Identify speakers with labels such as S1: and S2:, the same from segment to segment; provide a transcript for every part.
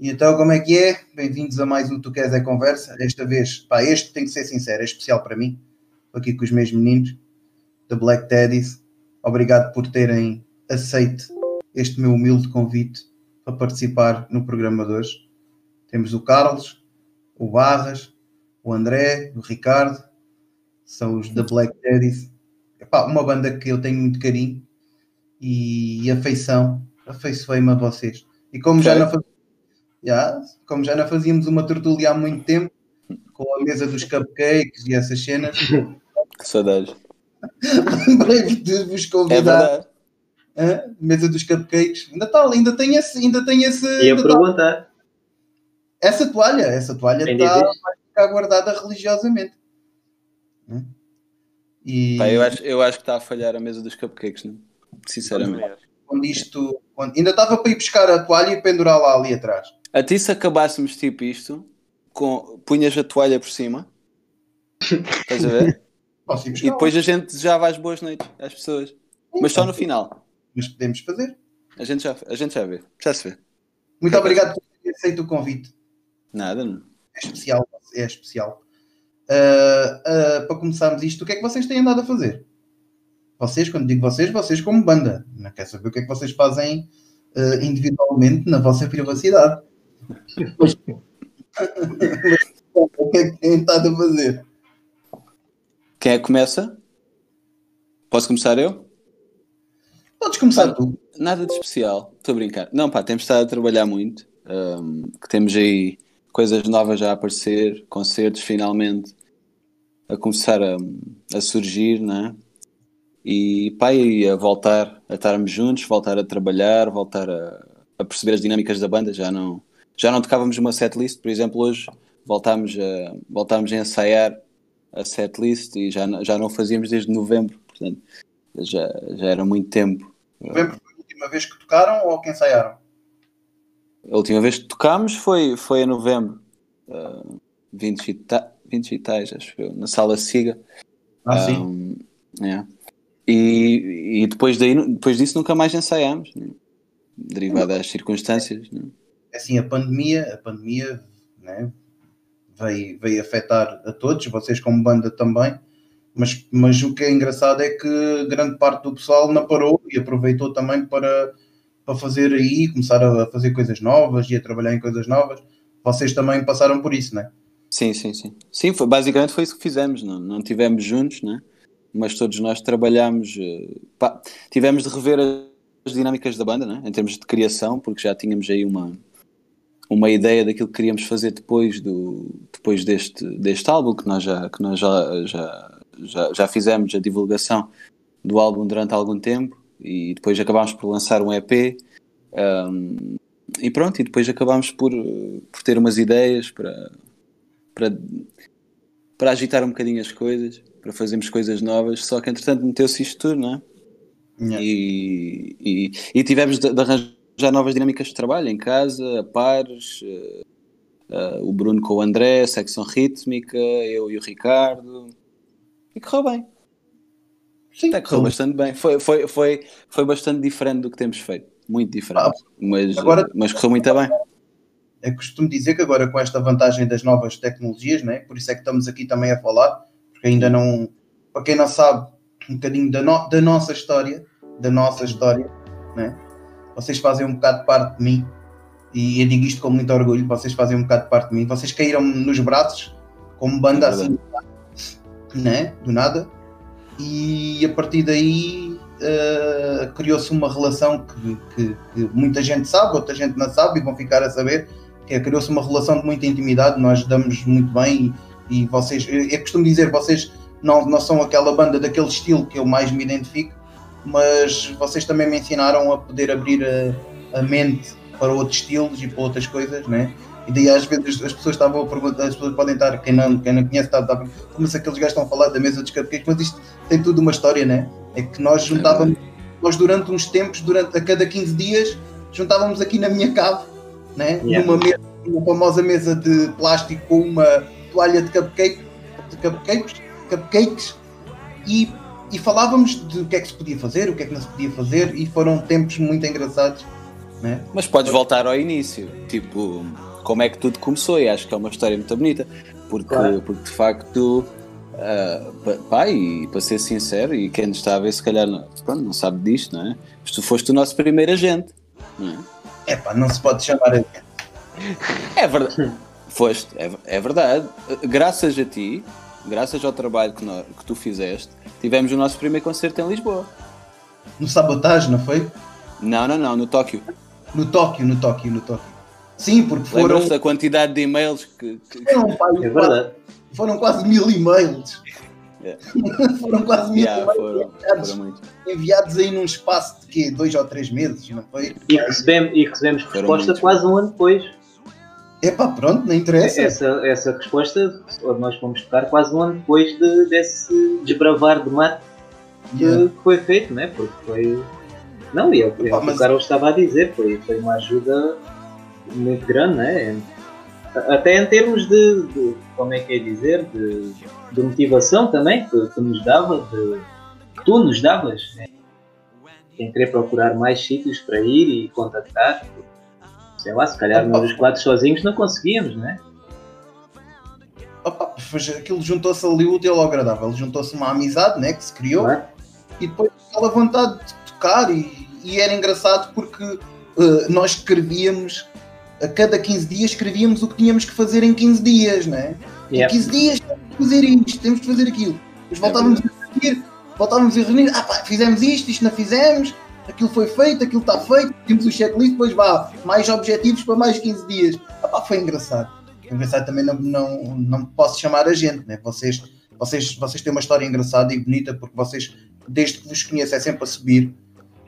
S1: E então, como é que é? Bem-vindos a mais um Tu Queres é Conversa. Desta vez, pá, este tem que ser sincero, é especial para mim. Estou aqui com os meus meninos da Black Teddies. Obrigado por terem aceito este meu humilde convite para participar no programa de hoje. Temos o Carlos, o Barras, o André, o Ricardo, são os da Black Teddies. Epá, uma banda que eu tenho muito carinho e afeição, afeiçoei-me a vocês. E como já, não faz... já, como já não fazíamos uma tertúlia há muito tempo, com a mesa dos cupcakes e essas cenas.
S2: Que saudades.
S1: Lembrei-me de vos
S2: É
S1: convidar. Hã? Mesa dos cupcakes. Ainda está, ainda tem esse, ainda tem esse.
S3: Ia
S1: ainda tá-
S3: perguntar.
S1: Essa toalha, essa toalha está vai ficar guardada religiosamente. Hã? E
S2: Pá, eu, acho, eu acho que está a falhar a mesa dos cupcakes, não? sinceramente.
S1: quando isto. quando- ainda estava para ir buscar a toalha e pendurá-la ali atrás.
S2: A ti se acabássemos tipo isto, com, punhas a toalha por cima, estás a ver? E depois a gente desejava as boas noites às pessoas. Mas só no final.
S1: Mas podemos fazer.
S2: A gente já, a gente já vê. Já se vê.
S1: Muito obrigado por ter aceito o convite.
S2: Nada, não.
S1: É especial. É especial. Ah, ah, para começarmos isto, o que é que vocês têm andado a fazer? Vocês, quando digo vocês, vocês como banda. Não quero saber o que é que vocês fazem ah, individualmente na vossa privacidade. O que é que estado a fazer?
S2: Quem é que começa? Posso começar eu?
S1: Podes começar tu.
S2: Nada de especial, estou a brincar. Não, pá, temos estado a trabalhar muito. hum, que temos aí coisas novas já a aparecer, concertos finalmente a começar a, a surgir, né? E pá, e a voltar a estarmos juntos, voltar a trabalhar, voltar a, a perceber as dinâmicas da banda. Já não, já não tocávamos uma setlist, por exemplo, hoje voltámos a, voltámos a ensaiar a setlist e já, não- já não fazíamos desde novembro, portanto já, já era muito tempo.
S1: Novembro foi a última vez que tocaram ou que ensaiaram?
S2: A última vez que tocámos foi, foi em novembro, uh, 20, e ta- 20 e tais, acho eu, na sala Siga.
S1: Ah, sim.
S2: Um, é. E, e depois, daí, depois disso nunca mais ensaiámos, né? derivado das circunstâncias. Né?
S1: Assim, a pandemia, a pandemia né, veio, veio afetar a todos, vocês como banda também, mas, mas o que é engraçado é que grande parte do pessoal não parou e aproveitou também para, para fazer aí, começar a fazer coisas novas e a trabalhar em coisas novas. Vocês também passaram por isso, né?
S2: Sim, sim, sim. Sim, foi, basicamente foi isso que fizemos. Não, não tivemos juntos, né? mas todos nós trabalhámos. eh, pá, tivemos de rever as dinâmicas da banda, né? em termos de criação, porque já tínhamos aí uma, uma ideia daquilo que queríamos fazer depois, do, depois deste, deste álbum, que nós, já, que nós já, já, já, já fizemos a divulgação do álbum durante algum tempo e depois acabámos por lançar um EP. um, e pronto, e depois acabámos por, por ter umas ideias para, para, para agitar um bocadinho as coisas, para fazermos coisas novas, só que entretanto meteu-se isto tudo, não é?
S1: Yeah.
S2: E, e, e tivemos de, de arranjar novas dinâmicas de trabalho em casa, a pares, eh, eh, o Bruno com o André, a secção rítmica, eu e o Ricardo, e correu bem,
S1: Sim,
S2: até correu bastante bem, foi, foi, foi, foi bastante diferente do que temos feito, muito diferente,
S1: Ah,
S2: mas,
S1: agora-
S2: mas correu muito bem.
S1: Eu costumo dizer que agora com esta vantagem das novas tecnologias, né? por isso é que estamos aqui também a falar, porque ainda não, para quem não sabe um bocadinho da, no- da nossa história, da nossa história, né? Vocês fazem um bocado de parte de mim, e eu digo isto com muito orgulho, vocês fazem um bocado de parte de mim, vocês caíram nos braços como banda
S2: É
S1: assim, né? do nada, e a partir daí eh, criou-se uma relação que, que- que muita gente sabe, outra gente não sabe e vão ficar a saber, que é, criou-se uma relação de muita intimidade, nós damos muito bem e, e vocês, eu, eu costumo dizer, vocês não, não são aquela banda daquele estilo que eu mais me identifico, mas vocês também me ensinaram a poder abrir a, a mente para outros estilos e para outras coisas, né? E daí às vezes as pessoas estavam a perguntar, as pessoas podem estar, quem não, quem não conhece, está, está, como se aqueles gajos estão a falar da mesa dos cupcakes, mas isto tem tudo uma história, né? É que nós juntávamos, nós durante uns tempos, durante a cada 15 dias, juntávamos aqui na minha cave, né?
S3: Yeah.
S1: Numa mesa, uma famosa mesa de plástico com uma toalha de cupcake, de cupcakes, cupcakes e, e falávamos de o que é que se podia fazer, o que é que não se podia fazer, e foram tempos muito engraçados Né?
S2: Mas podes voltar ao início, tipo, como é que tudo começou, e acho que é uma história muito bonita, porque,
S3: Claro.
S2: porque de facto, ah, pá, e para ser sincero, e quem nos está a ver, se calhar não, pronto, não sabe disto, não é? Mas tu foste o nosso primeiro agente, não é?
S1: É pá, não se pode chamar a
S2: É verdade. Foste, é, é verdade. Graças a ti, graças ao trabalho que, que tu fizeste, tivemos o nosso primeiro concerto em Lisboa.
S1: no sabotagem, não foi?
S2: Não, não, não, no Tóquio.
S1: No Tóquio, no Tóquio, no Tóquio. Sim, porque foram,
S2: Lembras-te da quantidade de e-mails que. que-
S1: foram, pá,
S3: É verdade.
S1: foram quase mil e-mails.
S2: É.
S1: foram quase mil
S2: Yeah,
S1: e-mails
S2: foram,
S1: enviados,
S2: foram
S1: enviados aí num espaço de quê? Dois ou três meses, não foi?
S3: E recebemos, e recebemos resposta quase um ano depois.
S1: Epá, pronto, não interessa.
S3: Essa, essa resposta, nós fomos tocar quase um ano depois de, desse desbravar de mato que,
S1: Yeah.
S3: foi feito, né? Porque foi. Não, e é o que o Carlos estava a dizer, foi, foi uma ajuda muito grande, né? Até em termos de, de- como é que é dizer, de, de motivação também, que, que nos dava, de, que tu nos davas, né? em querer procurar mais sítios para ir e contactar. Sei lá, se calhar nós os quatro sozinhos não conseguíamos, né?
S1: Opa, aquilo juntou-se ali o útil ao agradável. Juntou-se uma amizade né, que se criou
S3: Claro.
S1: e depois aquela vontade de tocar. E, e era engraçado porque eh, nós escrevíamos, a cada 15 dias, escrevíamos o que tínhamos que fazer em 15 dias, né?
S3: Yeah.
S1: Em 15 dias temos que fazer isto, temos que fazer aquilo. Depois voltávamos a reunir, voltávamos a reunir, ah pá, fizemos isto, isto não fizemos, aquilo foi feito, aquilo está feito, temos o checklist, depois vá, mais objetivos para mais 15 dias. Ah pá, foi engraçado. Foi engraçado também não, não, não posso chamar a gente, né? Vocês, vocês, vocês têm uma história engraçada e bonita porque vocês, desde que vos conheço, é sempre a subir.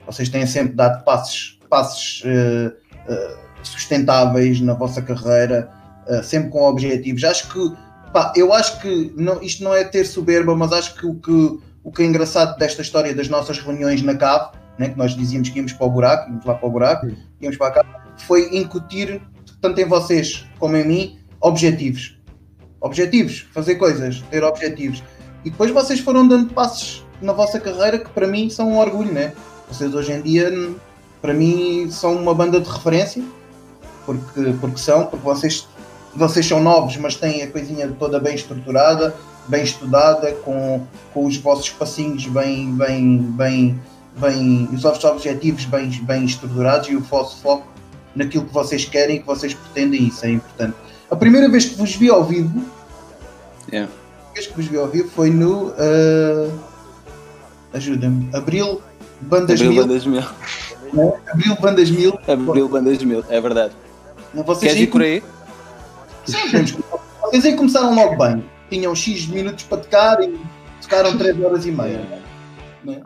S1: Vocês têm sempre dado passos, passos eh, eh, sustentáveis na vossa carreira, eh, sempre com objetivos. Acho que Pá, eu acho que não, isto não é ter soberba, mas acho que o, que o que é engraçado desta história das nossas reuniões na cave, né, que nós dizíamos que íamos para o buraco, íamos lá para o buraco, íamos para cá, foi incutir, tanto em vocês como em mim, objetivos. Objetivos, fazer coisas, ter objetivos. E depois vocês foram dando passos na vossa carreira que para mim são um orgulho, né? Vocês hoje em dia, para mim, são uma banda de referência, porque, porque são, porque vocês vocês são novos, mas têm a coisinha toda bem estruturada, bem estudada, com, com os vossos passinhos bem, bem, bem, bem, os vossos objetivos bem, bem estruturados e o vosso foco naquilo que vocês querem e que vocês pretendem, isso é importante. A primeira vez que vos vi ao vivo,
S2: Yeah.
S1: a vez que vos vi ao vivo foi no uh, ajuda-me, Abril Bandas
S2: Abril
S1: Mil,
S2: Bandas Mil.
S1: Abril Bandas Mil,
S2: Abril Bandas Mil, é verdade.
S1: vocês
S2: Queres ir por aí?
S1: Sim, Vocês aí começaram logo bem. Tinham X minutos para tocar e tocaram 3 horas e meia. né?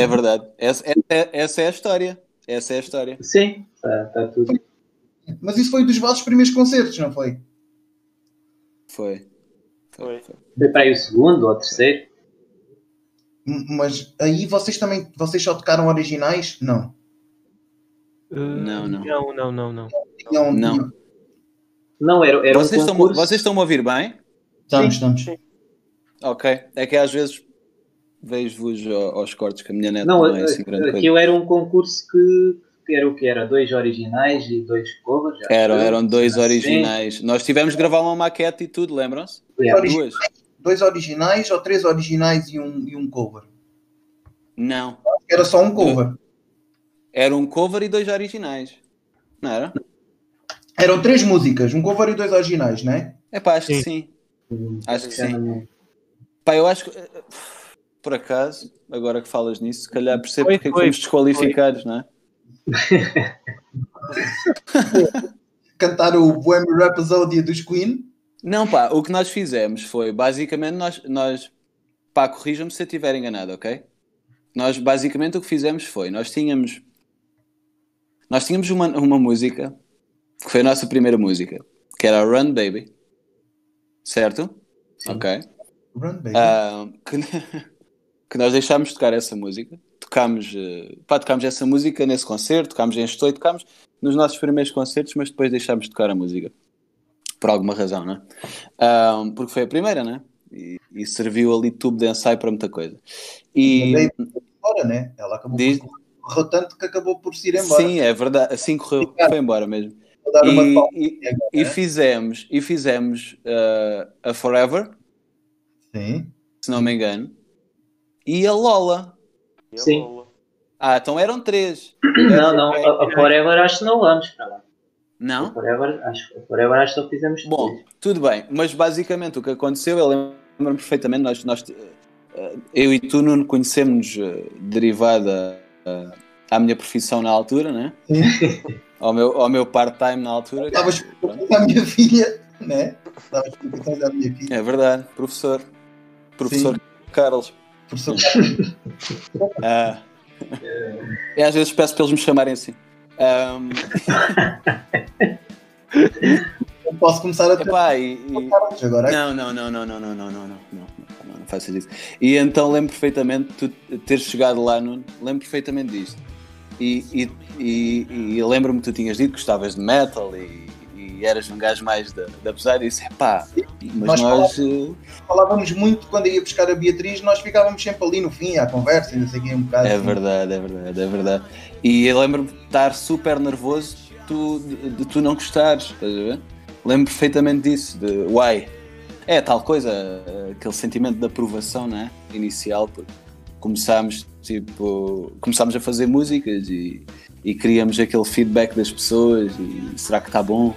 S2: É verdade. Essa, essa- essa é a história. Essa é a história.
S3: Sim, está tá tudo.
S1: Mas isso foi dos vossos primeiros concertos, não foi?
S2: Foi.
S4: Foi.
S3: Foi para aí o segundo ou o terceiro.
S1: Mas aí vocês também vocês só tocaram originais? Não.
S2: Não, não.
S4: Não, não, não, não.
S2: Não.
S1: tinham-
S3: Não, era, era
S2: Vocês,
S3: um
S2: estão, vocês estão a ouvir bem?
S1: Estamos, estamos.
S2: Ok. É que às vezes vejo-vos ao- aos cortes que a minha net
S3: Não,
S2: não, é assim grande coisa.
S3: aquilo era um concurso que, que era o que era? Dois originais e dois covers?
S2: Eram, eram dois
S3: Sim.
S2: originais. Nós tivemos de gravar uma maquete e tudo, lembram-se?
S3: Yeah.
S2: Duas.
S1: Dois originais ou três originais e um, e um cover?
S2: Não.
S1: Era só um cover.
S2: Era um cover e dois originais. Não era?
S1: Eram três músicas, um cover e dois originais, não é?
S2: É pá, acho que
S4: Sim.
S2: sim. Acho que sim. Pá, eu acho que, eh, por acaso, agora que falas nisso, se calhar percebo
S4: Foi,
S2: porque é que
S4: foi,
S2: fomos desqualificados, não é?
S1: Cantar o Bohemian Rhapsody dos Queen.
S2: Não, pá, o que nós fizemos foi, basicamente, nós, nós pá, corrijam-me se eu estiver enganado, ok? Nós, basicamente, o que fizemos foi, nós tínhamos, nós tínhamos uma, uma música, que foi a nossa primeira música, que era Run Baby, certo? Ok.
S1: Run, baby.
S2: Ah, que, que nós deixámos de tocar essa música. Tocámos, eh, pá, tocámos essa música nesse concerto, tocámos em Estou e tocámos nos nossos primeiros concertos, mas depois deixámos de tocar a música. Por alguma razão, né? Ah, porque foi a primeira, né? E, e serviu ali tubo de ensaio para muita coisa. E,
S1: Baby. embora, né? Ela acabou
S2: Diz-
S1: por correu tanto que acabou por se ir embora.
S2: Sim, é verdade. Assim correu, foi embora mesmo.
S1: Vou dar uma
S2: E,
S1: pausa
S2: e,
S1: agora,
S2: e
S1: né?
S2: fizemos, e fizemos uh, a Forever,
S1: Sim.
S2: se não me engano, e a Lola.
S4: E a
S3: Sim.
S4: Lola.
S2: Ah, então eram três.
S3: Não, não, a, a Forever acho que não vamos para lá. A
S2: Não?
S3: Forever, acho, a Forever acho que só fizemos
S2: Bom,
S3: três.
S2: tudo bem, mas basicamente o que aconteceu, eu lembro-me perfeitamente, nós, nós, eh, eu e tu, Nuno, conhecemos derivada eh, à minha profissão na altura, né?
S1: Sim.
S2: Ao meu, ao meu part-time na altura.
S1: Explicações à minha filha, né? Explicações à minha filha.
S2: É verdade, professor. Professor
S1: Sim.
S2: Carlos.
S1: Professor,
S2: Ah. E às vezes peço para eles me chamarem assim. Ahm,
S1: eu posso começar a ter
S2: epá, e- e-
S1: agora.
S2: Não, não, não, não, não, não, não, não, não, não, não, não, não faças isso. E então lembro perfeitamente de tu teres chegado lá, Nuno, lembro perfeitamente disto. E, e, e, e lembro-me que tu tinhas dito que gostavas de metal e, e eras um gajo mais da, da pesada e disse, pá, mas
S1: Nós
S2: nós. eh,
S1: Falávamos muito quando ia buscar a Beatriz, nós ficávamos sempre ali no fim, à conversa, e não sei o que, um bocado.
S2: É
S1: assim.
S2: verdade, é verdade, é verdade. E eu lembro-me de estar super nervoso tu, de, de tu não gostares, estás a ver? Lembro perfeitamente disso, de uai. É tal coisa, eh, aquele sentimento de aprovação, né? Inicial, porque começámos, tipo, começámos a fazer músicas e, e queríamos aquele feedback das pessoas e será que está bom?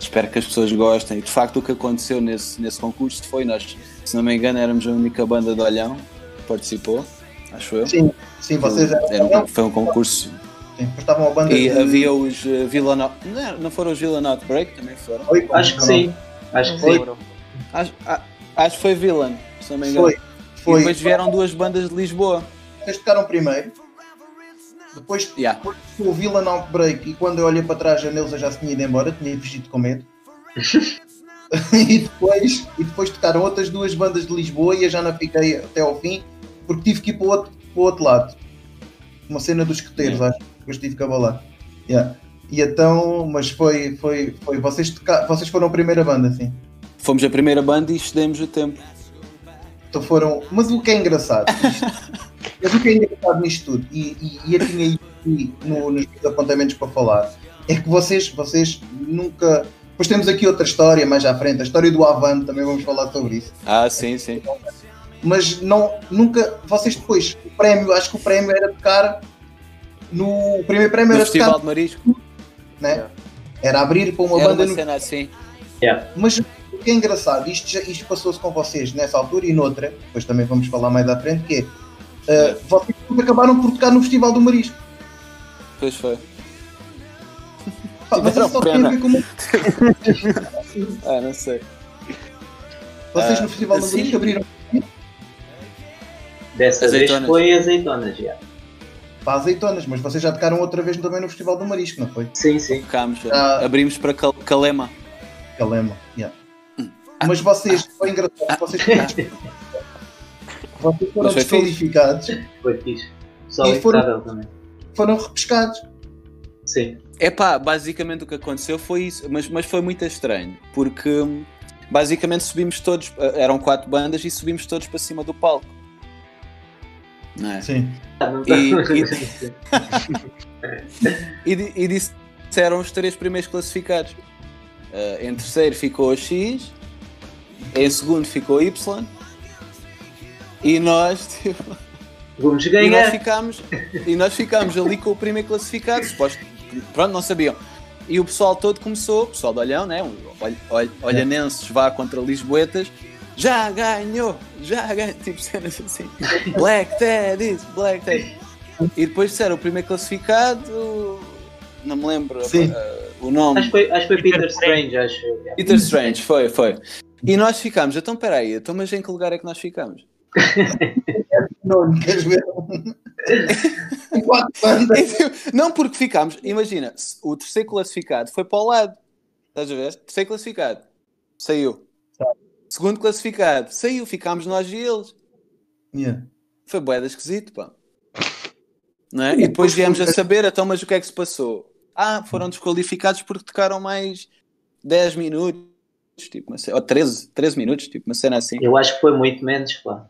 S2: Espero que as pessoas gostem. E de facto o que aconteceu nesse, nesse concurso foi nós, se não me engano, éramos a única banda de Olhão que participou, acho eu.
S1: Sim, sim, vocês eram.
S2: Era um- foi um concurso.
S1: sim, estavam a banda
S2: E
S1: de-
S2: havia os uh, Villain Out- não, não foram os Villain Outbreak? Também foram?
S1: Oi,
S3: Acho que sim. Acho que
S1: Foi.
S3: sim.
S2: Acho, a- acho que foi Villain, se não me engano.
S1: Foi,
S2: E
S1: foi.
S2: depois vieram duas bandas de Lisboa.
S1: Vocês tocaram primeiro, depois
S2: Yeah.
S1: depois o Villain Outbreak e quando eu olhei para trás a Neuza já se tinha ido embora, tinha fugido com medo. e, depois, e depois tocaram outras duas bandas de Lisboa e eu já não fiquei até ao fim porque tive que ir para o outro, para o outro lado. Uma cena dos escoteiros, acho que depois tive que abalar. Yeah. E então, mas foi, foi, foi vocês, toca- vocês foram a primeira banda, sim.
S2: Fomos a primeira banda e excedemos o tempo.
S1: Então foram. Mas o que é engraçado, isto- mas o que é engraçado nisto tudo, e, e, e eu tinha ido aqui no- nos meus apontamentos para falar, é que vocês, vocês nunca. Depois temos aqui outra história mais à frente, a história do Avante, também vamos falar sobre isso.
S2: Ah, sim, sim.
S1: Mas não, nunca. Vocês depois, o prémio, acho que o prémio era tocar. No, o primeiro prémio
S2: No
S1: era
S2: Festival
S1: tocar,
S2: de Marisco.
S1: né? Era abrir para uma
S2: Era
S1: banda
S2: uma
S1: no
S2: cena assim.
S1: Mas o que é engraçado, isto, já- isto passou-se com vocês nessa altura e noutra, depois também vamos falar mais à frente, que é, uh, vocês acabaram por tocar no Festival do Marisco.
S2: Pois foi.
S1: Pá, mas isso só tem a
S2: pena.
S1: ver com
S2: Ah, não sei.
S1: Vocês
S2: Ah,
S1: no Festival do
S2: sim.
S1: Marisco abriram
S3: Dessa
S2: Azeitonas.
S3: vez foi azeitonas, já.
S1: para azeitonas, mas vocês já tocaram outra vez também no Festival do Marisco, não foi?
S3: Sim, sim.
S2: Tocámos,
S1: Ah.
S2: abrimos para Cal- Calema.
S1: Calema, yeah. Mas vocês, foi engraçado, vocês, vocês foram desqualificados,
S3: Foi fixe. Só
S1: E foram-
S3: também.
S1: foram repescados.
S3: Sim.
S2: Epá, basicamente o que aconteceu foi isso, mas, mas foi muito estranho, porque hum, basicamente subimos todos, eh, eram quatro bandas e subimos todos para cima do palco. Não é?
S1: Sim.
S3: Ah,
S2: E-
S3: tá-
S2: E, di- e disseram os três primeiros classificados. Eh, em terceiro ficou a X, em segundo ficou a Y e nós, tipo,
S3: Vamos
S2: e nós
S3: ganhar.
S2: ficámos e nós ficámos ali com o primeiro classificado, suposto, pronto, não sabiam. E o pessoal todo começou, o pessoal de Olhão, né? Ol- ol- Olhanenses vá contra Lisboetas, já ganhou, já ganhou, tipo cenas assim. Black Teddies, Black Teddies. E depois disseram o primeiro classificado, não me lembro
S1: Sim.
S2: eh, o nome.
S3: Acho que foi, acho foi Peter Strange, acho.
S2: Peter Strange, foi, foi. E nós ficámos, então peraí, então, mas em que lugar é que nós ficamos?
S1: Não,
S2: porque ficámos, imagina, o terceiro classificado foi para o lado, estás a ver? Terceiro classificado, saiu. Segundo classificado, saiu, ficámos nós e eles.
S1: Yeah.
S2: Foi boeda esquisito, pá. Não é? E depois viemos a saber, então, mas o que é que se passou? Ah, foram desqualificados porque tocaram mais 10 minutos, tipo, uma ce- ou 13, 13 minutos, tipo, uma cena assim.
S3: Eu acho que foi muito menos, pá.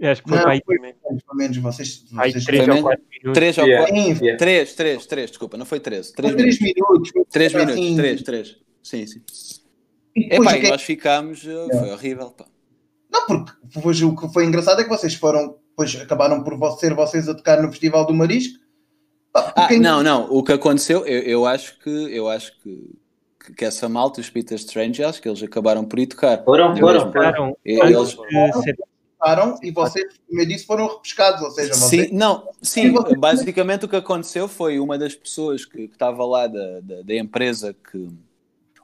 S4: Eu acho que foi
S1: Não,
S4: para aí
S1: foi foi menos. Vocês,
S4: aí
S1: vocês
S4: 3
S2: Foi
S4: ou 4 minutos.
S2: 3 ou
S3: Yeah.
S2: 4.
S1: Sim,
S3: Yeah.
S2: 3, 3, 3, desculpa, não foi 13. 3
S1: 3
S2: minutos.
S1: minutos.
S2: 3
S1: assim,
S2: minutos, 3, 3. Sim, sim. Epá,
S1: o
S2: e
S1: que é-
S2: nós ficámos, uh, foi horrível. Pá.
S1: Não, porque depois o que foi engraçado é que vocês foram, depois acabaram por ser vocês a tocar no Festival do Marisco. Pá,
S2: Ah,
S1: quem-
S2: não, não, o que aconteceu, eu, eu acho que eu acho que, que, que essa malta, os Peter Strange, acho que eles acabaram por ir tocar.
S3: Foram, foram, foram.
S2: Eles,
S1: e vocês, como eu disse, foram repescados. Ou seja, vocês,
S2: Sim, não, sim,
S1: E você-
S2: basicamente o que aconteceu foi uma das pessoas que que estava lá da, da, da empresa que,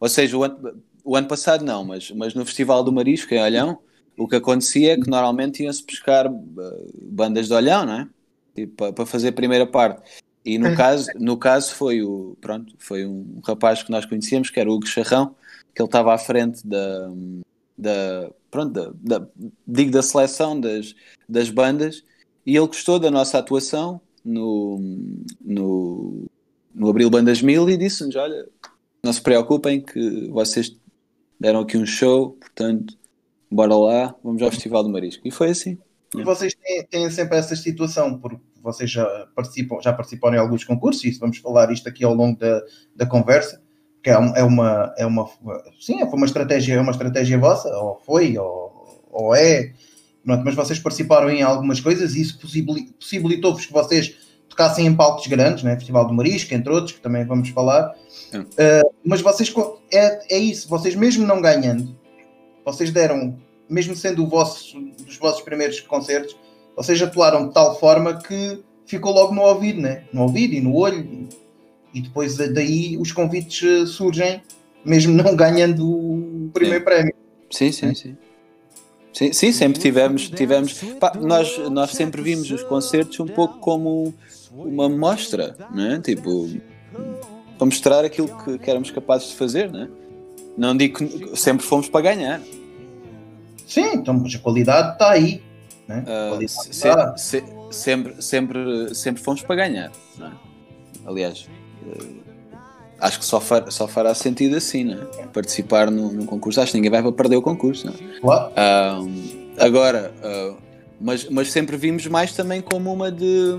S2: ou seja, o ano, o ano passado não, mas, mas no Festival do Marisco em Olhão, o que acontecia é que normalmente iam-se pescar uh, bandas de Olhão, não é? Tipo, para, fazer a primeira parte. E no caso, no caso foi o, pronto, foi um rapaz que nós conhecíamos, que era o Hugo Charrão, que ele estava à frente da, da pronto, da, da, digo da seleção das, das bandas e ele gostou da nossa atuação no, no, no Abril Bandas Mil e disse-nos: Olha, não se preocupem que vocês deram aqui um show, portanto, bora lá, vamos ao Festival do Marisco. E foi assim.
S1: E vocês têm, têm sempre essa situação, porque vocês já participam, já participaram em alguns concursos, e vamos falar isto aqui ao longo da, da conversa, que é, um- é uma, é uma, sim, é uma estratégia, é uma estratégia vossa, ou foi, ou, ou é, Pronto, mas vocês participaram em algumas coisas e isso possibili- possibilitou-vos que vocês tocassem em palcos grandes, né? Festival do Marisco, entre outros, que também vamos falar. Uh, mas vocês, é, é isso, vocês mesmo não ganhando, vocês deram, mesmo sendo o vosso, dos vossos primeiros concertos, vocês atuaram de tal forma que ficou logo no ouvido, né? No ouvido e no olho. E, depois da- daí os convites eh, surgem, mesmo não ganhando o primeiro prémio.
S2: Sim, sim, sim. Sim, sim, sempre tivemos, tivemos pá, nós, nós sempre vimos os concertos um pouco como uma mostra, não é? Tipo, para mostrar aquilo que, que éramos capazes de fazer, não é? Não digo que sempre fomos para ganhar.
S1: Sim, então mas a qualidade está aí. Né? Qualidade
S2: se- se- sempre, sempre, sempre fomos para ganhar, é? Aliás, acho que só, far- só fará sentido assim, não é? Participar num, concurso. Acho que ninguém vai perder o concurso, é? Agora, ah, mas, mas sempre vimos mais também como uma de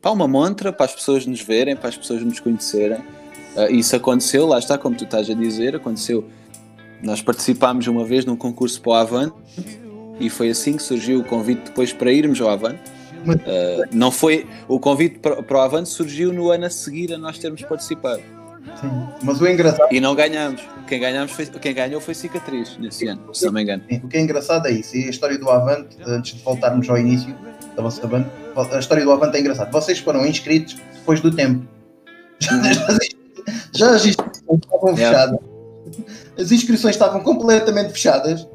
S2: pá, uma montra para as pessoas nos verem, para as pessoas nos conhecerem. Ah, isso aconteceu, lá está, como tu estás a dizer, aconteceu. Nós participámos uma vez num concurso para o Avante e foi assim que surgiu o convite depois para irmos ao Avante. Ah, não foi o convite para, para o Avante surgiu no ano a seguir a nós termos participado
S1: Sim. Mas o engraçado,
S2: e não ganhámos. Quem, ganhámos foi, quem ganhou foi Cicatriz nesse ano, se não me engano.
S1: o que é engraçado é isso. E a história do Avante, antes de voltarmos ao início da vossa banda, a história do Avante é engraçada. Vocês foram inscritos depois do tempo. Já as inscrições estavam
S2: Yeah.
S1: fechadas. As inscrições estavam completamente fechadas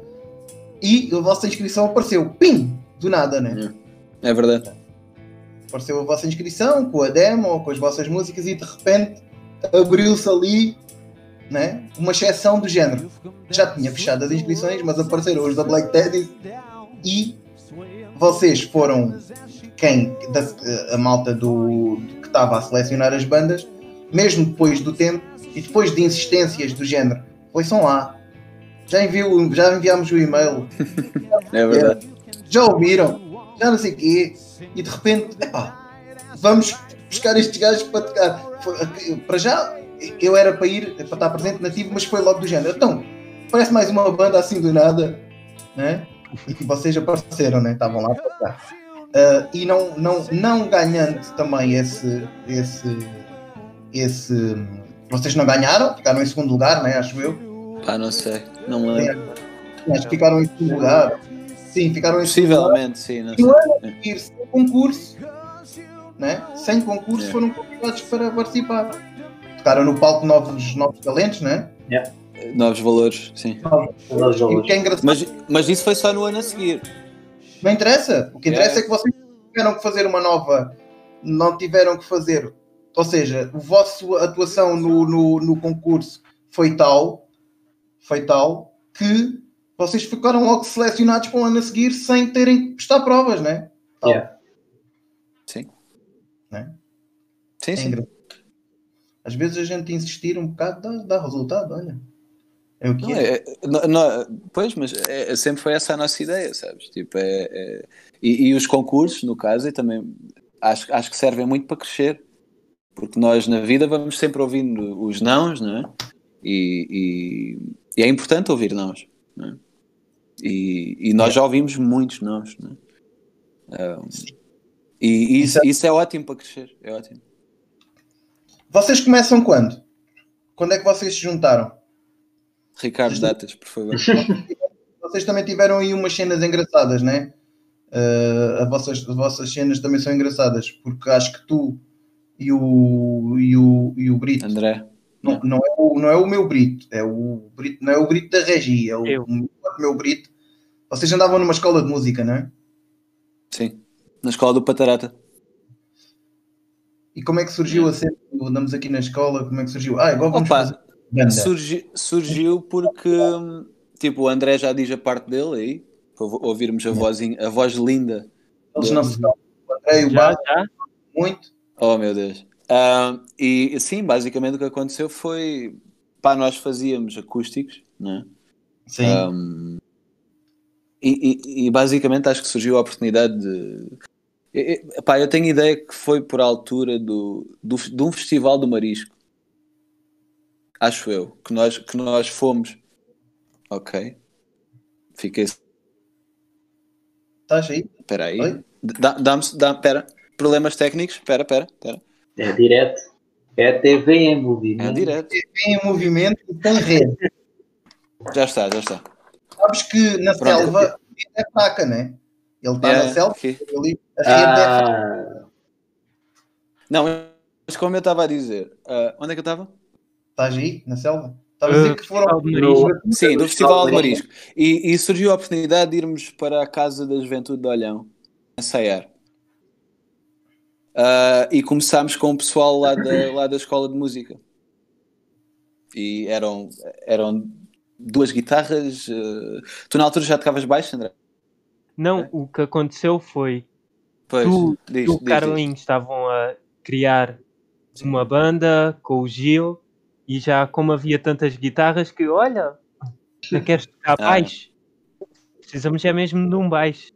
S1: e a vossa inscrição apareceu, pim, do nada, né?
S2: É verdade.
S1: apareceu a vossa inscrição com a demo, com as vossas músicas e de repente abriu-se ali né, uma exceção do género. Já tinha fechado as inscrições, mas apareceram os da Black Teddy e vocês foram quem da, a malta do, do que estava a selecionar as bandas, mesmo depois do tempo e depois de insistências do género, ouçam lá. Já, enviou, já enviámos o e-mail,
S2: É verdade.
S1: já ouviram, já não sei o quê, e de repente, epá, vamos buscar estes gajos para tocar. Foi- Para já, eu era para ir, para estar presente nativo, mas foi logo do género. Então, parece mais uma banda assim do nada, né? E vocês apareceram, né? Estavam lá para tocar. Ah, e não, não, não ganhando também esse, esse, esse. Vocês não ganharam, ficaram em segundo lugar, né? Acho eu.
S2: Pá, não sei. Não me lembro.
S1: Acho que ficaram em segundo lugar. Sim, ficaram.
S2: Possivelmente, sim. Não
S1: E o
S2: sei.
S1: ir sem concurso, né? sem concurso,
S2: É.
S1: foram convidados para participar. Tocaram no palco novos, novos talentos, né?
S2: Novos valores, sim.
S3: Novos
S1: E o
S3: valores.
S1: que é engraçado,
S2: Mas, mas isso foi só no ano a seguir.
S1: não interessa. O que interessa
S2: É.
S1: é que vocês tiveram que fazer uma nova, não tiveram que fazer. Ou seja, a vossa atuação no, no, no concurso foi tal, foi tal, que vocês ficaram logo selecionados para o ano a seguir sem terem que prestar provas, né? Tal.
S3: Yeah.
S2: Sim.
S1: Né?
S2: Sim,
S1: É
S2: sim.
S1: engraçado. Às vezes a gente insistir um bocado dá, dá resultado, olha. É o que
S2: Não,
S1: é.
S2: é, não- não- pois, mas é- sempre foi essa a nossa ideia, sabes? Tipo, é, é- e, e os concursos, no caso, e também acho, acho que servem muito para crescer, porque nós na vida vamos sempre ouvindo os nãos, não é? E, e- e é importante ouvir nãos, não é? E, e nós já ouvimos muitos nãos, não é? Um, e isso, isso é ótimo para crescer, é ótimo.
S1: Vocês começam quando? Quando é que vocês se juntaram?
S2: Ricardo Datas, por favor.
S1: Vocês também tiveram aí umas cenas engraçadas, né? Uh, as, vossas, as vossas cenas também são engraçadas, porque acho que tu e o, e o, e o Brito
S2: André,
S1: não, não, é o, não é o meu Brito, é o Brito, não é o Brito da Regi, é o, o meu Brito. Vocês andavam numa escola de música, não é?
S2: sim, na escola do Patarata.
S1: E como é que surgiu a cena? Andamos aqui na escola, como é que surgiu? Ah, agora vamos
S2: Opa,
S1: fazer banda.
S2: Surgi- surgiu porque tipo, o André já diz a parte dele aí, para ou- ouvirmos a, vozinha, a voz linda.
S1: Eles não se falam. O André e o
S4: Já,
S1: muito.
S2: Oh meu Deus. Ah, e sim, basicamente o que aconteceu foi pá, nós fazíamos acústicos, né?
S1: Sim.
S2: Um, e, e- e basicamente acho que surgiu a oportunidade de. e- pá, eu tenho ideia que foi por altura do, do, de um festival do Marisco. Acho eu. Que nós, que nós fomos. Ok. Fiquei.
S1: Estás aí?
S2: Espera aí. Dá-me. Dá, pera. Problemas técnicos? Espera, espera, espera.
S3: É direto. É TV em movimento.
S2: É direto.
S1: Tem em movimento e tem rede.
S2: Já está, já está.
S1: Sabes que na
S2: Pronto.
S1: selva é fraca, né? Ele está
S2: É,
S1: na selva,
S2: ok.
S1: ali, a é.
S3: Ah,
S2: Não, mas como eu estava a dizer, ah, onde é que eu estava?
S1: Estás aí, na selva? Estava a dizer
S4: Uh,
S1: que foram.
S4: Festival de Marisco.
S2: Sim, do Festival de
S3: Marisco.
S2: E, e surgiu a oportunidade de irmos para a Casa da Juventude de Olhão, ensaiar. Ah, e começámos com o pessoal lá da, lá da Escola de Música. E eram, eram duas guitarras. ah, tu na altura já tocavas baixo, André?
S4: Não, o que aconteceu foi
S2: Pois,
S4: Tu- o. Carlinhos estavam a criar uma banda com o Gil e já como havia tantas guitarras que olha, não queres tocar
S2: Ah.
S4: baixo? Precisamos é mesmo de um baixo.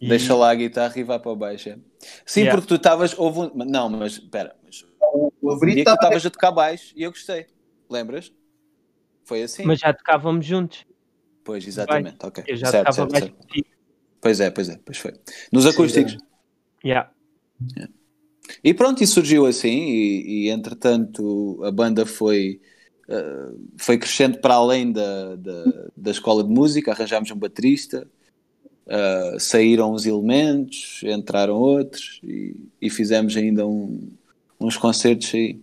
S4: E-
S2: Deixa lá a guitarra e vai para o baixo. é. Sim,
S4: Yeah.
S2: porque tu estavas. houve um- Não, mas espera. Mas
S1: O,
S2: um que tu
S1: estava
S2: estavas a tocar baixo e eu gostei. Lembras? Foi assim?
S4: Mas já tocávamos juntos.
S2: Pois, exatamente. Ok.
S4: Eu já
S2: Certo,
S4: tocava
S2: certo,
S4: baixo
S2: certo. Pois é, pois é, pois foi. Nos acústicos.
S4: Yeah.
S2: E pronto, e surgiu assim, e, e, entretanto a banda foi, eh, foi crescendo para além da, da, da escola de música, arranjámos um baterista, eh, saíram os elementos, entraram outros e, e fizemos ainda um- uns concertos aí.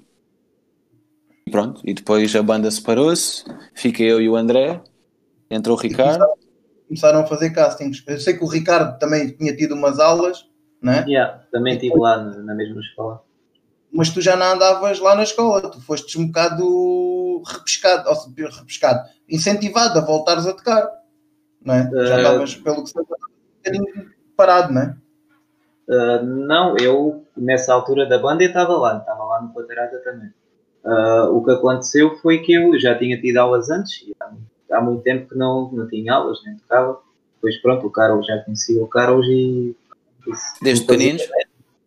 S2: E pronto, e depois a banda separou-se, fiquei eu e o André, entrou o Ricardo.
S1: começaram a fazer castings. Eu sei que o Ricardo também tinha tido umas aulas, né?
S3: yeah, também estive lá na, mesma escola.
S1: mas tu já não andavas lá na escola, tu fostes um bocado repescado, ou seja, repescado, incentivado a voltares a tocar, não é? Já
S3: Eh,
S1: estavas, pelo que sei, um bocadinho parado, não é?
S3: Ah, não, eu nessa altura da banda eu estava lá, estava lá no Patarata também. Ah, o que aconteceu foi que eu já tinha tido aulas antes, e há, há muito tempo que não, não tinha aulas, nem tocava. Depois pronto, o Carlos já conhecia o Carlos e. e-
S2: Desde
S3: e fazia-
S2: pequeninos?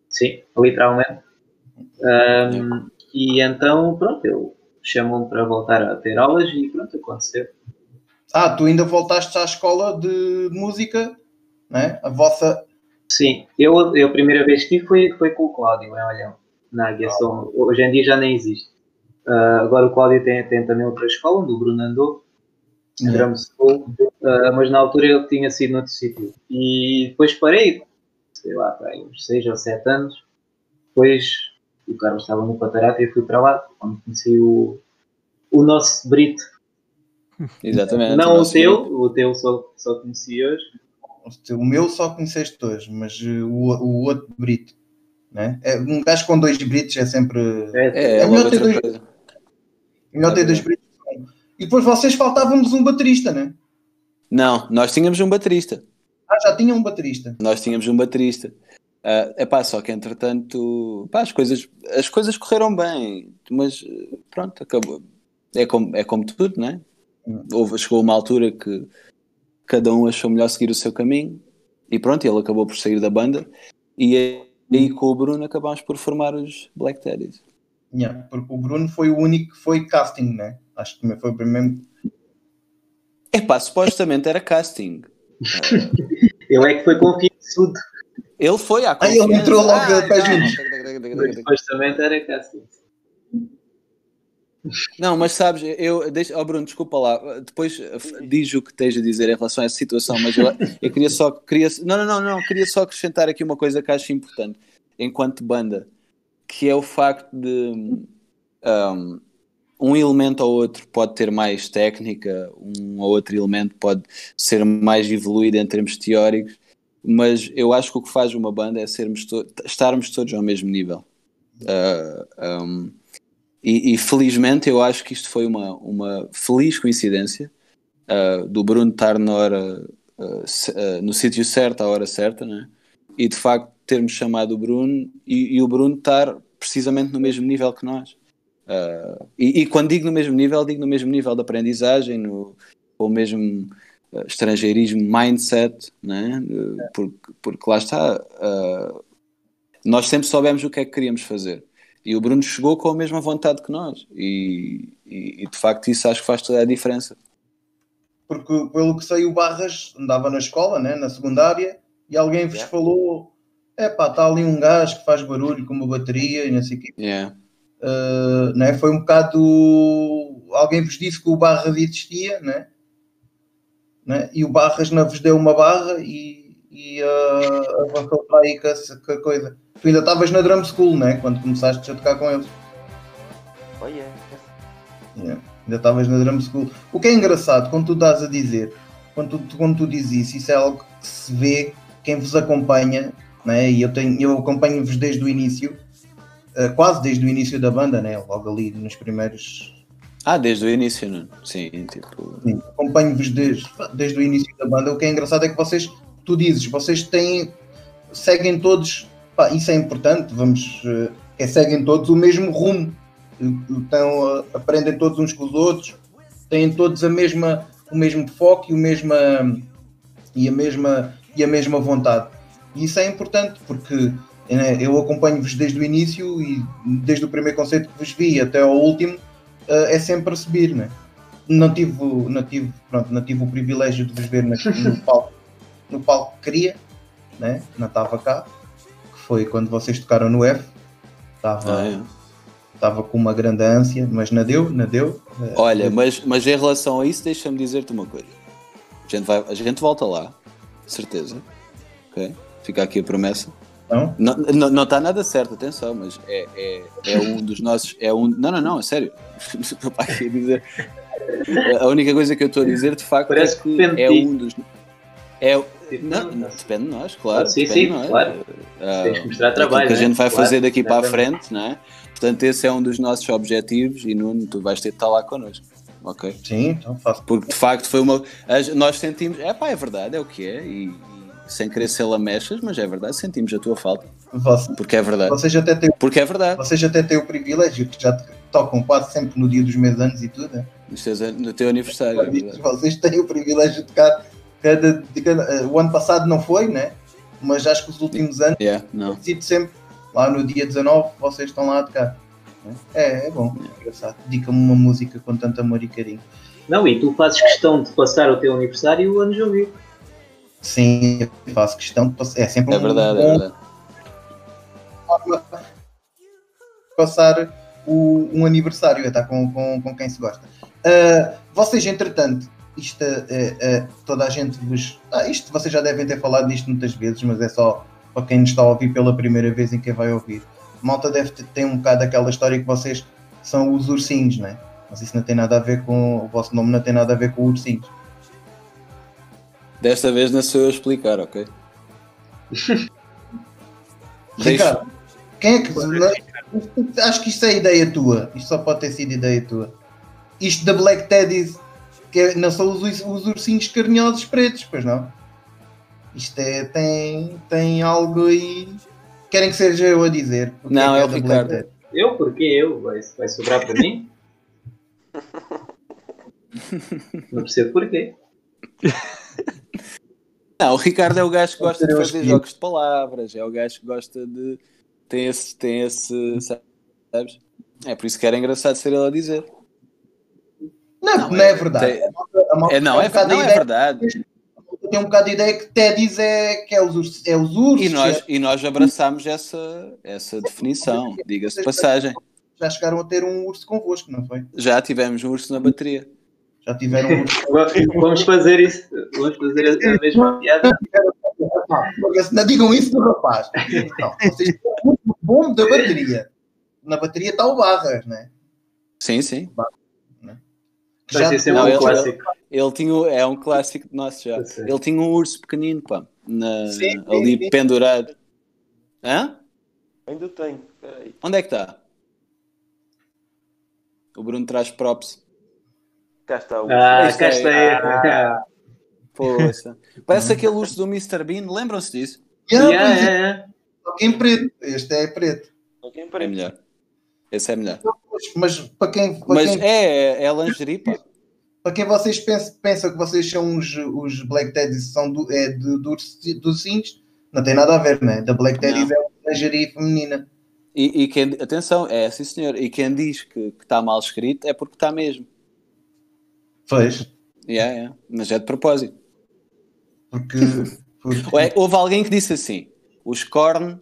S3: Sim, literalmente. Ahm, e então, pronto, eu chamou-me para voltar a ter aulas e pronto, aconteceu.
S1: Ah, tu ainda voltaste à escola de música, não é? A vossa,
S3: Sim, eu, eu a primeira vez que tive foi, foi com o Cláudio em Olhão, na Aguiação. Hoje em dia já nem existe. Ah, agora o Cláudio tem, tem também outra escola, onde o Bruno andou, em Drum School, ah, mas na altura ele tinha sido noutro sítio. E depois parei, sei lá, para aí, uns 6 ou 7 anos. Depois o Carlos estava no Patarata e eu fui para lá, onde conheci o, o nosso Brito.
S2: Exatamente.
S3: Não o
S2: nosso
S3: teu,
S2: grupo.
S3: o teu só, só conheci hoje.
S1: o meu só conheceste hoje, mas uh, o, o outro Brito, né? É, um gajo com dois Britos é sempre
S3: É,
S2: É,
S1: É
S2: é
S1: melhor ter dois-
S2: coisa.
S1: Melhor ter dois. E depois vocês faltávamos um baterista, né?
S2: Não, nós tínhamos um baterista.
S1: Ah, já tinham um baterista.
S2: Nós tínhamos um baterista. é pá, só que entretanto, pá, as coisas, as coisas correram bem, mas pronto, acabou. É como, é como tudo, né? houve, chegou uma altura que cada um achou melhor seguir o seu caminho e pronto, ele acabou por sair da banda e aí com o Bruno acabámos por formar os Black Teddies.
S1: Yeah, porque o Bruno foi o único que foi casting, né? Acho que também foi o primeiro.
S2: Epá, supostamente era casting.
S3: Ele é que foi confiançudo.
S2: Ele foi à
S1: Ah, ele entrou logo
S2: Ah,
S1: a pé
S2: não.
S1: juntos.
S3: Supostamente era casting.
S2: Não, mas sabes, eu deixa, oh Bruno, desculpa lá, depois eh, diz o que tens a dizer em relação a essa situação, mas eu, eu queria só queria, não, não, não, não, queria só acrescentar aqui uma coisa que acho importante enquanto banda, que é o facto de um, um elemento ou outro pode ter mais técnica, um ou outro elemento pode ser mais evoluído em termos teóricos, mas eu acho que o que faz uma banda é sermos to- estarmos todos ao mesmo nível. Uh, um, e, e felizmente eu acho que isto foi uma, uma feliz coincidência uh, do Bruno estar na hora, uh, uh, no sítio certo, à hora certa, né? e de facto termos chamado o Bruno e, e o Bruno estar precisamente no mesmo nível que nós. Uh, e, e quando digo no mesmo nível, digo no mesmo nível de aprendizagem, no, com o mesmo uh, estrangeirismo mindset, né? Uh, porque, porque lá está. uh, nós sempre soubemos o que é que queríamos fazer. E o Bruno chegou com a mesma vontade que nós. E, e- e, de facto isso acho que faz toda a diferença.
S1: Porque, pelo que sei, o Barras andava na escola, né? na secundária, e alguém vos
S5: Yeah.
S1: falou: é pá, está ali um gajo que faz barulho com uma bateria e não sei o quê.
S2: Yeah.
S1: Uh, né? Foi um bocado. Alguém vos disse que o Barras existia, né? Né? e o Barras não vos deu uma barra e, e uh, avançou para aí com a, com a coisa. Tu ainda estavas na drum school, né? quando começaste a tocar com eles.
S5: Oh yeah.
S1: Yeah. Ainda estavas na drum school. O que é engraçado, quando tu estás a dizer, quando tu, quando tu dizes isso, isso é algo que se vê quem vos acompanha, né? e eu, tenho, eu acompanho-vos desde o início, eh, quase desde o início da banda, né? logo ali nos primeiros.
S2: Ah, desde o início, não? Sim, tipo.
S1: Sim, acompanho-vos desde, desde o início da banda. O que é engraçado é que vocês, tu dizes, vocês têm, seguem todos, pá, isso é importante, vamos, eh, é, seguem todos o mesmo rumo, então, eh, aprendem todos uns com os outros, têm todos a mesma, o mesmo foco e, o mesma, e, a mesma, e a mesma vontade. E isso é importante porque né, eu acompanho-vos desde o início e desde o primeiro conceito que vos vi até ao último eh, é sempre a subir, né? Não tive, não, tive, pronto, não tive o privilégio de vos ver na- no palco, no palco que queria, né? não estava cá, que foi quando vocês tocaram no F. Estava,
S2: Ah, é.
S1: estava com uma grande ânsia, mas não deu, não deu. Eh,
S2: Olha, mas, mas em relação a isso, deixa-me dizer-te uma coisa. A gente, vai, a gente volta lá, certeza. Ok? Fica aqui a promessa.
S1: Não?
S2: Não, não, não está nada certo, atenção, mas é, é, é um dos nossos. É um, não, não, não, é sério. Estou para aqui a dizer. A única coisa que eu estou a dizer, de facto,
S3: Parece
S2: é
S3: que depende
S2: é um dos. É, não,
S3: não,
S2: depende de nós, claro.
S3: Sim,
S2: depende
S3: sim,
S2: de nós.
S3: claro.
S2: Ah,
S3: Tens que mostrar trabalho.
S2: que a gente
S3: né?
S2: vai
S3: Claro,
S2: fazer daqui para a frente, não é? Portanto, esse é um dos nossos objetivos e Nuno, tu vais ter de estar lá connosco. Ok?
S1: Sim, então faço.
S2: Porque de facto foi uma. Nós sentimos. É pá, é verdade, é o que é. E, e sem querer ser lamechas, mas é verdade, sentimos a tua falta.
S1: Vocês,
S2: Porque é verdade.
S1: vocês, até têm,
S2: Porque é verdade.
S1: vocês até têm o privilégio que já tocam quase sempre no dia dos meus anos e tudo. né?
S2: Isto é no teu aniversário. É.
S1: Vocês têm o privilégio de tocar cada, de cada- eh, O ano passado não foi, né? Mas acho que os últimos anos
S2: Yeah, não.
S1: sido sempre lá no dia 19, vocês estão lá a tocar. né? É, é bom, é engraçado. Dedica-me uma música com tanto amor e carinho.
S3: Não, e tu fazes questão de passar o teu aniversário antes de ouvir.
S1: Sim, faço questão. É sempre
S2: É
S1: um
S2: verdade, é verdade.
S1: forma de passar o, um aniversário, é estar com, com, com quem se gosta. Ah, vocês, entretanto, isto é, é, toda a gente vos. Ah, isto vocês já devem ter falado disto muitas vezes, mas é só para quem nos está a ouvir pela primeira vez e quem vai ouvir. Malta deve ter, ter um bocado aquela história que vocês são os ursinhos, né? Mas isso não tem nada a ver com. O vosso nome não tem nada a ver com ursinhos.
S2: Desta vez não sou eu a explicar, ok?
S1: Ricardo, quem é que. acho que isto é ideia tua. Isto só pode ter sido ideia tua. Isto da Black Teddies, que é- não são os, os ursinhos carinhosos pretos, pois não? Isto é, tem, tem algo aí. Querem que seja eu a dizer?
S2: Não, é
S1: que
S2: o
S1: da
S2: Ricardo.
S3: Eu? Porque eu? Vai, vai sobrar para mim? Não percebo porquê.
S2: Não, o Ricardo é o gajo que gosta de
S1: Eu
S2: fazer jogos de palavras, é o gajo que gosta de. tem esse. tem esse. sabes? É por isso que era engraçado ser ele a dizer.
S1: Não,
S2: Não,
S1: não,
S2: é-
S1: é, verdade.
S2: tem-
S1: A a malta
S2: É, não,
S1: um
S2: é,
S1: bocado
S2: não é verdade.
S1: Tem um bocado de ideia que Teddy's é, que é os ursos. É os ursos
S2: E nós,
S1: é-
S2: e nós abraçámos essa, essa definição, diga-se de passagem.
S1: já chegaram a ter um urso convosco, não foi?
S2: Já tivemos um urso na bateria.
S1: Já tiveram um
S3: Vamos fazer isso. Vamos fazer a mesma piada.
S1: Não digam isso do rapaz. Não, vocês estão muito bom da bateria. Na bateria está o Barras, né?
S2: Sim, sim.
S3: Vai ser sempre
S2: Não,
S3: um
S2: ele-
S3: clássico.
S2: Ele tinha, o- é um clássico nosso já. Ele tinha um urso pequenino, pá, na-
S1: Sim, sim,
S2: ali
S1: sim.
S2: pendurado. Hã?
S5: Ainda tenho.
S2: Onde é que está? O Bruno traz props.
S5: Cá está o.
S3: Ah, cá
S2: é-
S3: está ele.
S2: Poxa. Parece aquele urso do Mr. Bean, lembram-se disso?
S1: Yeah,
S3: Yeah,
S1: é,
S3: yeah, yeah.
S1: só que em preto. Este é preto.
S5: Alguém
S2: É
S5: parece.
S2: melhor. Esse é melhor.
S1: Mas para quem, para
S2: Mas
S1: quem,
S2: é, é lingerie, pá.
S1: para quem vocês pensam, pensam que vocês são os, os Black Teddies são do, é do, do Sims, não tem nada a ver, né? Da Black Teddies é uma lingerie feminina.
S2: E, e quem, atenção, é sim senhor. E quem diz que está mal escrito é porque está mesmo.
S1: Fez.
S2: Yeah, yeah. Mas é de propósito.
S1: Porque, porque
S2: Ou é- houve alguém que disse assim: os corn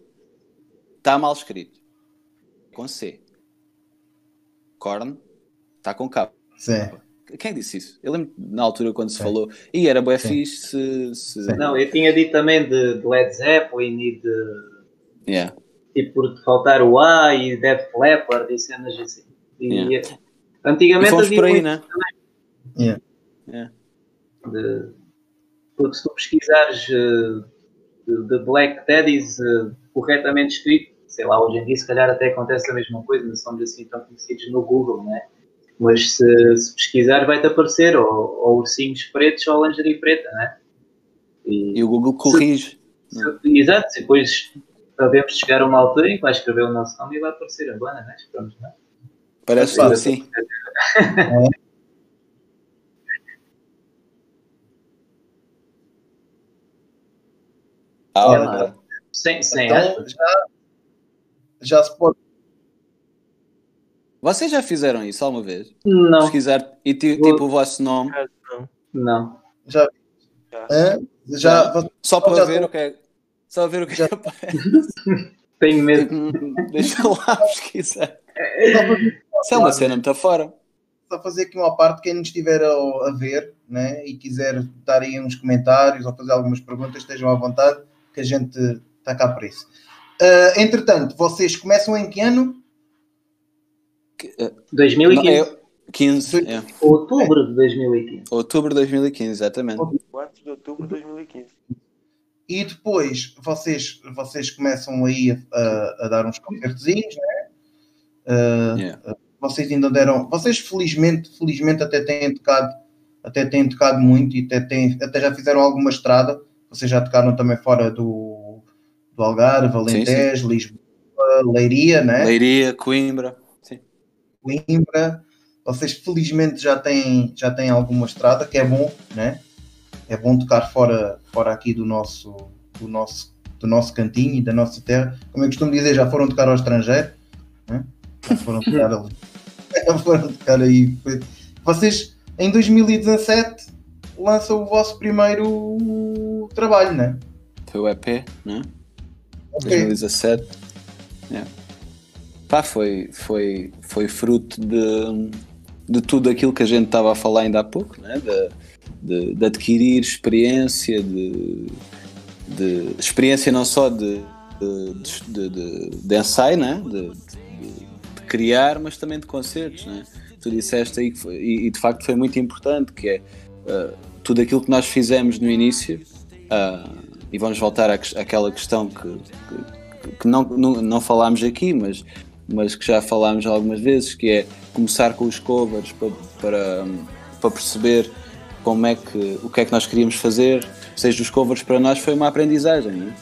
S2: está mal escrito. Com C. Corn está com K.
S1: sim.
S2: Quem disse isso? Eu lembro na altura quando se
S1: Sim.
S2: falou. E era bué
S1: Sim.
S2: fixe se. se...
S3: Não, eu tinha dito também de, de Led Zeppelin e de.
S2: Yeah.
S3: Tipo, por faltar o A e Dead Leppard e cenas assim. E,
S2: Yeah. E
S3: Antigamente
S2: fomos
S3: havia
S2: por aí,
S3: muito
S2: né?
S1: Yeah.
S2: Yeah.
S3: de- porque se tu pesquisares eh, de, de Black Teddies eh, corretamente escrito, sei lá, hoje em dia se calhar até acontece a mesma coisa, não somos assim tão conhecidos no Google, né? Mas se, se pesquisar vai-te aparecer ou, ou ursinhos pretos ou lingerie preta, né? E,
S2: E o Google corrige.
S3: se- exato, e depois sabemos chegar a uma altura em que vai escrever o nosso nome e vai aparecer a banda, né? Esperamos, né?
S2: Parece
S1: Claro.
S2: tudo Ah,
S1: É.
S3: Sem, sem
S1: Então, já, já se pode.
S2: Vocês já fizeram isso alguma vez?
S3: Não,
S2: Pesquisar e ti-
S3: Vou-
S2: tipo o vosso nome,
S3: não.
S1: Já,
S5: Já.
S1: Hã? já, você-
S2: só para
S1: Já
S2: ver
S1: tô-
S2: o que é. Só ver o que é
S1: Já-
S2: que aparece.
S3: Tenho medo.
S2: Tipo, Deixa lá pesquisar. Isso é uma cena muito fora.
S1: só fazer aqui uma parte, quem nos estiver a, a ver né, e quiser dar aí uns comentários ou fazer algumas perguntas, estejam à vontade, que a gente está cá para isso. Ah, entretanto, vocês começam em que ano?
S3: 2015.
S2: Não, é 15, é.
S3: Outubro de 2015.
S2: Outubro de 2015, exatamente.
S5: 4 de outubro de 2015.
S1: E depois vocês, vocês começam aí a, a- a dar uns concertozinhos, né? Ah,
S2: Yeah.
S1: vocês ainda deram, vocês felizmente, felizmente até têm tocado, até têm tocado muito e até, têm, até já fizeram alguma estrada. Vocês já tocaram também fora do, do Algarve, Alentejo, Lisboa, Leiria, né?
S2: Leiria, Coimbra. Sim.
S1: Coimbra. Vocês felizmente já têm, já têm alguma estrada, que é bom, né? É bom tocar fora, fora aqui do nosso, do, nosso, do nosso cantinho e da nossa terra. Como eu costumo dizer, já foram tocar ao estrangeiro, né? Já foram tocar ali. Já foram tocar aí. Vocês, em 2017, lançam o vosso primeiro trabalho, né?
S2: Foi o EP, né?
S1: Ok.
S2: 2017. Yeah. Pá, foi, foi, foi fruto de, de tudo aquilo que a gente estava a falar ainda há pouco, né? de, de, de adquirir experiência, de, de experiência não só de, de, de, ensaio, né? de criar, mas também de concertos. Né? Tu disseste aí que foi, e, e de facto foi muito importante, que é uh, tudo aquilo que nós fizemos no início. Uh, e vamos voltar à, àquela questão que, que, que não, não, não falámos aqui, mas, mas que já falámos algumas vezes, que é começar com os covers para, para, para perceber como é que, o que é que nós queríamos fazer, seja os covers para nós foi uma aprendizagem, né?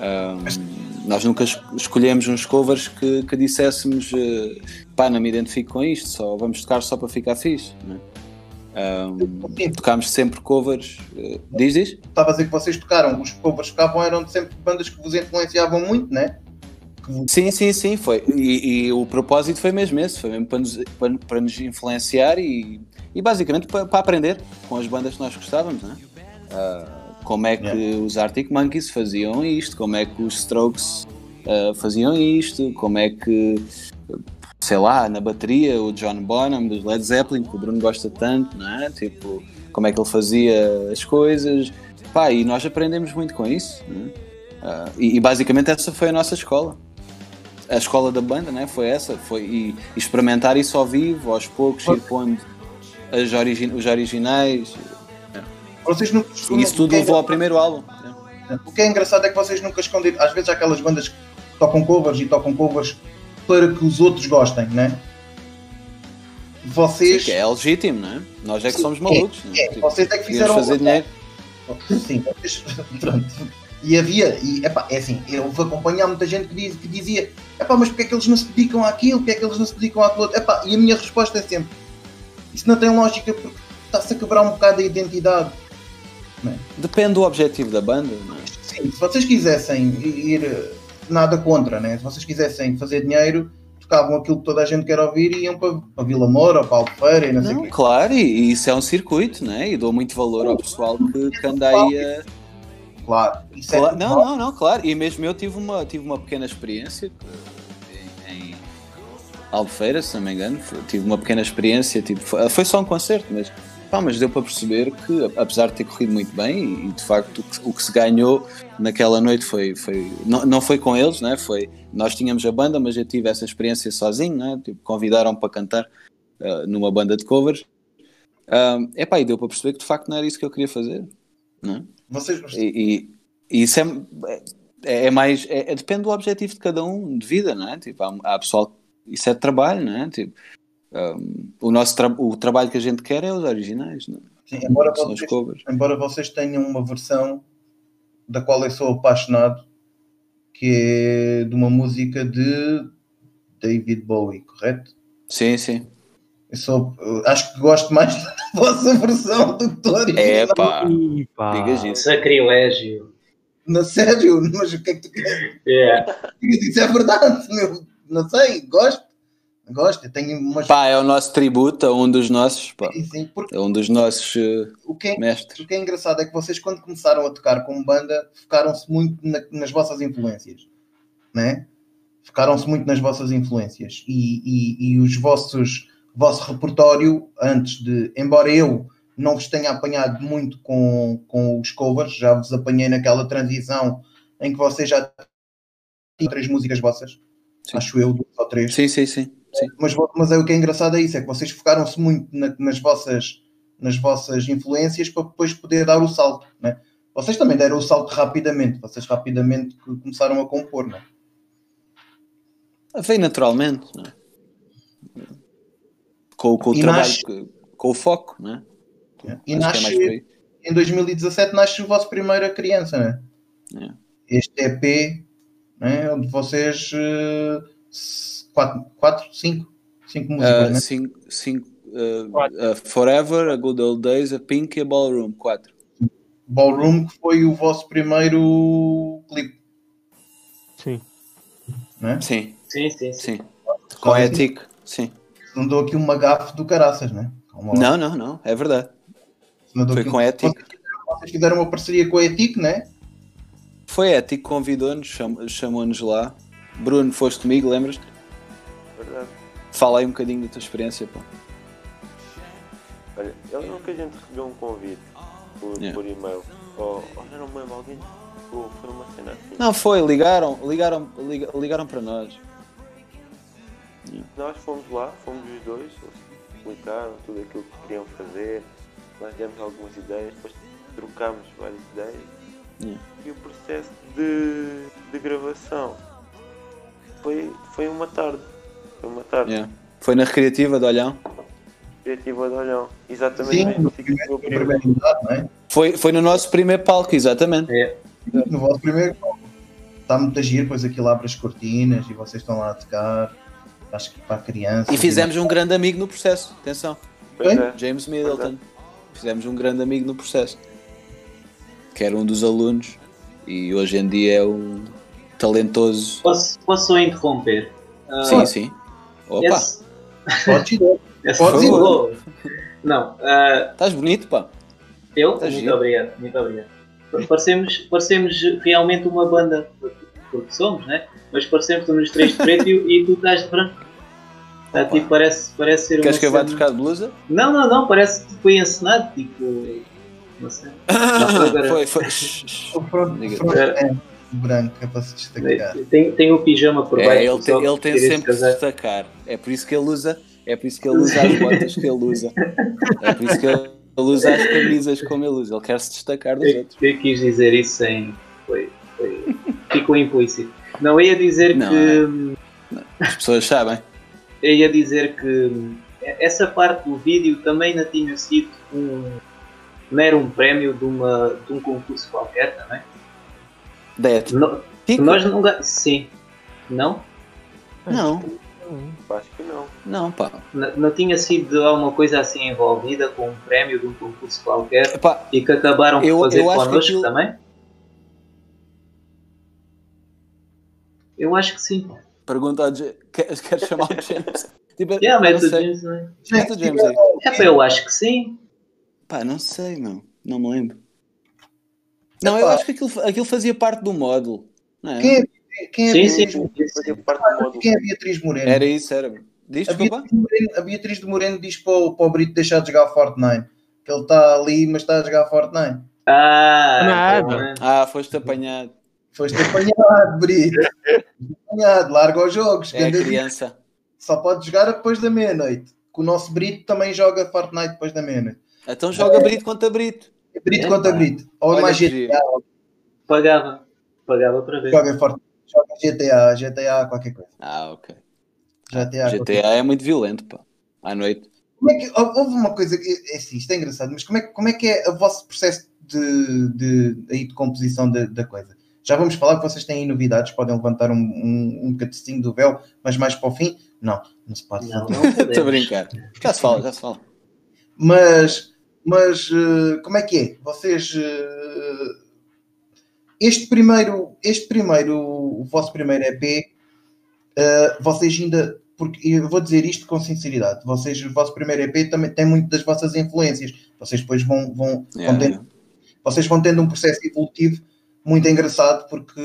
S2: um, nós nunca escolhemos uns covers que, que disséssemos uh, pá, não me identifico com isto, só vamos tocar só para ficar fixe, né? Um, tocámos sempre covers. eh, diz, diz?
S1: Estava a dizer que vocês tocaram, os covers que tocavam eram sempre bandas que vos influenciavam muito, né? Que vos-
S2: Sim, sim, sim, foi. E, e o propósito foi mesmo esse, foi mesmo para nos, para, para nos influenciar e, e basicamente para, para aprender com as bandas que nós gostávamos, né? Ah, como é que
S1: Yeah.
S2: os Arctic Monkeys faziam isto, como é que os Strokes ah, faziam isto, como é que, sei lá, na bateria, o John Bonham dos Led Zeppelin, que o Bruno gosta tanto, não é? Tipo, como é que ele fazia as coisas. Pá, e nós aprendemos muito com isso? Ah, e, e basicamente essa foi a nossa escola a escola da banda, né? Foi essa, foi e, e experimentar isso ao vivo, aos poucos, ir pondo as origi- os originais.
S1: Vocês nunca
S2: E isso tudo
S1: é
S2: levou ao primeiro álbum.
S1: engra- O que é engraçado é que vocês nunca esconderam. Às vezes há aquelas bandas que tocam covers e tocam covers para que os outros gostem, né?
S2: Sim,
S1: Vocês.
S2: que é legítimo, né? Nós é que
S1: Sim,
S2: somos malucos. né?
S1: é,
S2: Tipo,
S1: vocês é que fizeram
S2: fazer dinheiro.
S1: Sim, vocês- pronto. E havia, e, epá, é assim, eu vou acompanhar muita gente que, diz, que dizia epá, mas porque é que eles não se dedicam àquilo, porque é que eles não se dedicam àquilo outro? Epá, e a minha resposta é sempre, isso não tem lógica porque está-se a quebrar um bocado a identidade.
S2: Depende do objetivo da banda, não é?
S1: Sim, se vocês quisessem ir, nada contra, né? se vocês quisessem fazer dinheiro, tocavam aquilo que toda a gente quer ouvir e iam para, para Vila Moura ou para Albufeira e não, sei o
S2: Não,
S1: quê.
S2: claro, e, isso é um circuito, né? E dou muito valor ao pessoal que, que anda aí a.
S1: Claro, isso é
S2: Claro, não, não, não, claro. E mesmo eu tive uma, tive uma pequena experiência em, em Albufeira, se não me engano. Tive uma pequena experiência, tipo, foi, foi só um concerto, mas, pá, mas deu para perceber que, apesar de ter corrido muito bem, e de facto o que, o que se ganhou naquela noite foi. foi não, não foi com eles, né? foi, nós tínhamos a banda, mas eu tive essa experiência sozinho, né? tipo, convidaram para cantar ah, numa banda de covers. Um, epá, e deu para perceber que de facto não era isso que eu queria fazer. Não é?
S1: Vocês,
S2: E, e- e isso é, é, é mais. É, é- depende do objetivo de cada um de vida, não é? Tipo, há, há pessoal. Isso é de trabalho, não é? Tipo, um, o, nosso tra- o trabalho que a gente quer é os originais, não é?
S1: sim, embora,
S2: São
S1: vocês,
S2: covers.
S1: embora vocês tenham uma versão da qual eu sou apaixonado, que é de uma música de David Bowie, correto?
S2: Sim, sim.
S1: Eu sou, eu acho que gosto mais da vossa versão do que toda.
S2: É pá, digas isso.
S3: Sacrilégio.
S1: Na sério, mas o que é que tu queres?
S3: Yeah.
S1: Isso é verdade, meu. Não sei, gosto. Gosto, eu tenho umas.
S2: Pá, é o nosso tributo a um dos nossos, pá,
S1: Sim, sim, porque
S2: é um dos nossos eh,
S1: o que, é,
S2: mestres.
S1: o que é engraçado é que vocês, quando começaram a tocar como banda, focaram-se muito na- nas vossas influências, né? Focaram-se muito nas vossas influências e, e, e os vossos vosso repertório antes de, embora eu não vos tenha apanhado muito com, com os covers, já vos apanhei naquela transição em que vocês já tinham três músicas vossas,
S2: Sim.
S1: acho eu, duas ou três.
S2: Sim, sim, sim. sim.
S1: Mas, mas é o que é engraçado é isso, é que vocês focaram-se muito na- nas, vossas, nas vossas influências para depois poder dar o salto, né? Vocês também deram o salto rapidamente, vocês rapidamente começaram a compor, né?
S2: Veio naturalmente, não é? Com, com o
S1: E
S2: trabalho,
S1: nasce-
S2: com o foco, não é?
S1: E
S2: Acho é
S1: nasce,
S2: aí.
S1: em 2017 nasce o vosso primeira criança, né?
S2: É.
S1: Este EP, né? Onde vocês eh, quatro, quatro, cinco, cinco músicas,
S2: Uh,
S1: né?
S2: cinco, cinco, uh, uh, Forever, A Good Old Days, A Pink e A Ballroom. Quatro.
S1: Ballroom que foi o vosso primeiro clipe,
S4: Sim.
S1: né?
S2: Sim,
S3: Sim, sim, sim.
S2: sim. Com a Ethic, sim.
S1: Não dou aqui uma gafe do caraças, né?
S2: Não, não, não, é verdade. Foi com a Ethic.
S1: Vocês fizeram uma parceria com a Ethic, né?
S2: Foi que convidou-nos, cham- chamou-nos lá. Bruno, foste comigo, lembras-te?
S5: Verdade.
S2: Fala aí um bocadinho da tua experiência, pá.
S5: Olha, eu nunca a gente recebeu um convite por,
S2: Yeah.
S5: por e-mail. Ou, ou não me lembro, alguém. Ou foi uma cena assim.
S2: Não, foi, ligaram, ligaram, liga- ligaram para nós.
S5: Nós fomos lá, fomos os dois, explicaram tudo aquilo que queriam fazer, nós demos algumas ideias, depois trocámos várias ideias.
S2: Yeah.
S5: E o processo de, de gravação foi, foi uma tarde. Foi uma tarde.
S2: Yeah. Foi na recreativa de Olhão.
S5: Criativa de olhão. Exatamente.
S1: Sim, no primeiro,
S5: primeiro.
S1: não é?
S2: Foi, foi no nosso primeiro palco, exatamente.
S3: É.
S1: No vosso primeiro está muito a giro, depois aquilo abre as cortinas e vocês estão lá a tocar. Acho que para a criança.
S2: E fizemos um grande amigo no processo, atenção.
S5: Pois
S1: Bem,
S5: é.
S2: James Middleton. Fizemos um grande amigo no processo. Que era um dos alunos e hoje em dia é um talentoso.
S3: Posso, posso só interromper? Ah,
S2: Sim, sim. Opa,
S3: esse-
S1: Pode ir.
S3: esse
S1: Pode
S2: ir.
S3: Não, ah,
S2: estás bonito, pá.
S3: eu?
S2: Tá
S3: muito
S2: giro.
S3: obrigado, muito obrigado. Parecemos, parecemos realmente uma banda, porque somos, né? Mas parecemos que nos três de preto e, e tu estás de branco. Tá, tipo, parece, parece ser
S2: Queres
S3: uma
S2: que eu vá
S3: cena-
S2: trocar de blusa?
S3: Não, não, não, parece que foi encenado, tipo. Não. Não, agora-
S2: Foi, foi.
S1: O front,
S2: Diga.
S1: front é branco, é para se destacar.
S3: Tem, tem o pijama por baixo.
S2: É, ele tem, ele tem sempre que se destacar. É por isso que ele usa, é por isso que ele usa as botas que ele usa. É por isso que ele usa as camisas como ele usa. Ele quer se destacar dos
S3: Eu,
S2: outros.
S3: eu quis dizer isso sem. Foi. foi ficou implícito. Não, eu ia dizer
S2: Não,
S3: que.
S2: As pessoas sabem.
S3: Eu ia dizer que essa parte do vídeo também não tinha sido um. Não era um prémio de, uma, de um concurso qualquer também.
S2: Dete.
S3: No- nós não. Sim. Não?
S2: Não,
S5: Acho que não.
S2: não, pá.
S3: N- Não tinha sido alguma coisa assim envolvida com um prémio de um concurso qualquer
S2: Epá,
S3: e que acabaram por
S2: Eu-
S3: fazer
S2: eu acho que
S3: connosco
S2: aquilo-
S3: também? Eu acho que sim.
S2: pergunta ao James. Queres, queres chamar o James? Tipo,
S3: Yeah,
S2: não
S3: mete o. James, não é?
S2: O James.
S3: É eu acho que sim.
S2: Pá, não sei, meu. Não me lembro. Não, eu acho que aquilo, aquilo fazia parte do módulo. Não é?
S1: Quem é, quem é,
S3: Sim,
S1: Beatriz,
S3: sim.
S5: Fazia parte do modo.
S1: quem é Beatriz Moreno?
S2: Era isso, era. Diz,
S1: A? Beatriz, Moreno, a Beatriz de Moreno diz para o, para o Brito deixar de jogar Fortnite. Que ele está ali, mas está a jogar Fortnite.
S3: Ah,
S4: Nada.
S3: tá bem.
S2: Ah, foste apanhado.
S1: Foste apanhado, Brito. apanhado, larga os jogos.
S2: É criança.
S1: Só pode jogar depois da meia-noite. Que o nosso Brito também joga Fortnite depois da meia-noite.
S2: Então joga Brito contra Brito.
S1: Brito
S3: É,
S1: contra
S3: pá.
S1: Brito. Ou mais GTA.
S3: Pagava. Pagava para ver.
S1: Joga Fortnite. Joga GTA. GTA qualquer coisa.
S2: Ah, ok.
S1: GTA.
S2: GTA é muito violento, pá. À noite.
S1: Como é que, hou- houve uma coisa que é assim, isto é engraçado, mas como é, que- como é que é o vosso processo de, de, aí de composição da, da coisa? Já vamos falar que vocês têm aí novidades, podem levantar um, um, um catecinho do véu, mas mais para o fim? Não, não se pode.
S3: Não,
S1: fazer.
S3: não
S2: Estou a brincar. Já se fala, já se fala.
S1: Mas, mas eh, como é que é? Vocês eh, este primeiro, este primeiro, o vosso primeiro EP, eh, vocês ainda, porque eu vou dizer isto com sinceridade, vocês, o vosso primeiro EP também tem muito das vossas influências. Vocês depois vão, vão, vão
S2: Yeah,
S1: tendo, vocês vão tendo um processo evolutivo muito engraçado porque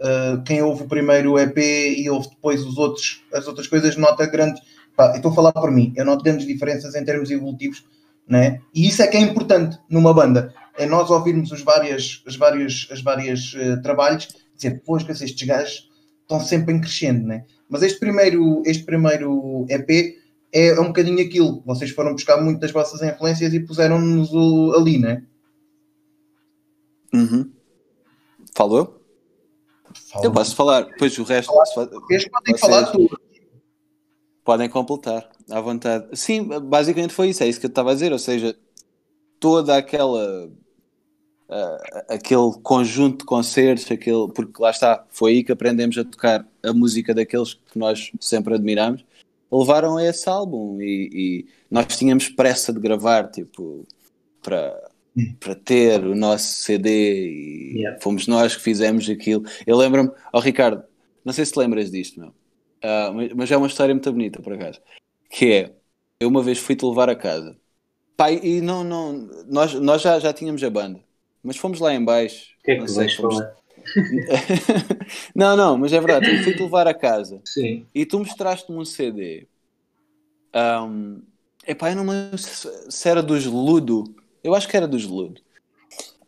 S1: eh, quem ouve o primeiro EP e ouve depois os outros, as outras coisas nota grandes. Pá, eu estou a falar por mim, eu noto grandes diferenças em termos evolutivos, né? E isso é que é importante numa banda, é nós ouvirmos os vários, os vários, os vários eh, trabalhos, dizer, pois que estes gajos estão sempre em crescendo, né? Mas este primeiro, este primeiro EP é, é um bocadinho aquilo. Vocês foram buscar muito das vossas influências e puseram-nos ali, né?
S2: Uhum. Falo eu? Eu posso falar. Depois o resto se fa-
S1: Vocês podem falar tudo.
S2: podem completar à vontade. Sim, basicamente foi isso. É isso que eu estava a dizer. Ou seja, toda aquela. ah, aquele conjunto de concertos, aquele, porque lá está, foi aí que aprendemos a tocar a música daqueles que nós sempre admiramos, levaram a esse álbum e, e nós tínhamos pressa de gravar, tipo, para, para ter o nosso CD e
S3: Yeah.
S2: fomos nós que fizemos aquilo. Eu lembro-me, ó Ricardo, não sei se te lembras disto, meu, Ah, mas, mas é uma história muito bonita, por acaso, que é, eu uma vez fui-te levar a casa, pai, e não, não, nós, nós já, já tínhamos a banda, mas fomos lá em baixo,
S3: O que é
S2: não
S3: que vais
S2: fomos-
S3: falar?
S2: não, não, mas é verdade, eu fui-te levar a casa
S3: Sim.
S2: e tu mostraste-me um CD. Um, epá, eu não me lembro se era dos Ludo. Eu acho que era dos Ludo.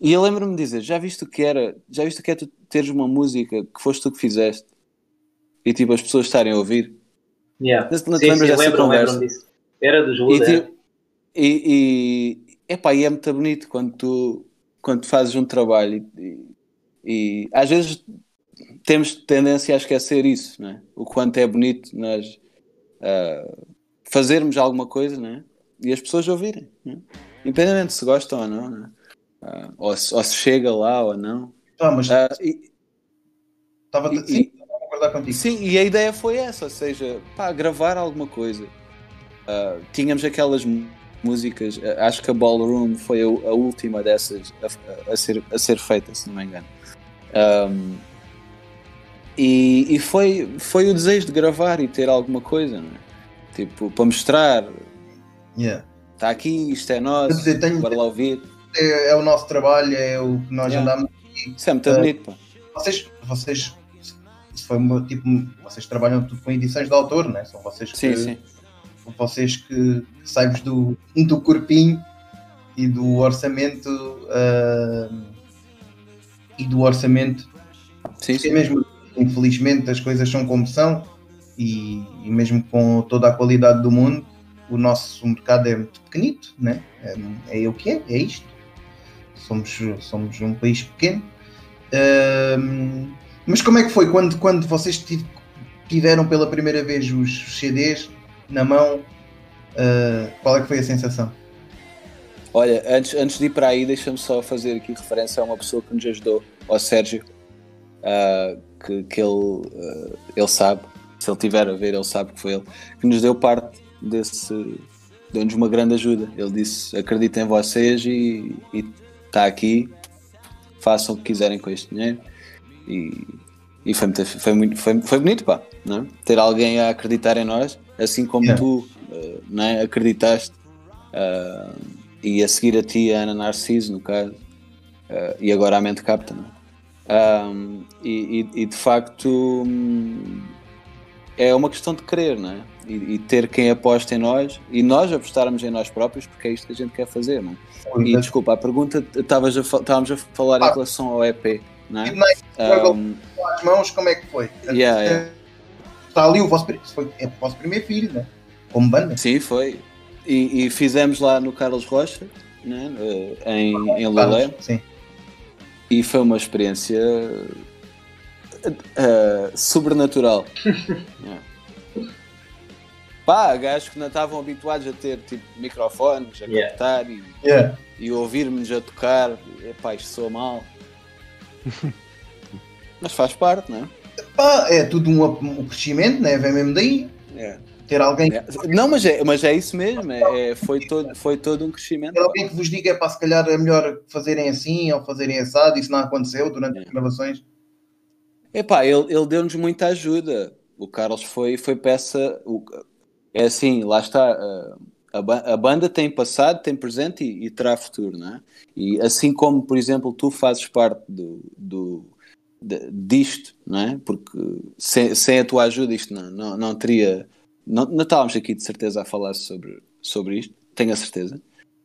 S2: E eu lembro-me de dizer: já viste o que era? Já viste o que é tu teres uma música que foste tu que fizeste? E tipo, as pessoas estarem a ouvir.
S3: Yeah.
S2: Não te- não te
S3: sim,
S2: lembras
S3: sim,
S2: dessa
S3: lembro,
S2: conversa?
S3: lembro disso. Era dos
S2: E,
S3: Luda.
S2: tipo, e, e, epá, e é muito bonito quando tu, quando tu fazes um trabalho e, e- e às vezes temos tendência a esquecer isso, não é? o quanto é bonito nós ah, fazermos alguma coisa não é? e as pessoas ouvirem, não é? independente se gostam ou não, não é? Ah, ou, se, ou se chega lá ou não.
S1: Tá, mas
S2: Ah, e-
S1: estava
S2: e-
S1: sim, estava a concordar contigo.
S2: Sim, e a ideia foi essa, ou seja, pá, gravar alguma coisa. Ah, tínhamos aquelas músicas. Eh, Acho que a Ballroom foi a, a última dessas a, a ser, a ser feita, se não me engano. Um, e e foi, foi o desejo de gravar e ter alguma coisa, não é? Tipo, para mostrar,
S1: Yeah.
S2: está aqui, isto é nosso,
S1: dizer, tenho-
S2: bora lá ouvir.
S1: É, é o nosso trabalho, é o que nós
S2: Yeah.
S1: andamos.
S2: Isso é muito
S1: Eh,
S2: bonito, pá.
S1: Vocês, vocês, isso foi uma, tipo, vocês trabalham tudo com edições de autor, né? São vocês que,
S2: Sim, sim.
S1: vocês que, que do, do corpinho e do orçamento ah, e do orçamento
S2: sim, sim.
S1: mesmo infelizmente as coisas são como são e, e mesmo com toda a qualidade do mundo o nosso mercado é muito pequenito né? é, é o que é, é isto somos, somos um país pequeno Ahm, mas como é que foi quando, quando vocês ti- tiveram pela primeira vez os CDs na mão ah, qual é que foi a sensação?
S2: Olha, antes, antes de ir para aí, deixa-me só fazer aqui referência a uma pessoa que nos ajudou, ao Sérgio, ah, que, que ele, ah, ele sabe, se ele tiver a ver, ele sabe que foi ele, que nos deu parte desse, deu-nos uma grande ajuda. Ele disse: acreditem em vocês e está aqui, façam o que quiserem com este dinheiro. E, e foi, muito, foi, muito, foi, foi bonito, pá, não é? ter alguém a acreditar em nós, assim como
S1: Yeah.
S2: tu não é? acreditaste. ah, e a seguir a ti a Ana Narciso, no caso, eh, e agora a Mente Capta, é? Ahm, e, e- e, de facto hum, é uma questão de querer, não é? E, e ter quem aposta em nós e nós apostarmos em nós próprios, porque é isto que a gente quer fazer, não é? E desculpa, a pergunta, estavas a estávamos a falar em
S1: Ah.
S2: relação ao EP, não é?
S1: Midnight Struggle
S2: Ahm,
S1: as mãos, como é que foi?
S2: Yeah, yeah.
S1: Está ali o vosso, foi, é o vosso primeiro filho, né? Como banda.
S2: sim, foi. E, e fizemos lá no Carlos Rocha, né? eh, em, em Lolé.
S1: Sim.
S2: e foi uma experiência eh, sobrenatural. É. Pá, gajos que não estavam habituados a ter tipo, microfones, a
S3: Yeah.
S2: captar e,
S1: Yeah.
S2: e ouvir-nos a tocar. Epá, isto soa mal. Mas faz parte, não é?
S1: Pá, é tudo um, um crescimento, né? Vem mesmo daí.
S2: É.
S1: Ter alguém,
S2: É. Não, mas é, mas é isso mesmo. É, é- foi, todo, foi todo um crescimento.
S1: ter alguém que vos diga, é para se calhar é melhor fazerem assim ou fazerem assado. Isso não aconteceu durante
S2: É.
S1: as gravações.
S2: Epá, ele, ele deu-nos muita ajuda. O Carlos foi, foi peça. o- é assim, lá está. a- A, ba- a banda tem passado, tem presente e, e terá futuro, não é? E assim como, por exemplo, tu fazes parte do, do, de- disto, não é? Porque sem, sem a tua ajuda isto não, não, não teria. Não, não estávamos aqui de certeza a falar sobre, sobre isto, tenho a certeza.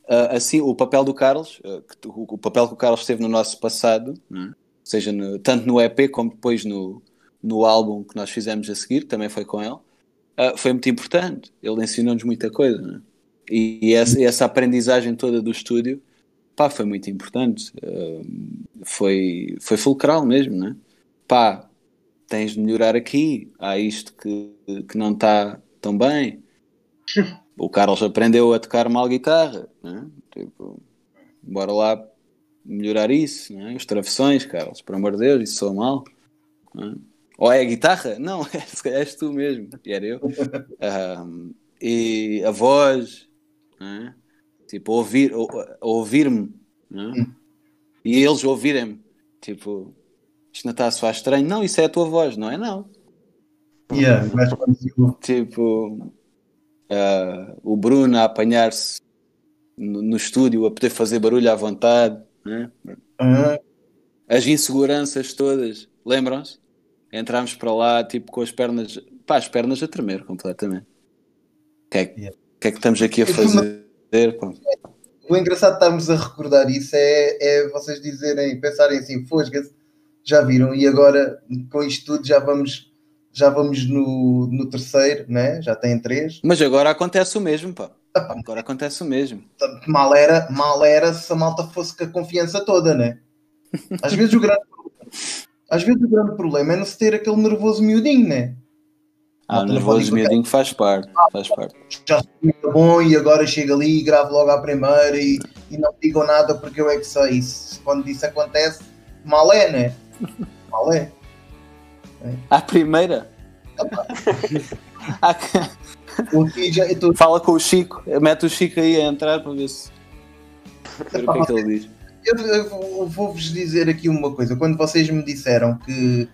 S2: Ah, assim, o papel do Carlos, ah, que o, o papel que o Carlos teve no nosso passado, é? seja no- tanto no EP como depois no, no álbum que nós fizemos a seguir, também foi com ele, ah, foi muito importante. Ele ensinou-nos muita coisa. E, essa, essa aprendizagem toda do estúdio pá, foi muito importante. Ah, foi, foi fulcral mesmo, né? Pá, tens de melhorar aqui. Há isto que, que não está tão bem. O Carlos aprendeu a tocar mal guitarra, né? Tipo, bora lá melhorar isso, né? Os travessões, Carlos, por amor de Deus, isso soa mal. né? Ou é a guitarra? Não, se calhar és tu mesmo, e era eu. Ahm, e a voz, né? tipo, ouvir, ou- ouvir-me, né? e eles ouvirem-me, tipo, isto não está a soar estranho, não, isso é a tua voz, não é? Não.
S1: Yeah,
S2: Tipo, ah, o Bruno a apanhar-se no, no estúdio, a poder fazer barulho à vontade, né?
S1: Ah,
S2: as inseguranças todas, lembram-se? Entramos para lá, tipo, com as pernas, pá, as pernas a tremer completamente. Que é,
S1: Yeah.
S2: Que é que estamos aqui a fazer? pá?
S1: o engraçado de estarmos a recordar isso é, é vocês dizerem, pensarem assim, fosga-se, já viram, e agora com isto tudo já vamos, já vamos no, no terceiro, né? já tem três.
S2: Mas agora acontece o mesmo, pá. Agora acontece o mesmo.
S1: Mal era, mal era se a malta fosse com a confiança toda, né? Às vezes o grande, às vezes o grande problema é não se ter aquele nervoso miudinho, né?
S2: Ah, o nervoso miudinho faz parte, faz parte.
S1: Já sou muito bom e agora chego ali e gravo logo à primeira e, e não digam nada porque eu é que sei. Isso, quando isso acontece, mal é, né? Mal é.
S2: À primeira.
S1: Pi já- tô-
S2: Fala com o Chico, mete o Chico aí a entrar para ver se. Ver o que é que ele diz.
S1: Eu, eu vou- vou-vos dizer aqui uma coisa. Quando vocês me disseram que,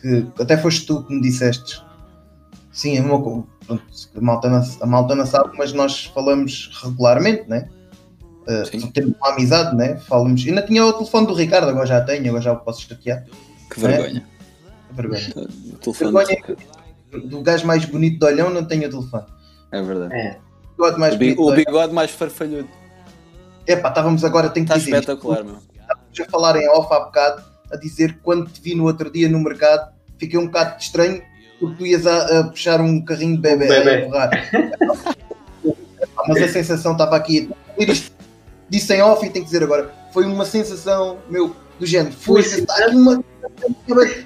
S1: que até foste tu que me disseste, sim, é uma, co- pronto, a, malta não, a sabe, mas nós falamos regularmente, né? Uh, temos uma amizade, né? Falamos. Ainda tinha o telefone do Ricardo, agora já tenho, agora já o posso chatear.
S2: Que vergonha.
S1: Vergonha.
S2: O telefone.
S1: Vergonha do gajo mais bonito de olhão, não tenho o telefone.
S2: É verdade.
S3: É.
S1: O bigode mais
S2: O, bi- o bigode mais farfalhudo.
S1: Epá, estávamos agora, tenho que
S2: Está
S1: dizer. isto.
S2: espetacular, meu.
S1: já falar em off há bocado, a dizer que quando te vi no outro dia no mercado, fiquei um bocado estranho porque tu ias a, a puxar um carrinho de bebê,
S3: Um
S1: empurrar. Mas a sensação estava aqui. Isto disse em off e tenho que dizer agora. Foi uma sensação, meu, do género. Foi,
S3: Foi,
S1: está aqui uma.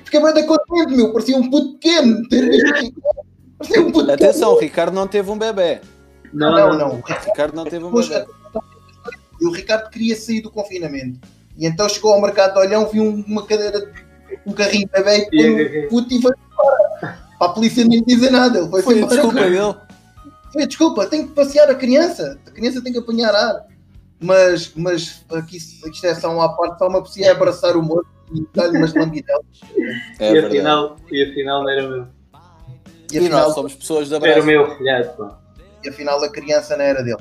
S1: Fiquei bem contente, meu. Parecia um puto pequeno. Ter visto aqui. Parecia um puto
S2: Atenção, o Ricardo não teve um bebê.
S3: Não,
S1: Não,
S3: não.
S2: O Ricardo não teve um bebê.
S1: E o Ricardo queria sair do confinamento. E então chegou ao mercado de Olhão, viu um- uma cadeira, um carrinho de bebê
S3: E
S1: e um e foi embora. Para a polícia nem dizer nada. Ele foi,
S2: Foi a desculpa dele.
S1: Foi, desculpa, tenho que passear a criança. A criança tem que apanhar ar. Mas, mas aqui isto é só uma parte, só uma pessoa é abraçar o morto e dar-lhe umas lambidelas.
S2: É
S3: e,
S2: verdade.
S3: afinal, e afinal não era meu.
S1: E
S2: E nós
S1: afinal,
S2: somos pessoas de
S3: Era o meu filhado, pá.
S1: e afinal a criança não era dele.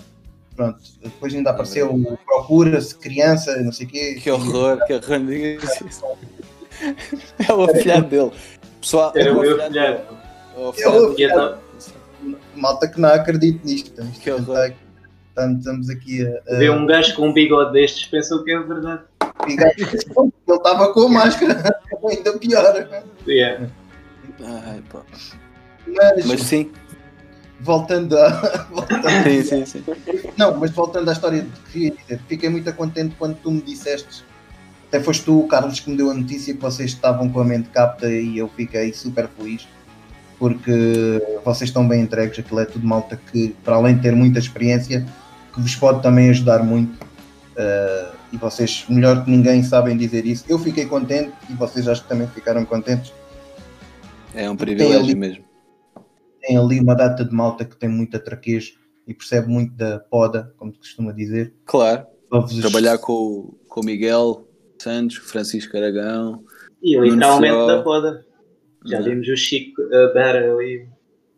S1: Pronto, depois ainda apareceu o procura-se criança, não sei o quê.
S2: Que horror, que horror. É o afilhado dele. Pessoal,
S3: Era
S2: é
S3: o
S2: o
S3: meu
S2: afilhado
S3: filhado.
S2: dele.
S3: pá.
S2: É o
S1: É
S2: afilhado
S1: o
S2: dele.
S3: E então,
S1: Malta que não acredita nisto. Estamos,
S2: Que horror.
S1: estamos, estamos aqui a. a
S3: ver um gajo com um bigode destes pensou que é verdade.
S1: Ele estava com a máscara, ainda pior.
S3: Yeah.
S2: Ai.
S1: Mas,
S2: Mas sim,
S1: voltando a. voltando-
S2: sim, sim, sim.
S1: não, mas voltando à história de queria dizer, fiquei muito contente quando tu me disseste. Até foste tu, Carlos, que me deu a notícia que vocês estavam com a mente capta e eu fiquei super feliz porque vocês estão bem entregues, aquilo é tudo malta que, para além de ter muita experiência, que vos pode também ajudar muito. eh, e vocês, melhor que ninguém, sabem dizer isso. Eu fiquei contente e vocês acho que também ficaram contentes.
S2: É um privilégio
S1: ali-
S2: mesmo.
S1: Tem ali uma data de malta que tem muita traquejo e percebe muito da poda, como se costuma dizer.
S2: Claro, trabalhar com, com o Miguel Santos, Francisco Aragão.
S3: E
S2: Nuno
S3: literalmente
S2: Fló.
S3: da poda. Já
S2: Não.
S3: vimos o Chico a dar ali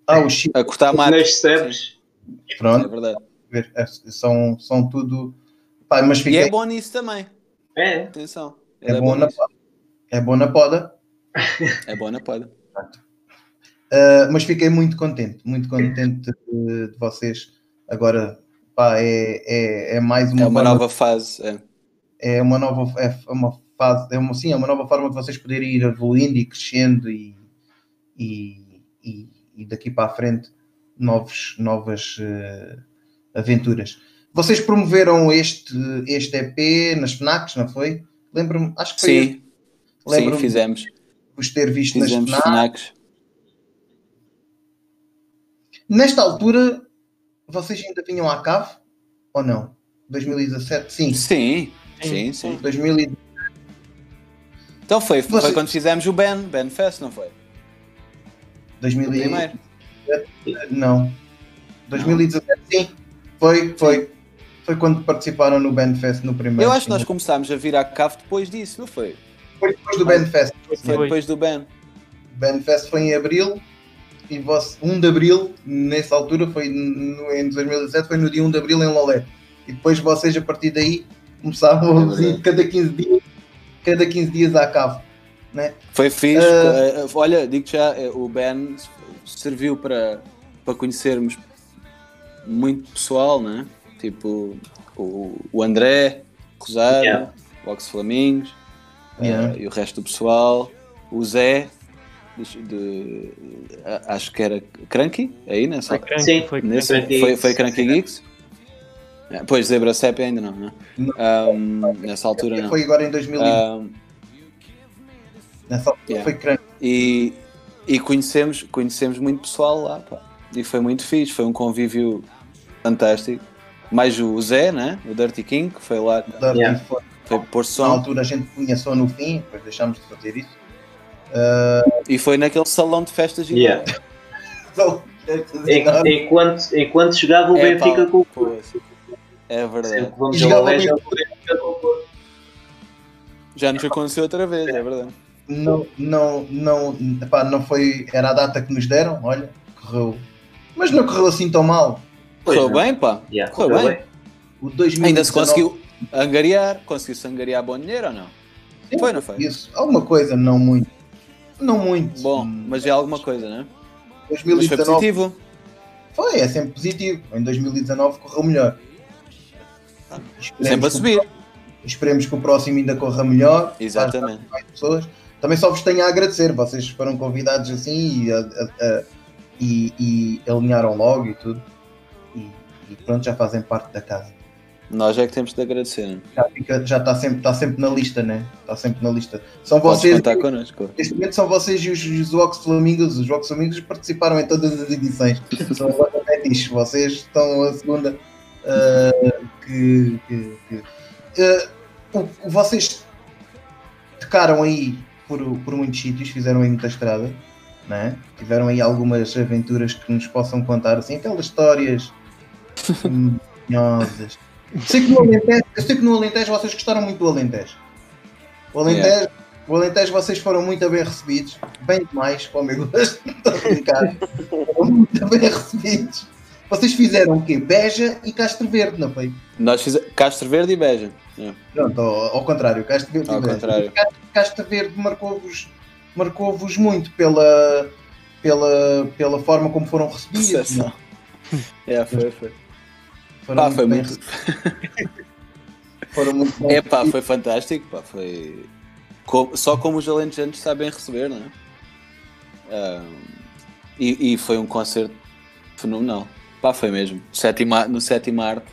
S1: Ah, o Chico,
S2: A cortar mato.
S3: sebes.
S2: É
S1: pronto,
S2: verdade.
S1: ver, é- são, são tudo. Pá, mas
S2: E
S1: fiquei,
S2: é bom nisso também.
S3: É,
S2: Atenção.
S1: é,
S2: Ele
S1: bom na
S2: nisso.
S1: poda. É bom na poda.
S2: É bom na poda.
S1: Uh, mas fiquei muito contente, muito contente de, de vocês. Agora, pá, é, é, é mais uma,
S2: É uma
S1: forma-
S2: nova fase. É.
S1: é uma nova é uma fase, é uma, sim, é uma nova forma de vocês poderem ir evoluindo e crescendo e, e, e, e daqui para a frente novos, novas eh, aventuras. Vocês promoveram este, este EP nas FNACs, não foi? Lembro-me, acho que foi
S2: Sim, sim, fizemos.
S1: vos ter visto
S2: Fizemos
S1: nas FNACs.
S2: FNACs.
S1: Nesta altura, vocês ainda vinham à cave ou não? 2017? Sim.
S2: Sim, sim, sim.
S1: 2000
S2: Então foi, foi
S1: Você-
S2: quando fizemos o Ben, Ben Fest, não foi?
S1: 2000
S2: O primeiro.
S1: Não. 2017, sim. Foi, foi. Foi quando participaram no Bandfest no primeiro.
S2: Eu acho que nós começámos a vir à cave depois disso, não foi?
S1: Foi depois do Bandfest.
S2: Foi
S4: Foi.
S2: depois do Ben.
S1: O Bandfest foi em abril e você, 1 de abril, nessa altura, foi no, em 2017, foi no dia 1 de abril em Lolé. E depois vocês, a partir daí, começavam
S2: É
S1: a
S2: verdade.
S1: cada 15 dias, cada 15 dias à cave.
S2: Foi fixe. Eh, olha, digo já, eh, o Ben serviu para, para conhecermos muito pessoal, né? Tipo o, o André, o Rosário,
S3: Yeah.
S2: o Ox Flamingos
S1: Yeah.
S2: e o resto do pessoal, o Zé, de, de- acho que era Cranky, aí nessa
S4: Foi cranky,
S3: Sim.
S4: foi
S2: Nesse, foi,
S3: Geeks.
S2: foi Cranky Geeks? É, Pois, Zebra Sepp ainda não, né? Ahm, nessa altura não.
S1: Foi agora em 2000.
S2: Ahm,
S1: Nessa altura
S2: yeah.
S1: foi crânio.
S2: e, e conhecemos, conhecemos muito pessoal lá, pá. E foi muito fixe, foi um convívio fantástico. Mais o Zé, né? O Dirty King, que foi lá,
S1: da-
S3: Yeah.
S1: foi-
S2: foi
S1: Na
S2: som.
S1: altura a gente punha só no fim, depois deixámos de fazer isso.
S2: E foi naquele salão de festas
S3: Yeah.
S2: gigante.
S3: Enquanto, enquanto jogava o
S2: É,
S3: Benfica
S2: pá,
S3: com o.
S2: É verdade.
S3: Vamos
S1: E
S3: ao
S1: jogava
S3: Porto.
S2: Já nos aconteceu outra vez, é verdade.
S1: Não, não, não, epá, não foi. Era a data que nos deram, olha, correu. Mas não correu assim tão mal.
S2: Correu bem, pá.
S3: Yeah,
S2: Correu
S3: correu
S2: bem.
S1: O 2019,
S2: Ainda se conseguiu angariar, conseguiu-se angariar bom dinheiro ou não?
S1: Sim,
S2: Foi, não foi?
S1: Isso, alguma coisa, não muito. Não muito.
S2: Bom, mas é alguma coisa, né? Mas foi
S1: 2019
S2: positivo.
S1: foi, é sempre positivo. Em 2019 correu melhor.
S2: Sempre a subir.
S1: Esperemos que o próximo ainda corra melhor.
S2: Exatamente.
S1: Pessoas. Também só vos tenho a agradecer. Vocês foram convidados assim e, a- a- a- e- e alinharam logo e tudo. E, e pronto, já fazem parte da casa.
S2: Nós é que temos de agradecer.
S1: Já, fica- já está sempre, está sempre na lista, né? Está sempre na lista. São
S2: Podes
S1: vocês.
S2: contar connosco.
S1: Neste momento são vocês e os, os Vox Flamingos. Os Vox Flamingos participaram em todas as edições. São fetiches. Vocês estão a segunda. Que, que- que- o- o- vocês tocaram aí por, por muitos sítios, fizeram aí muita estrada, né? tiveram aí algumas aventuras que nos possam contar, assim, aquelas histórias manhosas. Sei que no Alentejo, eu sei que no Alentejo vocês gostaram muito do Alentejo. O Alentejo, o Alentejo vocês foram muito bem recebidos, bem demais, para o meu gosto, estou a brincar. Foram muito bem recebidos. Vocês fizeram o quê? Beja e Castro Verde, não foi?
S2: Nós fizemos Castro Verde e Beja. É,
S1: Pronto, ao, ao contrário, Castro Verde
S2: Ao
S1: e Beja. Castro, Verde marcou-vos marcou-vos muito pela, pela, pela forma como foram recebidos. Não?
S2: É, foi, foi.
S1: Foram
S2: Pá,
S1: muito
S2: foi muito.
S1: Foram muito bem
S2: É pá,
S1: recebidos.
S2: foi fantástico, pá, foi só como os alentejanos sabem receber, não é? Ah, e, e foi um concerto fenomenal, pá, foi mesmo. Sétima, no sétimo arte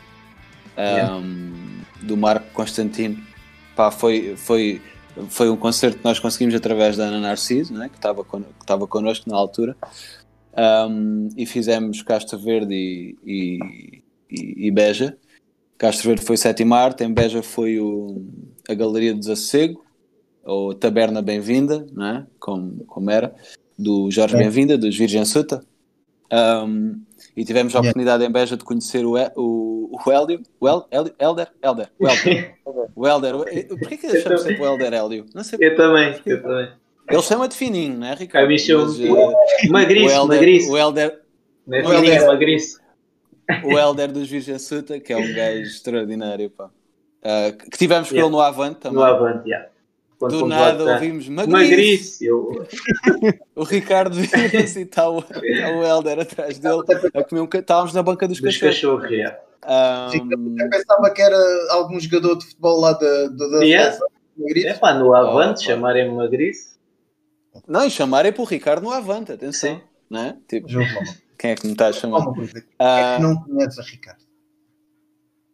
S2: ah, do Marco Constantino, pá, foi, foi, foi um concerto que nós conseguimos através da Ana Narciso, não é? que estava con- que estava connosco na altura. Um, e fizemos Castro Verde e, e, e- e Beja. Castro Verde foi sétima arte, em Beja foi o, a Galeria do Desassossego, ou Taberna Bem-vinda, não é? como, como era, do Jorge
S1: É.
S2: Bem-vinda, dos Virgem Suta. Um, e tivemos a
S1: Yeah.
S2: oportunidade em Beja de conhecer o, o, o Hélio, o El, Hélio- Elder, Elder, o Elder, o Elder. Porquê que ele chama sempre o Elder Hélio? Não sei.
S3: Eu também, eu também.
S2: Ele chama-de fininho, não é, Ricardo?
S3: A mim chama-
S2: eh,
S3: Magriço,
S2: o Elder,
S3: magriço.
S2: o Elder,
S3: Não é
S1: o Helder-
S3: fininho, é magriço.
S2: o Elder dos Virgem Suta, que é um gajo extraordinário, pá. Ah, que tivemos com
S3: Yeah.
S2: ele no Avante também.
S3: No Avante, já. Quando
S2: Do nada ouvimos. Magriço.
S3: Eu...
S2: O Ricardo vira-se e está o, está o Elder atrás dele a comer um Estávamos na banca dos
S3: Dos
S2: cachorros.
S3: cachorros, já.
S2: Ah,
S1: Eu pensava que era algum jogador de futebol lá da, da, da
S3: Yeah. É pá, no Avante,
S2: Oh, pá.
S3: chamarem-me magriço.
S2: não, e chamarem para o Ricardo no Avante, atenção.
S3: Sim.
S2: Não é? Tipo, quem é que me está a chamar?
S1: uma coisa. Quem é
S2: Ah,
S1: que não conhece o Ricardo?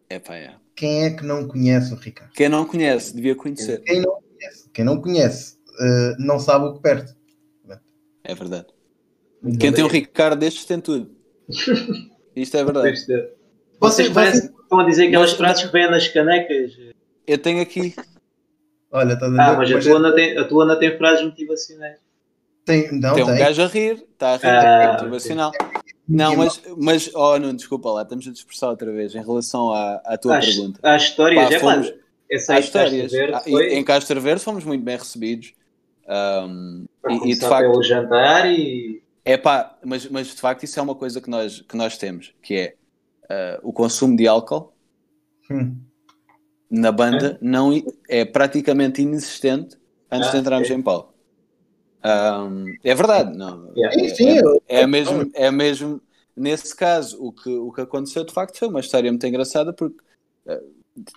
S2: é pá, é.
S1: Quem é que não conhece o Ricardo?
S2: Quem não conhece, devia conhecer.
S1: Quem não conhece, quem não, conhece eh, não sabe o que perde.
S2: É verdade. Quem tem um Ricardo destes tem tudo. Isto é verdade.
S3: Vocês, vocês parecem que estão a dizer aquelas frases que vêm nas canecas.
S2: Eu tenho aqui.
S1: Olha,
S3: Ah, mas a tua, não tem, a tua não tem frases motivacionais.
S1: tem, não
S2: tem
S1: tem.
S2: um gajo a rir, está a rir,
S3: Ah,
S2: é motivacional. Não, mas, mas, oh, não, desculpa lá, estamos a dispersar outra vez em relação à, à tua
S3: Às,
S2: pergunta.
S3: às histórias,
S2: Pá,
S3: é
S2: fomos-
S3: essa
S2: Há
S3: aí que estás a
S2: histórias.
S3: ver
S2: Ah,
S3: foi
S2: Em Castro Verde fomos muito bem recebidos.
S3: Para
S2: e, e de facto,
S3: pelo jantar e
S2: é pá, mas, mas de facto isso é uma coisa que nós, que nós temos, que é ah, o consumo de álcool
S1: Hum.
S2: na banda não i- é praticamente inexistente antes de
S3: Ah,
S2: entrarmos
S3: ok.
S2: em palco. Ahm, é verdade, não. É-
S1: sim,
S2: é-
S1: eu-
S2: é mesmo, é mesmo nesse caso o que, o que aconteceu de facto foi uma história muito engraçada porque eh,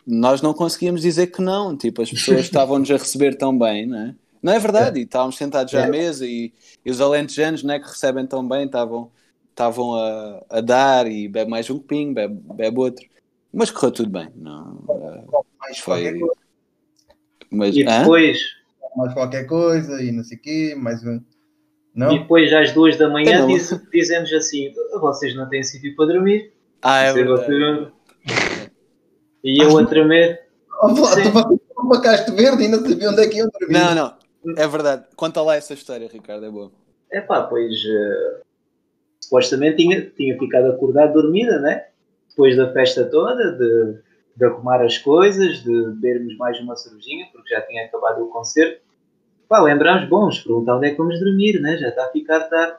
S2: nós não conseguíamos dizer que não, tipo, as pessoas estavam-nos a receber tão bem, não é? Não é verdade, e estávamos sentados já à
S1: É.
S2: mesa e, e os alentejanos não é, que recebem tão bem estavam, estavam a, a dar e bebe mais um copinho, bebe, bebe outro, mas correu tudo bem, não, eh,
S1: Mais
S2: foi,
S1: qualquer coisa,
S2: mas,
S3: E
S2: hã?
S3: depois,
S1: mais qualquer coisa e não sei o quê, mais um. Não?
S3: e depois às duas da manhã
S2: Não.
S3: diz, dizemos assim: vocês não têm sítio para dormir.
S2: ah, é
S3: vão
S2: verdade.
S3: E eu a tremer.
S1: Oh, tu vais para Castro Verde e não sabia onde é que iam dormir.
S2: não, não, é verdade, conta lá essa história Ricardo, é boa
S3: É pá, pois. eh, supostamente tinha, tinha ficado acordado dormida, né? Depois da festa toda, de, de arrumar as coisas, de bebermos mais uma cervejinha, porque já tinha acabado o concerto. Pá, lembramos, bons, perguntar onde é que vamos dormir, né? Já está a ficar tarde.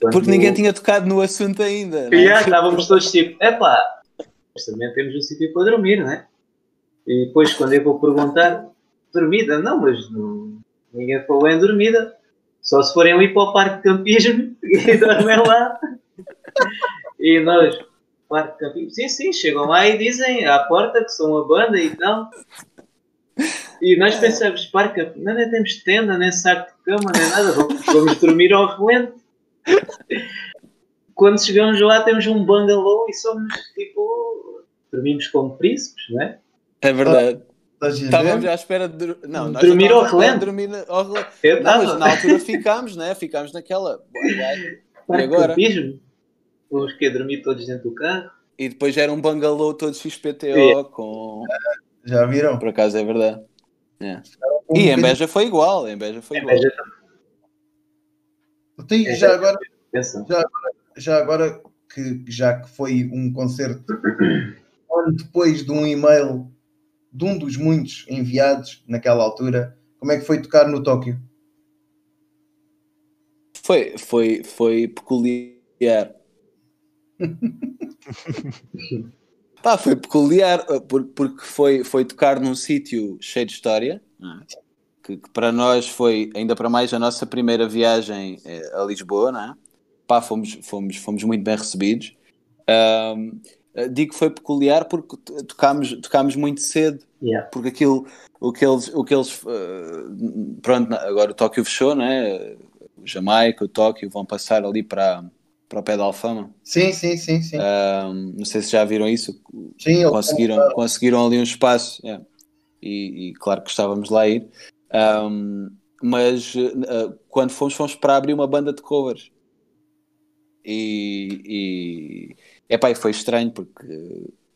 S3: Quando-
S2: Porque ninguém tinha tocado no assunto ainda. é?
S3: E já estávamos todos tipo, epá, nós também temos um sítio para dormir, né? E depois quando eu vou perguntar, dormida? Não, mas não, ninguém falou em dormida. Só se forem ali para o parque de campismo e dormem lá. E nós, parque de campismo, sim, sim, chegam lá e dizem à porta que são a banda e tal. E nós pensamos, parque não, nem temos tenda, nem saco de cama, nem nada, vamos, vamos dormir ao relento. Quando chegamos lá temos um bungalow e somos tipo. Dormimos como príncipes, não é?
S2: É verdade. Estávamos à espera de. Não, nós
S3: Dormir ao relento.
S2: Dormir ao relento. Não, na altura ficámos, né? Ficámos naquela.
S3: Parque de
S2: agora?
S3: Vamos que dormir todos dentro do carro.
S2: E depois era um bungalow todo XPTO
S3: É.
S2: com.
S1: Já viram?
S2: Por acaso é verdade. É.
S1: Um
S2: E em Beja foi igual. Em Beja foi igual.
S3: Veja,
S1: Tem-
S3: É.
S1: já agora. Já agora que já que foi um concerto ano depois de um e-mail de um dos muitos enviados naquela altura, como é que foi tocar no Tóquio?
S2: Foi, foi, foi peculiar. Pá, foi peculiar por- porque foi, foi tocar num sítio cheio de história, é? que, que para nós foi, ainda para mais, a nossa primeira viagem eh, a Lisboa, não é? Pá, fomos, fomos, fomos muito bem recebidos. Eh, digo que foi peculiar porque to- tocámos, tocámos muito cedo
S3: Yeah.
S2: porque aquilo, o que eles, o que eles eh, pronto, agora o Tóquio fechou, né? O Jamaica, o Tóquio vão passar ali para, para o pé da Alfama.
S1: Sim, sim, sim, sim.
S2: Ahm, não sei se já viram isso,
S1: sim
S2: conseguiram, conseguiram ali um espaço yeah. e, e claro que estávamos lá a ir. Ahm, mas eh, quando fomos, fomos para abrir uma banda de covers. E, e epá, e foi estranho porque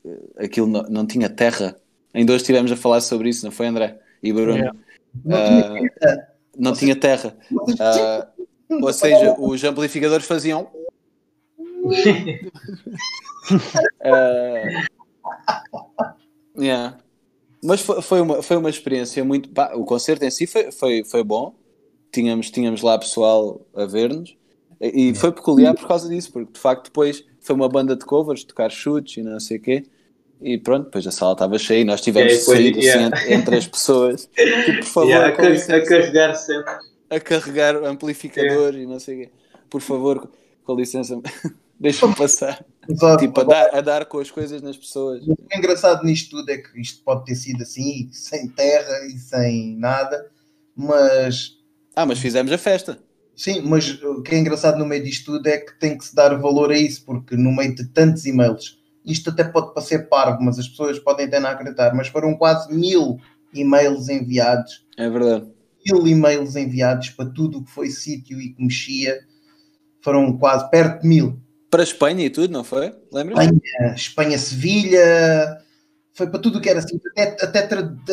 S2: eh, aquilo não, não tinha terra. Ainda hoje estivemos a falar sobre isso, não foi, André? E Bruno?
S4: Yeah.
S1: não tinha-
S2: Ah, não tinha terra. Ah, ou seja, os amplificadores faziam. Ah, yeah. Mas foi, foi uma, foi uma experiência muito. pá, o concerto em si foi, foi, foi bom. Tínhamos, tínhamos lá pessoal a ver-nos. E foi peculiar por causa disso, porque de facto depois foi uma banda de covers, tocar chutes e não sei o quê. E pronto, depois a sala estava cheia e nós tivemos
S3: Yeah,
S2: de sair assim,
S3: yeah.
S2: entre, entre as pessoas. Tipo, por favor,
S3: Yeah, a, car-
S2: licença
S3: a carregar sempre.
S2: a carregar amplificador e não sei o quê. Por favor, com licença, deixa-me passar.
S1: Só-
S2: Tipo, a dar, a dar com as coisas nas pessoas.
S1: O engraçado nisto tudo é que isto pode ter sido assim, sem terra e sem nada, mas
S2: Ah, mas fizemos a festa.
S1: Sim, mas o que é engraçado no meio disto tudo é que tem que se dar valor a isso, porque no meio de tantos e-mails, isto até pode parecer parvo, mas as pessoas podem até não acreditar, mas foram quase mil e-mails enviados,
S2: É verdade.
S1: mil e-mails enviados para tudo o que foi sítio e que mexia, foram quase perto de mil.
S2: Para a Espanha e tudo, não foi? Lembras?
S1: Espanha, Espanha-Sevilha, foi para tudo o que era assim, até, até,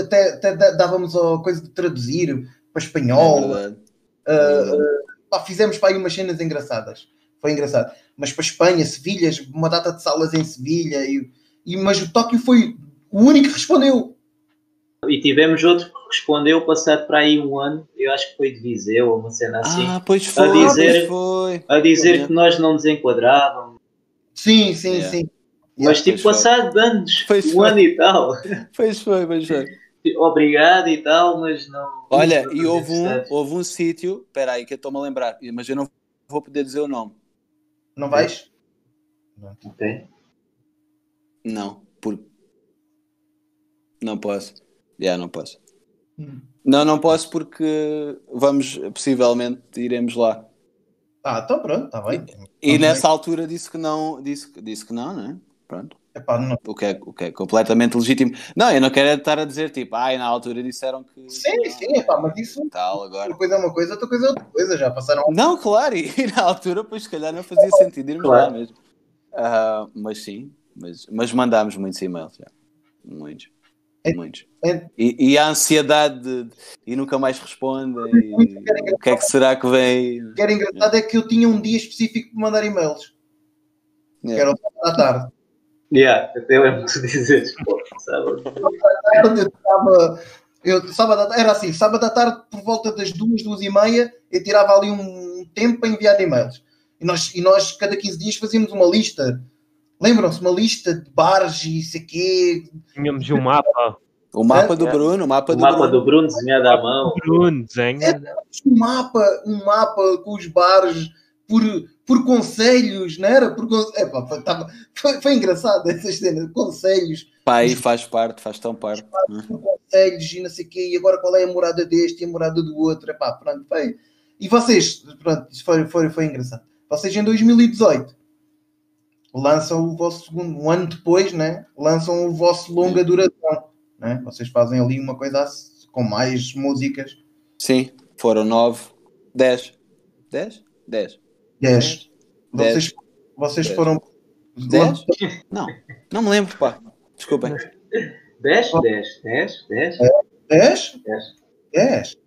S1: até, até dá- dávamos a coisa de traduzir para
S2: É
S1: espanhol,
S2: verdade.
S1: ah, ah, pá, fizemos para aí umas cenas engraçadas, foi engraçado, mas para Espanha, Sevilha, uma data de salas em Sevilha, e, e, mas o Tóquio foi o único que respondeu.
S3: E tivemos outro que respondeu passado para aí um ano, eu acho que foi de Viseu ou uma cena assim,
S2: Ah, pois foi,
S3: dizer-
S2: pois foi.
S3: a dizer
S2: Yeah.
S3: que nós não nos enquadrávamos.
S1: Sim, sim,
S2: Yeah.
S1: sim.
S3: Mas tipo,
S2: pois foi.
S3: passado de anos,
S2: Pois
S3: um
S2: foi.
S3: ano e tal.
S2: Pois foi, pois foi.
S3: Obrigado e tal, mas não.
S2: Olha,
S3: não
S2: e houve um, houve um sítio, espera aí que eu estou-me a lembrar, mas eu não vou poder dizer o nome.
S1: Não vais?
S3: Ok.
S2: Não, porque não posso. Já, não posso.
S1: Hum.
S2: Não, não posso porque vamos, possivelmente, iremos lá.
S1: Ah, então pronto, está bem.
S2: E
S1: Ok.
S2: nessa altura disse que não, disse, que- disse que não, né? Pronto.
S1: Epá, não.
S2: O que, é, o que é completamente legítimo. Não, eu não quero é estar a dizer tipo, ai, na altura disseram que.
S1: Sim,
S2: não,
S1: sim, epá, mas isso
S2: Tal, agora.
S1: uma coisa é uma coisa, outra coisa é outra coisa, já passaram
S2: Não, claro, e, e na altura, pois se calhar não fazia sentido irmos
S3: Claro.
S2: lá mesmo. Ah, mas sim, mas, mas mandámos muitos e-mails já. Muitos.
S1: É-
S2: Muitos.
S1: é-
S2: E, e a ansiedade de, e nunca mais respondem. e o que é que será que vem?
S1: O que era engraçado é que eu tinha um dia específico para mandar e-mails, que
S2: É.
S1: era o tarde.
S3: Yeah, até lembro de dizeres, pô, sábado.
S1: tarde eu estava. Eu, sábado, era assim, sábado à tarde, por volta das duas, duas e meia, eu tirava ali um tempo para enviar e-mails. E nós, e nós cada 15 dias, fazíamos uma lista. Lembram-se? Uma lista de bares e sei quê.
S4: Tínhamos um mapa.
S2: O mapa
S1: É?
S2: do Bruno, o mapa
S3: O
S2: do
S3: mapa
S2: Bruno.
S3: do Bruno desenhado à mão.
S4: Bruno, desenha.
S1: Um mapa, um mapa com os bares por, por conselhos, não era? Por, con- Epá, foi, tava- foi, foi engraçado essa cena, conselhos.
S2: Pá, aí faz parte, faz tão parte. né?
S1: por conselhos e não sei o quê, e agora qual é a morada deste e a morada do outro, epá, pronto, foi. E vocês, pronto, isso foi, foi, foi engraçado. Vocês em 2018 lançam o vosso segundo, um ano depois, né? Lançam o vosso longa duração, né? Vocês fazem ali uma coisa com mais músicas,
S2: Sim, foram nove, dez. Dez? Dez.
S1: 10.
S2: Dez.
S1: Vocês, vocês
S2: Dez.
S1: foram.
S2: Dez? Não, não me lembro, pá. Desculpem.
S3: 10, 10, 10, 10,
S1: 10?
S3: 10.
S1: 10.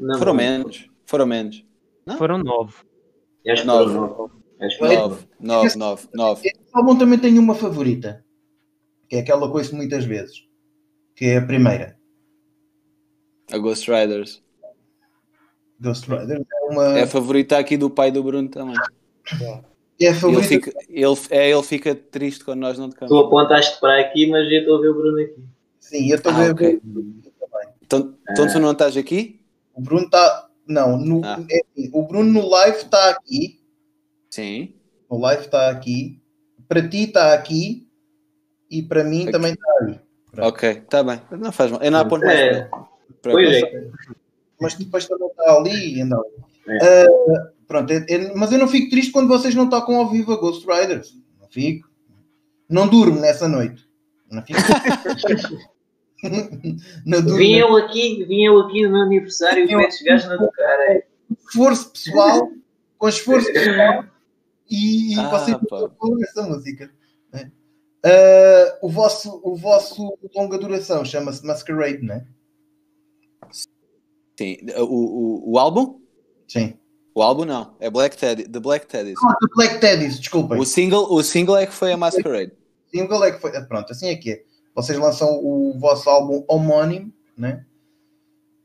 S3: Não,
S2: Foram
S3: não.
S2: menos. Foram menos.
S4: Nove.
S3: foram nove. Acho que foram
S2: Nove, nove, nove, nove.
S1: Este álbum também tem uma favorita, que é aquela que ouço muitas vezes, que é a primeira.
S2: A Ghost Riders.
S1: Ghost Rider é uma.
S2: É a favorita aqui do pai do Bruno também.
S1: É a
S2: Ele
S1: favorita.
S2: fica, ele, é, ele fica triste quando nós não
S3: Tu
S2: tocamos.
S3: apontaste para aqui, mas eu estou a ver o Bruno aqui.
S1: Sim, eu estou a
S2: Ah,
S1: ver.
S2: ok.
S1: também.
S2: Então, então tu não estás aqui?
S1: O Bruno está. Não, no-
S2: Ah.
S1: é assim, o Bruno no live está aqui.
S2: Sim.
S1: O live está aqui. Para ti está aqui. E para mim
S2: Aqui.
S1: também está ali. Pronto.
S2: Ok, está bem. Não faz mal. Eu não aponto mais.
S3: É,
S2: para-
S3: pois
S2: para-
S3: é.
S1: Mas depois também está ali. e Não.
S3: É.
S1: Ah, pronto, é- é- mas eu não fico triste quando vocês não tocam ao vivo a Ghost Riders. Não fico. Não durmo nessa noite. Não fico. não durmo.
S3: Vim eu aqui, vim eu aqui no meu aniversário e metes gajos cara. é.
S1: esforço pessoal, com esforço pessoal, e, e
S2: Ah,
S1: vocês não tocam essa música. Ah, o, vosso, o vosso longa duração chama-se Masquerade, não é?
S2: Sim. O, o, o álbum?
S1: Sim.
S2: O álbum não. É Black Teddy. The Black Teddy.
S1: Ah, The Black Teddies, desculpem.
S2: O single, o single é que foi a Masquerade.
S1: single é que foi. Pronto, assim é que é. Vocês lançam o vosso álbum homónimo, né?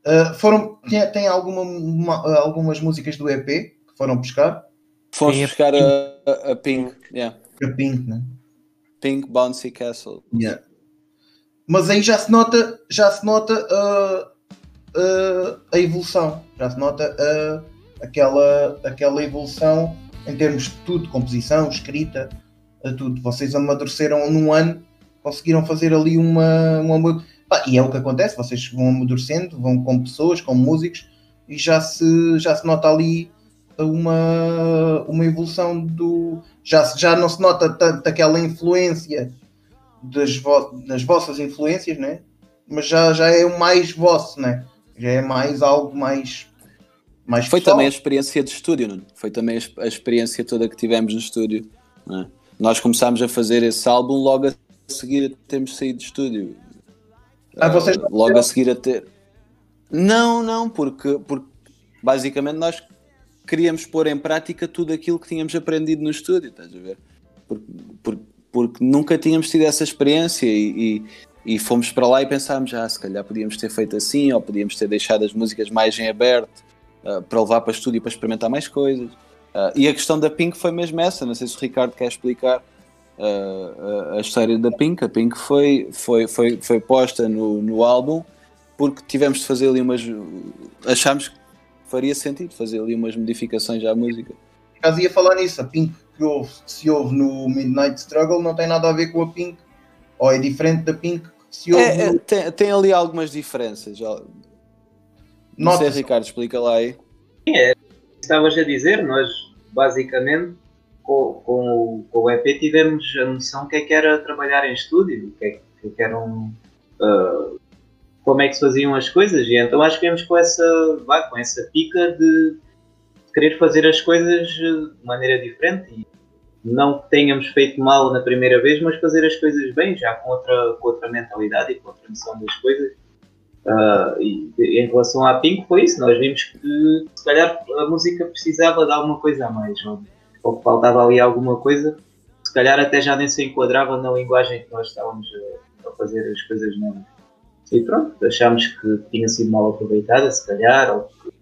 S1: Ah, foram, tem, tem alguma, uma- algumas músicas do EP que foram buscar?
S2: Fomos
S4: Sim, a
S2: buscar a, a, a Pink. Yeah.
S1: A Pink, né?
S2: Pink Bouncy Castle.
S1: Yeah. Mas aí já se nota, já se nota ah, ah, a evolução, já se nota ah, aquela, aquela evolução em termos de tudo, composição, escrita, tudo. Vocês amadureceram num ano, conseguiram fazer ali uma, uma e é o que acontece, vocês vão amadurecendo, vão com pessoas, com músicos, e já se, já se nota ali uma, uma evolução do. Já, já não se nota tanto aquela influência das, vo- das vossas influências, né? Mas já, já é o mais vosso, né? Já é mais algo mais. mais
S2: Foi
S1: pessoal.
S2: também a experiência de estúdio, não? Foi também a exp- a experiência toda que tivemos no estúdio. é? Nós começámos a fazer esse álbum logo a seguir a termos saído de estúdio.
S1: Ah, vocês
S2: Ah, logo a seguir a ter. Não, não, porque, porque basicamente nós queríamos pôr em prática tudo aquilo que tínhamos aprendido no estúdio, estás a ver? Porque, porque, porque nunca tínhamos tido essa experiência e, e, e fomos para lá e pensámos, ah, se calhar podíamos ter feito assim, ou podíamos ter deixado as músicas mais em aberto ah, para levar para estúdio para experimentar mais coisas. Ah, e a questão da Pink foi mesmo essa, não sei se o Ricardo quer explicar ah, a, história da Pink. A Pink foi, foi, foi, foi posta no, no álbum porque tivemos de fazer ali umas. Achámos que faria sentido fazer ali umas modificações à música.
S1: Por acaso ia falar nisso, a Pink que, houve, que se ouve no Midnight Struggle não tem nada a ver com a Pink, ou é diferente da Pink que se ouve
S2: É, é, tem, tem ali algumas diferenças. Não sei. Ricardo, explica lá aí.
S3: Estavas a dizer, nós basicamente com, com, o- com o EP tivemos a noção que é que era trabalhar em estúdio, o que é que, é eram. ah, como é que se faziam as coisas, e então acho que viemos com essa, vá, com essa pica de querer fazer as coisas eh, de maneira diferente e, não tenhamos feito mal na primeira vez, mas fazer as coisas bem, já com outra, com outra mentalidade e com outra noção das coisas. Ah, e em relação à Pink foi isso, nós vimos que se calhar a música precisava de alguma coisa a mais, ou, ou que faltava ali alguma coisa, se calhar até já nem se enquadrava na linguagem que nós estávamos a, a fazer as coisas novas. E pronto, achámos que tinha sido mal aproveitada, se calhar, ou que,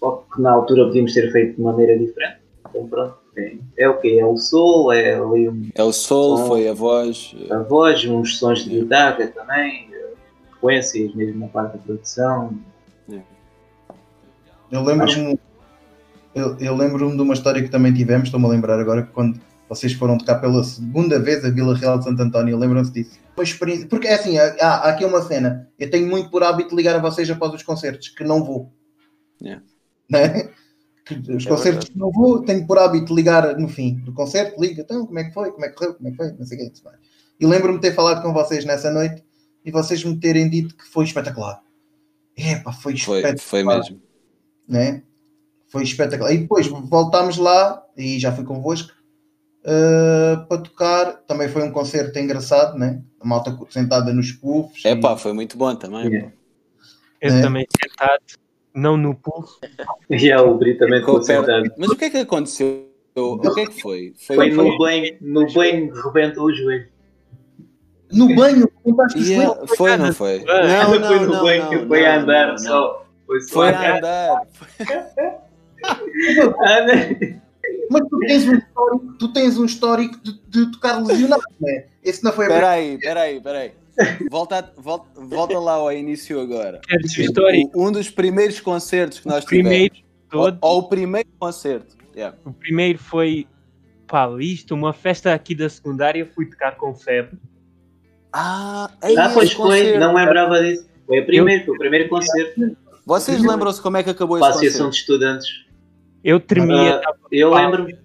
S3: ou que na altura podíamos ter feito de maneira diferente. Então pronto, é, é o que? É o sol, é ali um,
S2: É o sol,
S3: Som.
S2: foi a voz.
S3: a voz, uns sons de guitarra também, frequências mesmo na parte da produção.
S1: Eu lembro-me eu, eu lembro-me de uma história que também tivemos, estou-me a lembrar agora que quando vocês foram tocar pela segunda vez a Vila Real de Santo António, lembram-se disso? Uma experiência, porque é assim, há, há aqui uma cena, eu tenho muito por hábito ligar a vocês após os concertos, que não vou.
S2: Yeah.
S1: Né? Os
S5: É
S1: concertos que não vou, tenho por hábito ligar no fim do concerto, liga, então, como é que foi, como é que correu, como é que foi, não sei o que, é E lembro-me de ter falado com vocês nessa noite e vocês me terem dito que foi espetacular. Epá, foi
S2: Foi,
S1: espetacular
S2: foi mesmo.
S1: né? Foi espetacular. E depois voltámos lá e já fui convosco uh, para tocar. Também foi um concerto engraçado, né? A malta sentada nos puffs.
S2: É pá, foi muito bom também.
S3: Yeah.
S4: Eu
S1: É.
S4: também sentado, não no pulso.
S3: E há o Brito também sentado.
S2: Mas o que é que aconteceu? O que é que foi?
S3: Foi no bem, no bem rebentou o joelho.
S1: No banho,
S2: Yeah, foi, não foi? Não,
S3: Não, foi
S2: não,
S3: no
S2: não,
S3: bem
S2: não,
S3: que foi
S2: não,
S3: a andar
S2: não, não.
S3: só. Foi só
S2: Foi
S3: a
S2: a
S3: andar.
S2: andar.
S1: Mas tu tens um histórico, tu tens um histórico de, de tocar lesionado, né? Esse não foi a
S2: Espera aí, Volta, volta, volta lá ao início agora.
S4: O
S2: Um dos primeiros concertos que nós
S4: Primeiro
S2: tivemos.
S4: todo,
S2: Ou, ou o primeiro concerto. Yeah.
S4: o primeiro foi pá, isto, uma festa aqui da secundária, fui tocar com febre.
S2: Ah,
S3: Ah,
S2: esse
S3: pois foi, não lembrava disso. Foi o primeiro, foi o primeiro concerto
S2: Vocês lembram-se como é que acabou esse
S3: Associação
S2: concerto?
S3: de Estudantes.
S4: Eu tremia,
S3: Ah,
S4: tava-
S3: Eu lembro-me,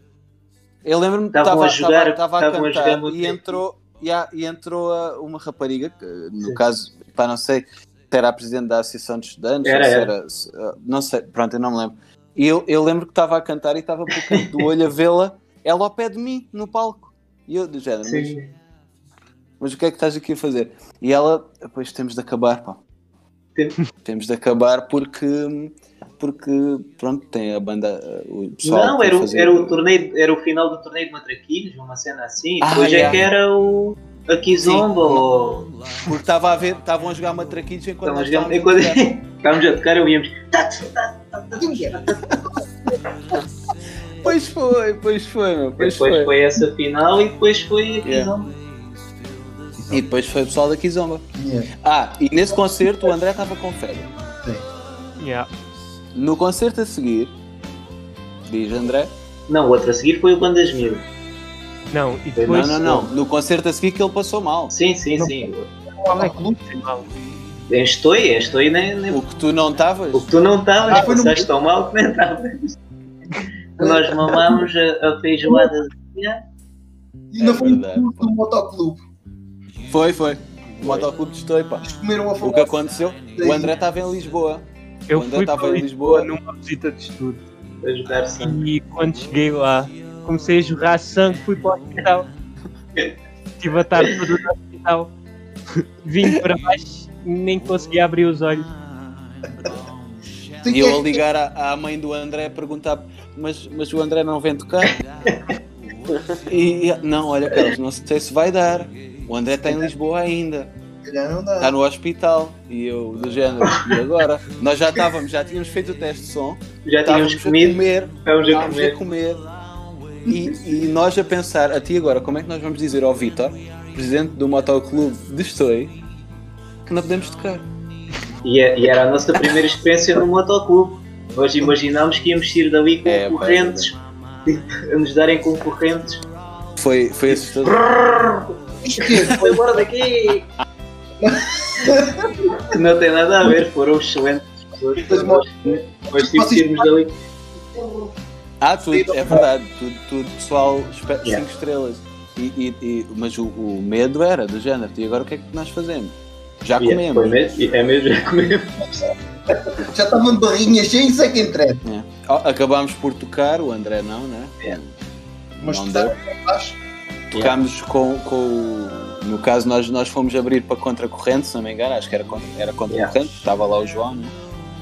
S2: Eu lembro-me que
S3: Estavam
S2: estava
S3: a jogar-
S2: estava a
S3: estavam a jogar
S2: cantar e entrou, yeah, e entrou a- uma rapariga, que no
S3: Sim.
S2: caso, pá, não sei, se era a presidente da Associação de Estudantes,
S3: Era, era.
S2: era, se- ah, não sei, pronto, eu não me lembro. E eu, eu lembro que estava a cantar e estava por canto do olho a vê-la, ela ao pé de mim, no palco. E eu, do género, mas, mas o que é que estás aqui a fazer? E ela, depois temos de acabar, pá.
S3: Tem-
S2: Temos de acabar porque, porque pronto, tem a banda, o pessoal.
S3: Não, era, o-
S2: fazer-
S3: era o torneio, era o final do torneio de Matraquilhos, uma cena assim.
S2: Ah,
S3: Depois é
S2: yeah.
S3: que era o a Kizomba ou
S2: Porque estava a ver, estavam a jogar matraquilhos enquanto estávamos a
S3: enquanto
S2: tocar.
S3: estávamos a tocar, eu íamos.
S2: Pois foi, pois foi, meu, pois
S3: Depois
S2: foi.
S3: foi. essa final e depois foi a
S2: Yeah. E depois foi o pessoal da Kizomba.
S1: Yeah.
S2: Ah, e nesse concerto o André estava com febre.
S4: yeah.
S2: No concerto a seguir, diz André.
S3: Não, o outro a seguir foi o Bandas Mil.
S4: Não, e depois
S2: Não, não, não. No concerto a seguir que ele passou mal.
S3: Sim, sim,
S4: Não.
S3: sim.
S4: qual é que foi mal?
S3: Em Estou, em Estou, nem, nem...
S2: O que tu não estavas.
S3: O que tu não estavas,
S1: Ah, foi no-
S3: passaste tão mal que nem estavas. Nós mamámos a, a feijoada de manhã.
S1: E ainda
S2: É
S1: foi
S2: verdade,
S1: clube do motoclube.
S2: Foi, foi. O motoclube de Estoi, pá.
S1: Eles comeram a
S2: O que aconteceu? O André estava em Lisboa.
S4: Eu
S2: O André
S4: fui
S2: estava
S4: para
S2: em
S4: Lisboa numa visita de estudo.
S3: a jogar sangue.
S4: E quando cheguei lá, comecei a jorrar sangue, fui para o hospital. Estive a tarde toda no hospital. Vim para baixo, nem consegui abrir os olhos.
S2: E eu a
S1: queres-
S2: ligar à, à mãe do André a perguntar: mas, mas o André não vem tocar? E não, olha, Carlos, não sei se vai dar. O André está em Lisboa ainda. Está no hospital. E eu do género e agora? Nós já estávamos já tínhamos feito o teste de som.
S3: Já tínhamos
S2: estávamos a
S3: comido,
S2: comer.
S3: Estávamos a
S2: estávamos a
S3: comer.
S2: comer. E, e nós a pensar a ti agora como é que nós vamos dizer ao Vitor presidente do motoclube de Estoi que não podemos tocar?
S3: E, é- e era a nossa primeira experiência no motoclube. Nós imaginámos que íamos sair dali com
S2: É,
S3: concorrentes, a nos darem concorrentes.
S2: foi foi assustador.
S1: É?
S3: Foi embora daqui! não tem nada a ver, foram excelentes pessoas.
S1: Mas,
S3: que irmos dali.
S2: ah tudo é verdade tudo, tudo pessoal 5
S3: Yeah.
S2: estrelas e, e- e- mas o, o medo era do género e agora o que é que nós fazemos já
S3: é-
S2: comemos
S3: foi mesmo, é mesmo, já comemos.
S1: Já estavam de barrinhas cheias, isso é que interessa.
S2: É. Oh, Acabámos por tocar, o André não, né?
S3: É.
S1: Mas
S2: Não
S1: tu
S2: deu.
S1: sabes
S2: Tocámos com, com o. No caso, nós, nós fomos abrir para contracorrente, se não me engano, acho que era, con- era contracorrente, estava lá o João, né?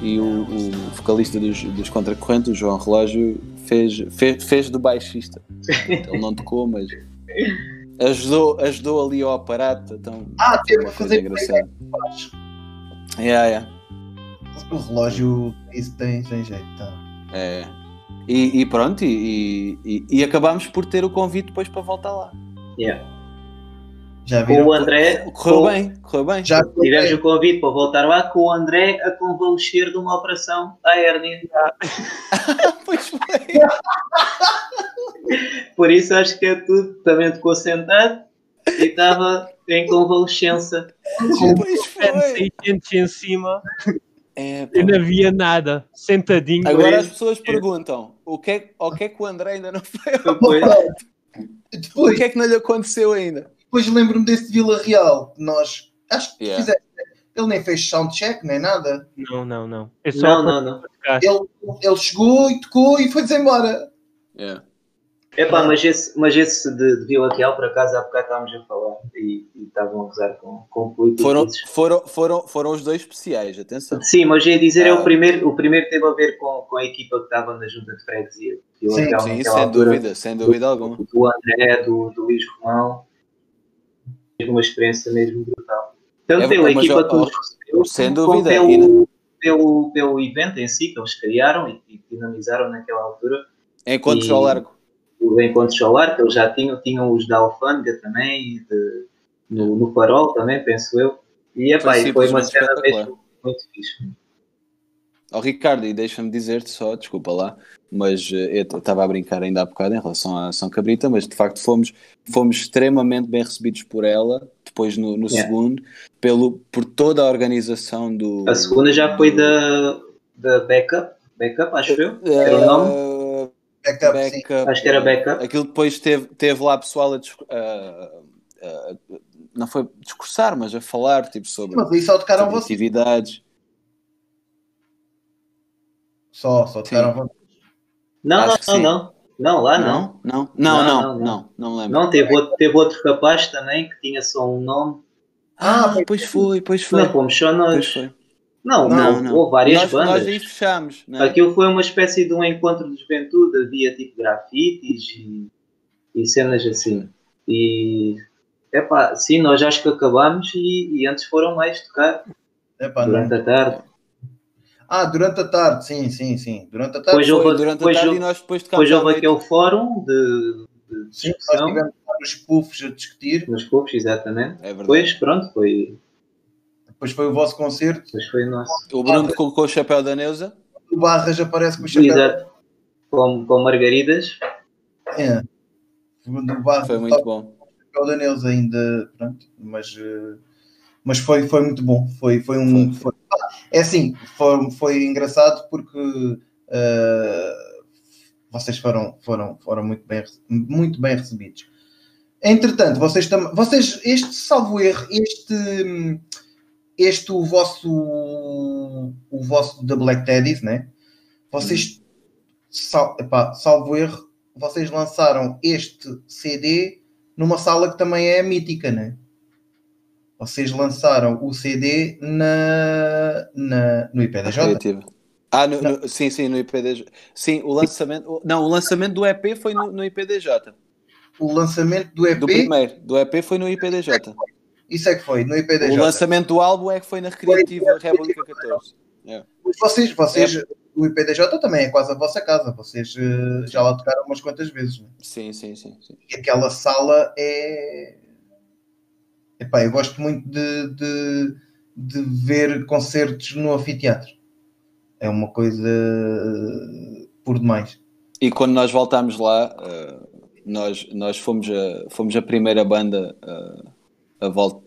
S2: e o, o vocalista dos, dos contracorrentes, o João Relógio, fez, fez, fez do baixista. Ele não tocou, mas ajudou, ajudou ali ao aparato. Então,
S1: Ah, teve
S2: uma
S1: que
S2: coisa
S1: fazer
S2: engraçada. Yeah, yeah.
S1: O relógio, isso tem, tem jeito. Tá.
S2: É. E, e pronto, e, e, e acabámos por ter o convite depois para voltar lá.
S3: Yeah.
S1: Já
S3: Com
S1: viram?
S3: o André,
S2: Correu
S3: com-
S2: bem, correu bem.
S1: Já
S3: tivemos o convite para voltar lá com o André a convalescer de uma operação à hérnia.
S2: Pois foi.
S3: Por isso acho que é tudo. Também ficou sentado e estava em convalescença.
S2: Pois foi.
S4: 600 em cima
S2: É,
S4: e não havia nada. Sentadinho.
S2: Agora as pessoas perguntam o que, é, o que é que o André ainda não foi?
S3: Depois,
S2: O que é que não lhe aconteceu ainda?
S1: depois lembro-me desse de Vila Real. Nós, acho que
S2: Yeah.
S1: fizeste. Ele nem fez soundcheck, nem nada.
S4: Não, não, não. É só
S3: não, não, não.
S1: Ele, ele chegou e tocou e foi-se embora.
S2: Yeah.
S3: Epá, mas esse, mas esse de, de Vila Real, por acaso, há bocado estávamos a falar e, e estavam a gozar com, com políticos.
S2: Foram, foram, foram, foram os dois especiais, atenção.
S3: Sim, mas ia dizer, é
S2: Ah.
S3: o primeiro, o primeiro teve a ver com, com a equipa que estava na junta de freguesia. Vila
S1: Sim,
S3: Real,
S2: Sim, sem
S3: altura,
S2: dúvida, sem dúvida alguma.
S3: Do, do André, do, do Luís Romão. Teve uma experiência mesmo brutal. Tanto
S2: É,
S3: pela
S2: mas,
S3: equipa que nos recebeu,
S2: sem
S3: como
S2: dúvida,
S3: Pelo, pelo, pelo evento em si que eles criaram e, e dinamizaram naquela altura.
S2: Enquanto
S3: E-
S2: ao largo.
S3: O Encontro Solar, que eles já tinham, tinham os da Alfândega também, e de- no, no Farol também, penso eu. E epá,
S2: Foi
S3: foi uma cena mesmo muito fixe.
S2: Ó Ricardo, e deixa-me dizer-te só, desculpa lá, mas eh, eu estava a brincar ainda há bocado em relação à São Cabrita, mas de facto fomos, fomos extremamente bem recebidos por ela, depois no, no
S3: Yeah.
S2: segundo, pelo, por toda a organização do.
S3: A segunda já foi da, da Backup, Backup, acho eu. Era o nome?
S1: Backup, sim.
S2: backup.
S3: Acho que era Backup.
S2: Aquilo depois teve, teve lá pessoal a, a- a- não foi discursar, mas a falar tipo, sobre,
S1: Mas aí só tocaram
S2: sobre
S1: vocês.
S2: atividades.
S1: Só, só tocaram vocês.
S3: Não,
S2: Acho
S3: não, não, não. Não, lá não.
S2: Não? Não, não,
S3: Não,
S2: não,
S3: não,
S2: não, lembro.
S3: Não, teve outro, teve outro rapaz também que tinha só um nome.
S2: Ah, pois foi, pois foi.
S3: Não fomos só
S2: Pois
S3: nós.
S2: foi.
S3: Não,
S2: Não,
S3: houve,
S2: não.
S3: houve várias
S2: nós,
S3: bandas.
S2: Nós aí fechámos, né?
S3: Aquilo foi uma espécie de um encontro de juventude, havia tipo grafites e, e cenas assim. E epá, sim, nós acho que acabámos e, e antes foram mais tocar
S1: Epá, não.
S3: durante a tarde.
S1: Ah, durante a tarde, sim, sim, sim. Durante a tarde.
S3: Depois
S2: Foi
S3: houve,
S2: durante a tarde
S3: houve-
S2: e nós depois tocámos
S3: depois houve aquele fórum de, de
S1: sim, nós
S3: discussão
S1: tivemos vários puffs a discutir.
S3: nos clubes, exatamente.
S2: É verdade.
S3: Depois, pronto, foi,
S1: Depois foi o vosso concerto.
S3: depois foi o nosso.
S2: O Bruno colocou o chapéu da Neuza.
S1: O Barras aparece com o chapéu.
S3: Exato. Com, com margaridas.
S1: É. O Barras,
S2: Foi muito bom.
S1: o chapéu da Neuza ainda. Pronto, mas. eh, Mas foi, foi muito bom. Foi, foi um.
S2: Foi.
S1: foi- é assim, foi, foi engraçado porque eh, vocês foram, foram, foram muito, bem, muito bem recebidos. Entretanto, vocês também. Vocês, este salvo erro, este. Este o vosso. O vosso da Black Teddies, né? Vocês. Sal, epá, salvo erro, vocês lançaram este CD numa sala que também é mítica, né? Vocês lançaram o CD na, na, no IPDJ.
S2: Ah, no- no- sim, sim, no IPDJ. Sim, o lançamento. Não, o lançamento do EP foi no, no IPDJ.
S1: O lançamento do EP,
S2: Do primeiro. Do EP foi no IPDJ.
S1: Isso é que foi, no IPDJ.
S2: O lançamento do álbum é que foi na Recreativa República 14.
S1: Vocês, vocês, o IPDJ também é quase a vossa casa. Vocês eh, já lá tocaram umas quantas vezes. Né?
S2: Sim, sim, sim. sim.
S1: E aquela sala é. Epá, eu gosto muito de, de, de ver concertos no anfiteatro. É uma coisa por demais.
S2: E quando nós voltámos lá, eh, nós, nós fomos, a, fomos a primeira banda eh, a, vol-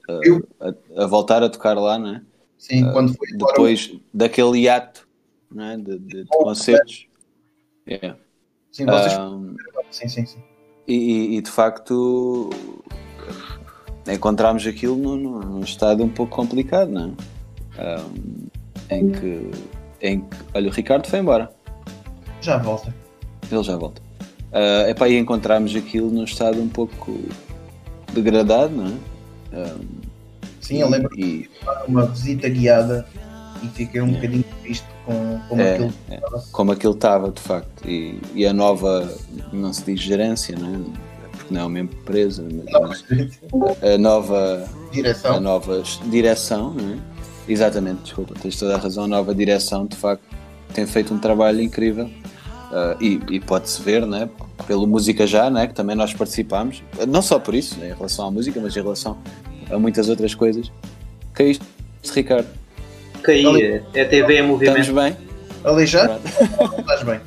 S2: a, a voltar a tocar lá, não é?
S1: Sim, quando foi
S2: Depois daquele hiato não é? de, de- de concertos. Yeah.
S1: sim, vocês,
S2: Um,
S1: sim, sim, sim.
S2: e, e- de facto encontramos aquilo num, num- num estado um pouco complicado, não é? Um, em, que, em que. Olha, o Ricardo foi embora.
S1: Já volta.
S2: Ele já volta. Uh, epá, e encontramos aquilo num estado um pouco degradado, não é? Ah,
S1: Sim, eu lembro
S2: e,
S1: uma visita guiada e fiquei um bocadinho triste com, com
S2: É,
S1: aquilo.
S2: é. como aquilo estava, de facto. E, e a nova, não se diz gerência, não é? Porque não é uma empresa, mas, mas a nova a
S1: Direção.
S2: nova direção, não é? Exatamente, desculpa, tens toda a razão. A nova direção, de facto, tem feito um trabalho incrível Ah, e, e pode-se ver, né? Pelo Música Já, né? Que também nós participámos, não só por isso, né? em relação à música, mas em relação a muitas outras coisas. É isto, Ricardo?
S3: Caí, é TV em
S2: Estamos
S3: movimento.
S2: bem?
S1: Aleijado? Estás bem.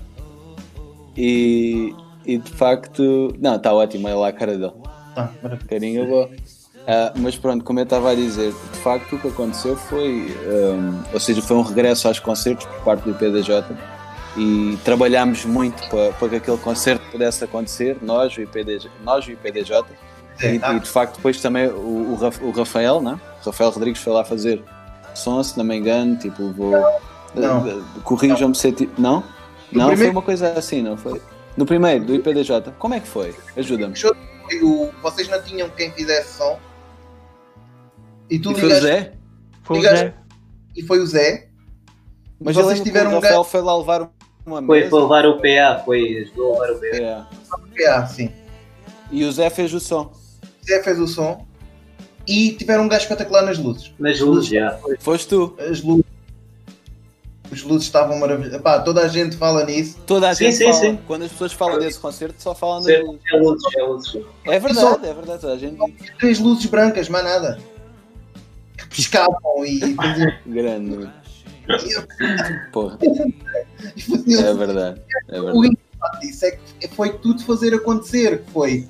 S2: E, e de facto, não, está ótimo, olha lá a cara dele.
S1: Tá, maravilha.
S2: Carinho boa. Ah, mas pronto, como eu estava a dizer, de facto o que aconteceu foi, hum, ou seja, foi um regresso aos concertos por parte do IPDJ e trabalhámos muito para, para que aquele concerto pudesse acontecer, nós, o IPDJ, nós, o IPDJ,
S1: É,
S2: e,
S1: tá.
S2: e, de facto depois também o, o, Raf- o Rafael, né? o Rafael Rodrigues foi lá fazer som, se não me engano, tipo, eh, Corrijam-me se tipo. Não?
S1: No
S2: não, foi
S1: primeiro-
S2: uma coisa assim, não foi? No primeiro, do IPDJ. Como é que foi? Ajuda-me.
S1: Foi o- Vocês não tinham quem fizesse som e tu
S2: E foi o Zé?
S4: Foi o Zé.
S1: e foi o Zé.
S2: Mas
S1: vocês tiveram
S2: o
S1: um
S2: Rafael foi lá levar uma
S3: Foi
S2: mesa.
S3: para levar o PA, foi ajudou a levar o PA.
S2: É.
S1: PA, sim.
S2: E o Zé fez o som.
S1: O Zé fez o som e tiveram um gajo espetacular nas luzes.
S3: Nas luzes já.
S2: Foste tu.
S1: As luzes. As luzes estavam maravilhosas. Pá, toda a gente fala nisso.
S2: Toda a
S3: Sim,
S2: gente
S3: sim,
S2: fala.
S3: sim.
S2: Quando as pessoas falam desse concerto, só falam das luzes.
S3: É luzes, é luzes.
S2: É verdade, é verdade. Toda a gente.
S1: Três luzes brancas, mais nada. Que piscavam e.
S2: Grande. Porra,
S1: e faziam
S2: é verdade. É
S1: O
S2: verdade.
S1: engraçado disso é que foi tudo fazer acontecer. Foi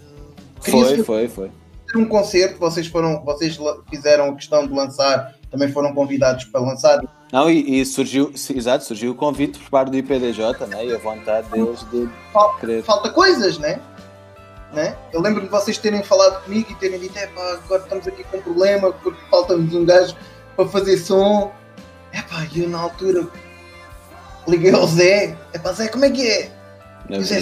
S2: Foi, foi, foi.
S1: um concerto, vocês foram, vocês fizeram a questão de lançar, também foram convidados para lançar.
S2: Não, e, e surgiu, exato, surgiu o convite por parte do IPDJ, né? E a vontade deles de querer.
S1: Falta coisas, né? né? Eu lembro de vocês terem falado comigo e terem dito, é pá, agora estamos aqui com um problema porque falta-nos um gajo para fazer som. É pá, e eu na altura liguei ao Zé, é pá, Zé, como é que é?
S2: É
S1: E o Zé,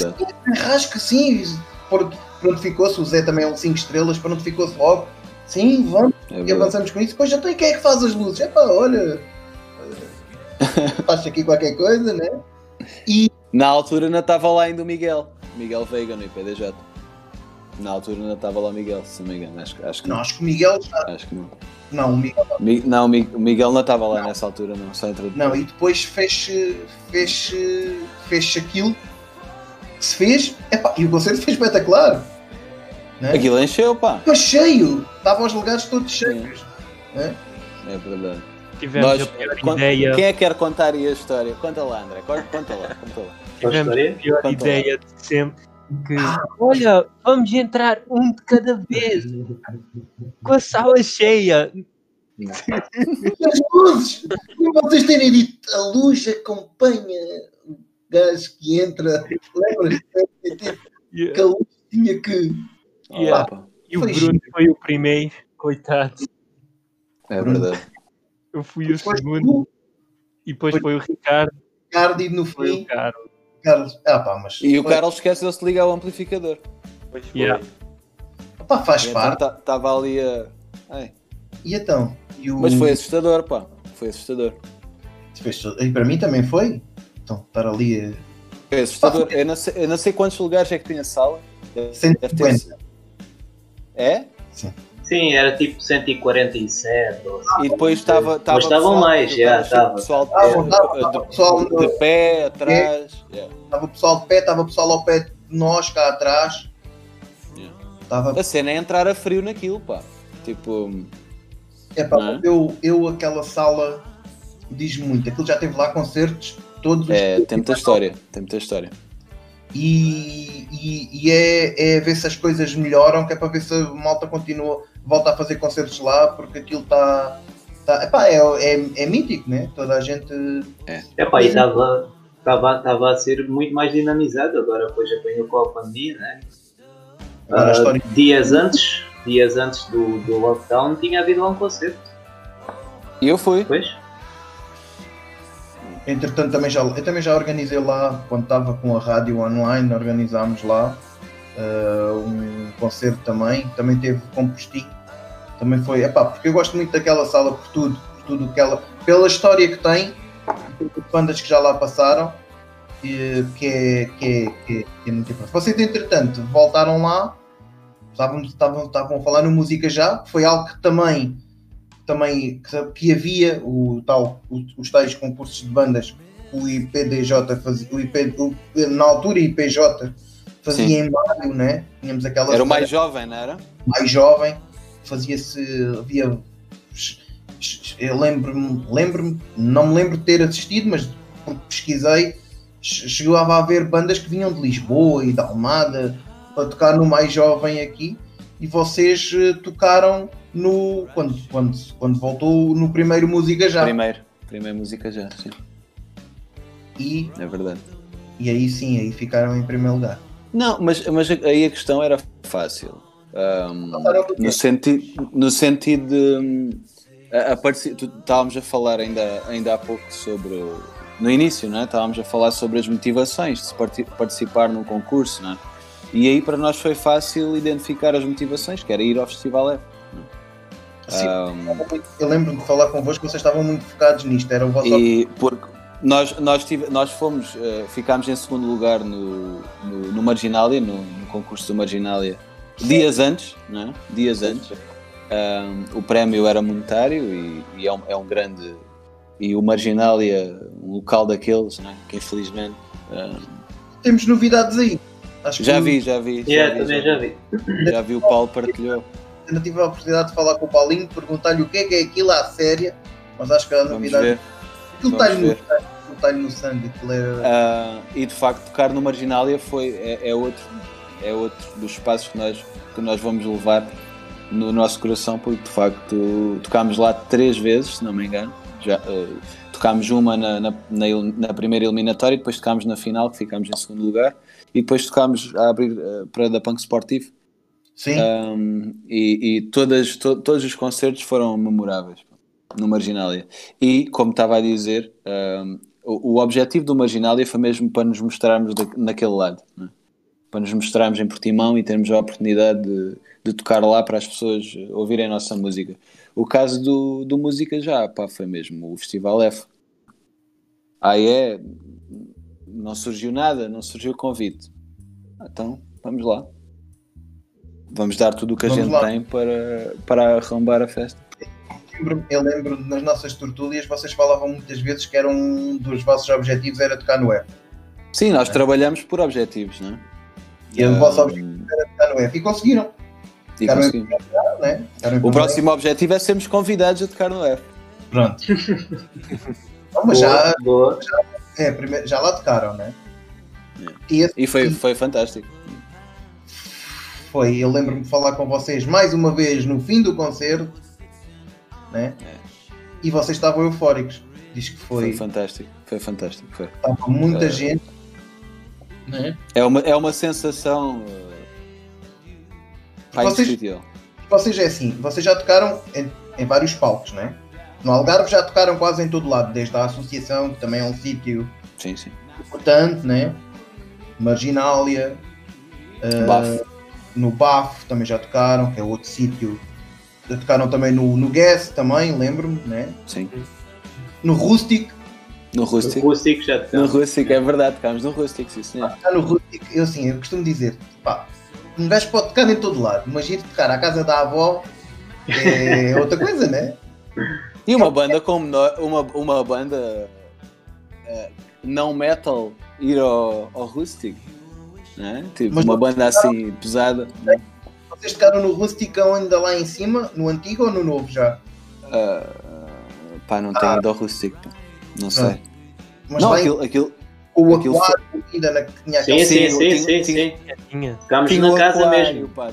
S1: rasca sim, Pronto- prontificou-se, o Zé também é um 5 estrelas, prontificou-se logo. Sim, vamos.
S2: É
S1: E avançamos com isso. Depois já tem quem é que faz as luzes. É pá, olha. Faz aqui qualquer coisa, né?
S2: Na altura ainda estava lá ainda o Miguel. Miguel Veiga no IPDJ. Na altura ainda estava lá o Miguel, se não me engano. Acho, acho que
S1: Não,
S2: não.
S1: acho que o Miguel está.
S2: Acho que não.
S1: Não, o Miguel.
S2: Mi- Não, o Mi- o Miguel não estava lá nessa altura, não. Só entrou
S1: Não, e depois fez fez fez aquilo que se fez. Epá, e o concerto foi espetacular. Né?
S2: Aquilo encheu, pá.
S1: Foi cheio. Estavam os lugares todos cheios. Né?
S2: É verdade.
S4: Tivemos
S2: Nós-
S4: a pior
S2: con-
S4: ideia.
S2: Quem é que quer contar aí a história? Conta lá, André. Conta lá. Conta lá.
S4: Tivemos a pior
S2: Conta lá.
S4: ideia de sempre. Que, olha, vamos entrar um de cada vez, com a sala cheia.
S1: As luzes. Vocês terem dito, a luz acompanha o gajo que entra. Lembras? Que a luz tinha que.
S4: Yeah. E o
S1: Foi
S4: Bruno foi o primeiro, coitado.
S2: é verdade.
S4: Eu fui o
S1: Depois
S4: segundo,
S1: tu,
S4: e depois foi o Ricardo,
S1: Ricardo, e no
S4: foi o
S1: fim,
S4: Carlos.
S1: Carlos. Ah, pá, mas.
S2: E o
S1: foi-
S2: Carlos esqueceu-se de ligar o amplificador.
S5: Pois foi.
S4: Yeah.
S1: Pá, faz
S2: E então
S1: parte.
S2: estava ali a. Ai.
S1: E então? E o...
S2: Mas foi assustador, pá. Foi assustador.
S1: E para mim também foi. Então, estar ali a
S2: Foi assustador. Eu não sei, eu não sei quantos lugares é que tem a sala. Deve ter.
S1: 150.
S2: É?
S3: Sim, era tipo 147 ou assim.
S2: E depois estava. estava
S3: Mas estavam mais, já,
S2: estava
S3: estava.
S2: Pessoal de, pé, atrás. Yeah.
S1: Estava o pessoal de pé, estava o pessoal ao pé de nós cá atrás.
S2: Yeah.
S1: Estava.
S2: A cena é entrar a frio naquilo, pá. Tipo.
S1: Epá,
S2: Não é?
S1: eu, eu, aquela sala diz muito. Aquilo já teve lá concertos todos os
S2: É, tem muita história. Tem muita história.
S1: E, e, e é, é ver se as coisas melhoram, que é para ver se a malta continua, volta a fazer concertos lá, porque aquilo está. Tá, epá, é, é, é mítico, né? Toda a gente.
S3: Epá, e estava a ser muito mais dinamizado, agora depois apanhou com a pandemia, né?
S1: Agora história.
S3: dias antes, dias antes do, do lockdown tinha havido lá um concerto,
S2: E eu fui.
S3: depois?
S1: Entretanto, também já, eu também já organizei lá, quando estava com a rádio online, organizámos lá uh, um concerto também. Também teve Compostinho. Também foi, epá, porque eu gosto muito daquela sala por tudo, por tudo que ela, pela história que tem, por bandas que já lá passaram, e, que, é, que, é, que, é, que é muito importante. Vocês, entretanto, voltaram lá, estavam, estavam, estavam a falar no música já, foi algo que também também que, que havia o tal, os tais concursos de bandas o IPDJ fazia, o IP, o, na altura IPJ fazia Sim. em maio, né? Tínhamos aquela
S2: Era o mais jovem, não era?
S1: Mais jovem, fazia-se, havia eu lembro-me, lembro não me lembro de ter assistido, mas porque pesquisei, chegava a haver bandas que vinham de Lisboa e da Almada para tocar no mais jovem aqui e vocês eh, tocaram no quando, quando, quando voltou no primeiro música já.
S2: Primeiro, primeiro música já, sim.
S1: E,
S2: é verdade.
S1: E aí sim, aí ficaram em primeiro lugar.
S2: Não, mas, mas aí a questão era fácil. Um, no, senti no sentido de a, a estávamos a falar ainda, ainda há pouco sobre no início, não é? estávamos a falar sobre as motivações de se participar num concurso, é? E aí para nós foi fácil identificar as motivações, que era ir ao Festival F.
S1: Sim, um, eu lembro de falar convosco que vocês estavam muito focados nisto, era o vosso.
S2: E porque nós, nós, tive, nós fomos, uh, ficámos em segundo lugar no, no, no Marginália, no, no, concurso do Marginália, dias antes, não é? Dias antes. Um, o prémio era monetário e, e é, um, é, um, grande. E o Marginália, um local daqueles, não é? que infelizmente. Um,
S1: Temos novidades aí.
S2: Acho já, vi, já vi, já
S3: yeah, vi. Também já vi.
S2: Já vi o Paulo partilhou
S1: ainda tive a oportunidade de falar com o Paulinho, perguntar-lhe o que é que é aquilo à séria, mas acho que a novidade. Aquilo está-lhe no, está no sangue.
S2: Uh, e de facto, tocar no Marginália foi, é, é, outro, é outro dos passos que nós, que nós vamos levar no nosso coração, porque de facto tocámos lá três vezes, se não me engano. Já, uh, tocámos uma na, na, na, na, primeira eliminatória, depois tocámos na final, que ficámos em segundo lugar, e depois tocámos a abrir uh, para da Punk Sportivo
S1: Sim.
S2: Um, e, e todas, to, todos os concertos foram memoráveis no Marginália. E, como estava a dizer, um, o, o, objetivo do Marginália foi mesmo para nos mostrarmos naquele lado. Né? Para nos mostrarmos em Portimão e termos a oportunidade de, de, tocar lá para as pessoas ouvirem a nossa música. O caso do, do Música Já, pá, foi mesmo o Festival F. Aí é, não surgiu nada, não surgiu convite. Então, vamos lá. Vamos dar tudo o que a Vamos gente lá. tem para, para arrombar a festa.
S1: Eu lembro nas nossas tertúlias vocês falavam muitas vezes que era um dos vossos objetivos era tocar no F.
S2: Sim, nós é. trabalhamos por objetivos, não é?
S1: E o vosso objetivo era tocar no F e conseguiram.
S2: E conseguimos. né? O próximo objetivo é sermos convidados a tocar no F.
S1: Pronto. Não, mas boa, já, boa. já, é, primeiro, já lá tocaram, né?
S2: É. E, esse, e foi, foi fantástico
S1: foi, eu lembro-me de falar com vocês mais uma vez no fim do concerto, né? É. E vocês estavam eufóricos. Diz que foi.
S2: Foi fantástico, foi fantástico. Foi.
S1: Estava muita uh, gente. Né?
S2: É, uma, é uma sensação.
S1: Uh, vocês, vocês é assim, vocês já tocaram em, em vários palcos, né? No Algarve já tocaram quase em todo lado, desde a associação, que também é um sítio
S2: sim, sim.
S1: importante, né? Marginália. Uh, no Bafo também já tocaram, que é outro sítio. Já tocaram também no, no Guess também, lembro-me, né?
S2: Sim.
S1: No Rustic.
S2: No Rustic.
S3: No Rustic já.
S2: No Rustic, é verdade, tocámos no Rustic, sim senhor.
S1: Ah, no Rustic, eu assim, eu costumo dizer, pá, um gajo pode tocar em todo lado, mas ir tocar à casa da avó é outra coisa, né?
S2: E uma banda como uma, uma banda uh, não metal ir ao, ao Rustic né? Tipo, Mas uma banda assim pesada.
S1: Vocês tocaram no Rusticão ainda lá em cima, no antigo ou no novo já?
S2: Uh, pá, não tenho ah. ido ao Rustico, não sei. Mas não, aquilo, aquilo,
S1: o aquilo aquário foi... ainda na, que tinha
S3: sim, sim, sim, sim, sim, sim. Ficámos na casa aquário, mesmo. Pá.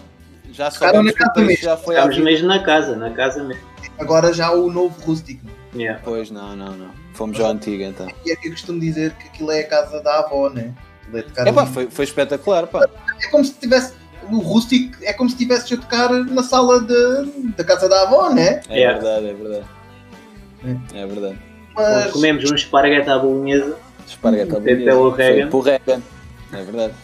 S2: Já só na casa
S3: mesmo. Já foi Ficámos mesmo na casa, na casa mesmo.
S1: Agora já o novo rústico.
S3: Yeah.
S2: Pois não, não, não. Fomos já antigo então.
S1: E é que eu costumo dizer que aquilo é a casa da avó, né?
S2: É pá, foi, foi espetacular, pá.
S1: É como se tivesse no rústico, é como se estivesse a tocar na sala de, da casa da avó, né?
S2: É, é. verdade, é verdade. É. é verdade.
S1: Mas
S3: Comemos um esparguete à bolonhesa,
S2: Esparguete à bolonhesa.
S3: Reagan.
S2: pelo Reagan. É verdade.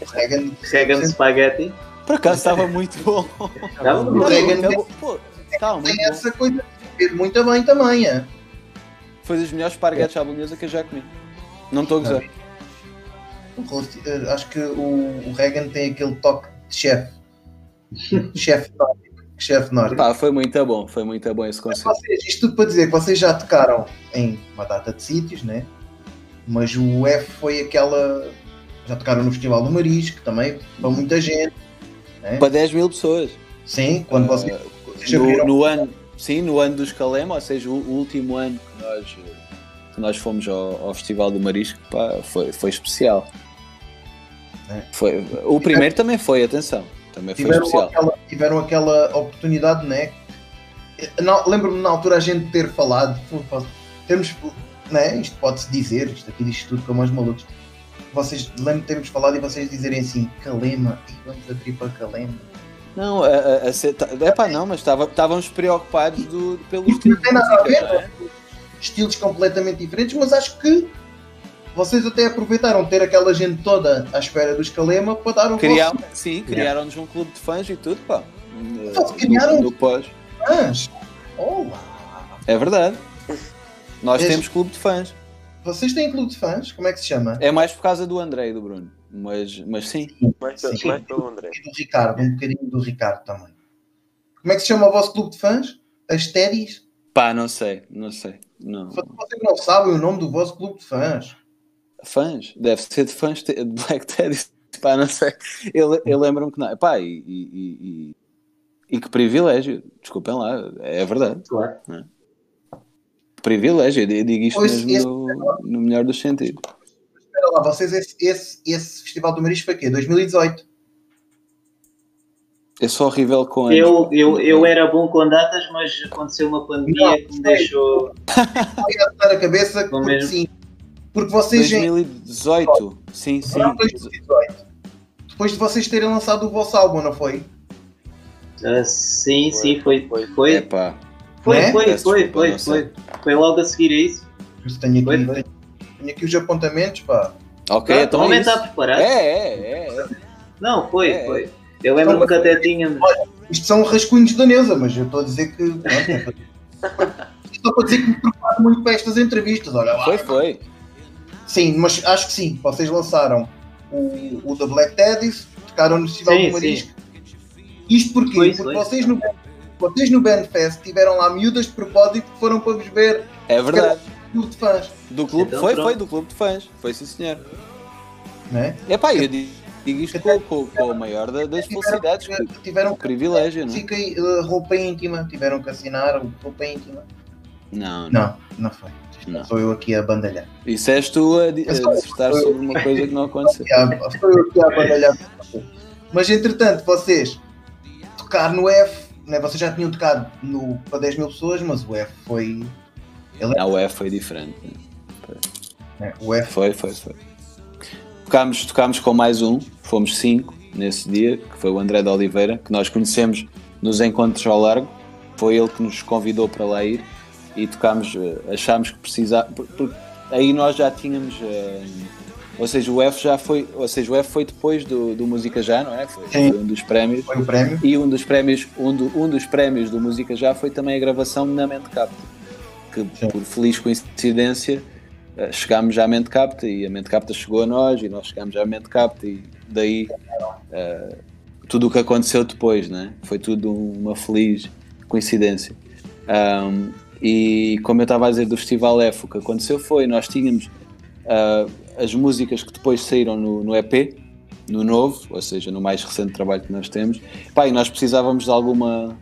S1: o Reagan,
S3: Reagan Spaghetti.
S2: Por acaso estava muito bom.
S3: Estava
S1: O
S3: bom.
S2: Estava muito
S1: tem essa coisa de muito bem também. É?
S2: Foi dos melhores esparguetes à bolonhesa que eu já comi. Não estou a gozar.
S1: O eh, Acho que o, o Reagan tem aquele toque de chefe. chefe. Chefe nórdico.
S2: Pá, foi muito bom. Foi muito bom esse conceito.
S1: Vocês, isto tudo para dizer que vocês já tocaram em uma data de sítios, né? Mas o F foi aquela. Já tocaram no Festival do Marisco, também, para muita gente.
S2: Para 10 mil pessoas.
S1: Sim, quando
S2: Ah,
S1: vocês, vocês
S2: no, no ano, sim, no ano dos Calema, ou seja, o, o último ano que nós, que nós fomos ao, ao Festival do Marisco, pá, foi, foi especial.
S1: É.
S2: Foi, o primeiro também foi, atenção, também foi
S1: tiveram,
S2: especial.
S1: aquela, tiveram aquela oportunidade, né? Não, Lembro-me na altura a gente ter falado, temos, né? Isto pode-se dizer, isto aqui diz tudo como os malucos. Vocês lembro de termos falado e vocês dizerem assim, Calema, e vamos abrir para Calema.
S2: Não, a, a ser- tá- epá, não, mas estávamos preocupados do, pelo estilo de
S1: tem nada a ver,
S2: não é?
S1: estilos completamente diferentes, mas acho que vocês até aproveitaram ter aquela gente toda à espera dos Calema para dar o
S2: Criar,
S1: vosso
S2: sim, criaram-nos um clube de fãs e tudo, pá.
S1: Vocês criaram?
S2: No,
S1: fãs. Olá!
S2: É verdade. Nós
S1: Este-
S2: temos clube de fãs.
S1: Vocês têm clube de fãs? Como é que se chama?
S2: É mais por causa do André e do Bruno. Mas, mas sim.
S5: Mais, pelo-
S1: Sim.
S5: mais pelo André.
S1: E do Ricardo, um bocadinho do Ricardo também. Como é que se chama o vosso clube de fãs? As Teddies?
S2: Pá, não sei, não sei. Não.
S1: Vocês não sabem o nome do vosso clube de fãs.
S2: Fãs? Deve ser de fãs de Black Teddy. Pá, não sei. Eu, eu lembro-me que não. Pá, e, e, e, e que privilégio. Desculpem lá, é verdade.
S3: Claro.
S2: Privilégio, eu digo isto
S1: Pois,
S2: mesmo
S1: esse-
S2: no, no melhor dos sentidos.
S1: Espera lá, vocês, esse, esse, esse Festival do Marisco foi quê? 2018.
S2: Eu sou horrível com anos.
S3: Eu, eu, eu era bom com datas, mas aconteceu uma pandemia
S1: Não,
S3: que me deixou.
S1: Vai a cabeça porque
S3: mesmo.
S1: sim. Porque vocês em
S2: 2018, sim, sim.
S1: Não, 2018. Depois de vocês terem lançado o vosso álbum, não foi?
S3: Ah, sim, sim, foi.
S5: Foi.
S3: Foi,
S2: Epá,
S3: foi,
S1: Né?
S3: foi, foi, foi, foi. Foi logo a seguir a isso.
S1: Tenho
S3: Foi,
S1: aqui,
S3: foi.
S1: tenho, tenho aqui os apontamentos, pá.
S2: ok,
S3: Ah,
S2: então
S3: o
S2: é isso.
S3: está preparado?
S2: É, é, é. é.
S3: Não, foi,
S2: É.
S3: foi. Eu lembro-me que até tínhamos.
S1: Isto são rascunhos da Neuza, mas eu estou a dizer que. pronto, é para- Estou para dizer que me preparo muito para estas entrevistas, olha lá.
S2: Foi, foi.
S1: Sim, mas acho que sim. Vocês lançaram o, o da Black Teddies, tocaram no Festival
S3: Sim,
S1: do Marisco. Isto porquê?
S3: Foi,
S1: Porque
S3: foi.
S1: vocês no, vocês no Bandfest tiveram lá miúdas de propósito que foram para vos ver
S2: É verdade.
S1: clube de fãs,
S2: Do clube,
S3: Então,
S2: foi,
S3: pronto.
S2: foi, do clube de fãs. Foi sim, senhor.
S1: não é?
S2: Epá, eu digo, digo isto com, com, com a maior da- das felicidades. Que,
S1: Tiveram
S2: que privilégio, não é?
S1: e, uh, roupa íntima, tiveram que assinar roupa íntima.
S2: Não, não.
S1: Não, não foi.
S2: Não.
S1: Sou eu aqui a bandalhar.
S2: Isso és tu a, a dissertar sobre uma coisa que não aconteceu.
S1: Sou eu aqui a bandalhar. Mas entretanto, vocês tocar no F, né? vocês já tinham tocado no, para 10 mil pessoas, mas o F foi.
S2: A UF foi diferente. né,
S1: O F
S2: Foi, foi, foi. Tocámos, tocámos com mais um, fomos cinco nesse dia, que foi o André de Oliveira, que nós conhecemos nos encontros ao largo. Foi ele que nos convidou para lá ir e tocámos, eh, achámos que precisava. Aí nós já tínhamos. eh, Ou seja, o F já foi. Ou seja, o F foi depois do, do Música Já, não é? Foi, um dos prémios.
S1: foi o prémio.
S2: E um dos prémios, um, do- um dos prémios do Música Já foi também a gravação na Mente Capta, que
S1: Sim.
S2: por feliz coincidência eh, chegámos à Mente Capta e a Mente Capta chegou a nós e nós chegámos à Mente Capta e daí eh, tudo o que aconteceu depois, né? foi tudo uma feliz coincidência. Ahm, e como eu estava a dizer do Festival F, o que aconteceu foi, nós tínhamos ah, as músicas que depois saíram no, no EP, no novo, ou seja, no mais recente trabalho que nós temos, Pá, e nós precisávamos de alguma,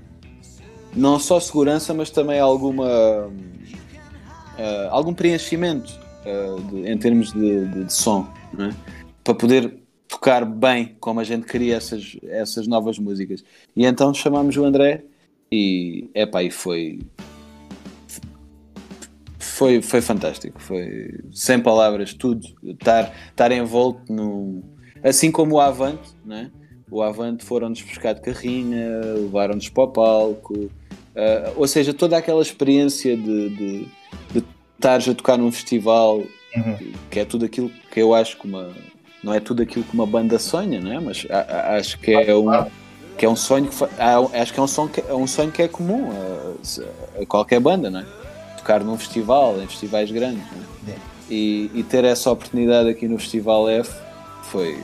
S2: não só segurança, mas também alguma, ah, algum preenchimento ah, de- em termos de, de- de som, é? para poder tocar bem como a gente queria essas, essas novas músicas. E então chamámos o André e, epá, e foi, foi, foi fantástico, foi sem palavras, tudo, estar, estar envolto no. Assim como o Avante, né? o Avante foram-nos buscar de carrinha, levaram-nos para o palco, ah, ou seja, toda aquela experiência de, de, de estares a tocar num festival
S1: Uhum.
S2: que é tudo aquilo que eu acho que uma. Não é tudo aquilo que uma banda sonha, não é? Mas a- a- acho que é um, que é um sonho que acho que é um sonho que é, um sonho que é comum a, a qualquer banda, não é? Tocar num festival, em festivais grandes, não é?
S1: É.
S2: E, e ter essa oportunidade aqui no Festival F foi.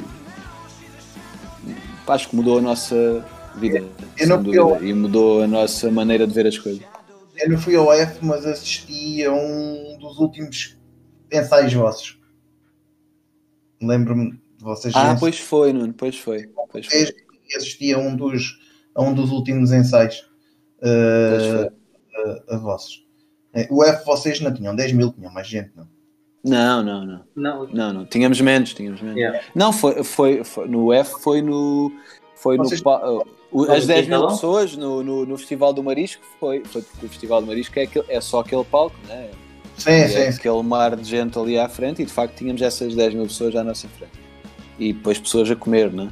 S2: Acho que mudou a nossa vida,
S1: Eu
S2: dúvida,
S1: ao-
S2: e mudou a nossa maneira de ver as coisas.
S1: Eu não fui ao F, mas assisti a um dos últimos ensaios vossos. Lembro-me de vocês
S2: Ah, pois foi, Nuno, pois foi. Pois foi.
S1: assisti a um dos, a um dos últimos ensaios uh, a, a vossos. Eh, O F vocês não tinham 10 mil, tinham mais gente, não?
S2: Não, não, não.
S3: Não,
S2: Não, não, tínhamos menos, tínhamos menos.
S3: Yeah.
S2: Não, foi, foi, foi- no F foi no. Foi no
S1: Vocês-
S2: pa- uh, o-
S3: Foi
S2: as
S3: no
S2: 10 mil pessoas no, no, no Festival do Marisco foi, foi porque o Festival do Marisco é, aquele- é só aquele palco, né?
S1: Sim,
S2: é
S1: sim, sim.
S2: aquele mar de gente ali à frente e de facto tínhamos essas 10 mil pessoas à nossa frente. E depois pessoas a comer, né?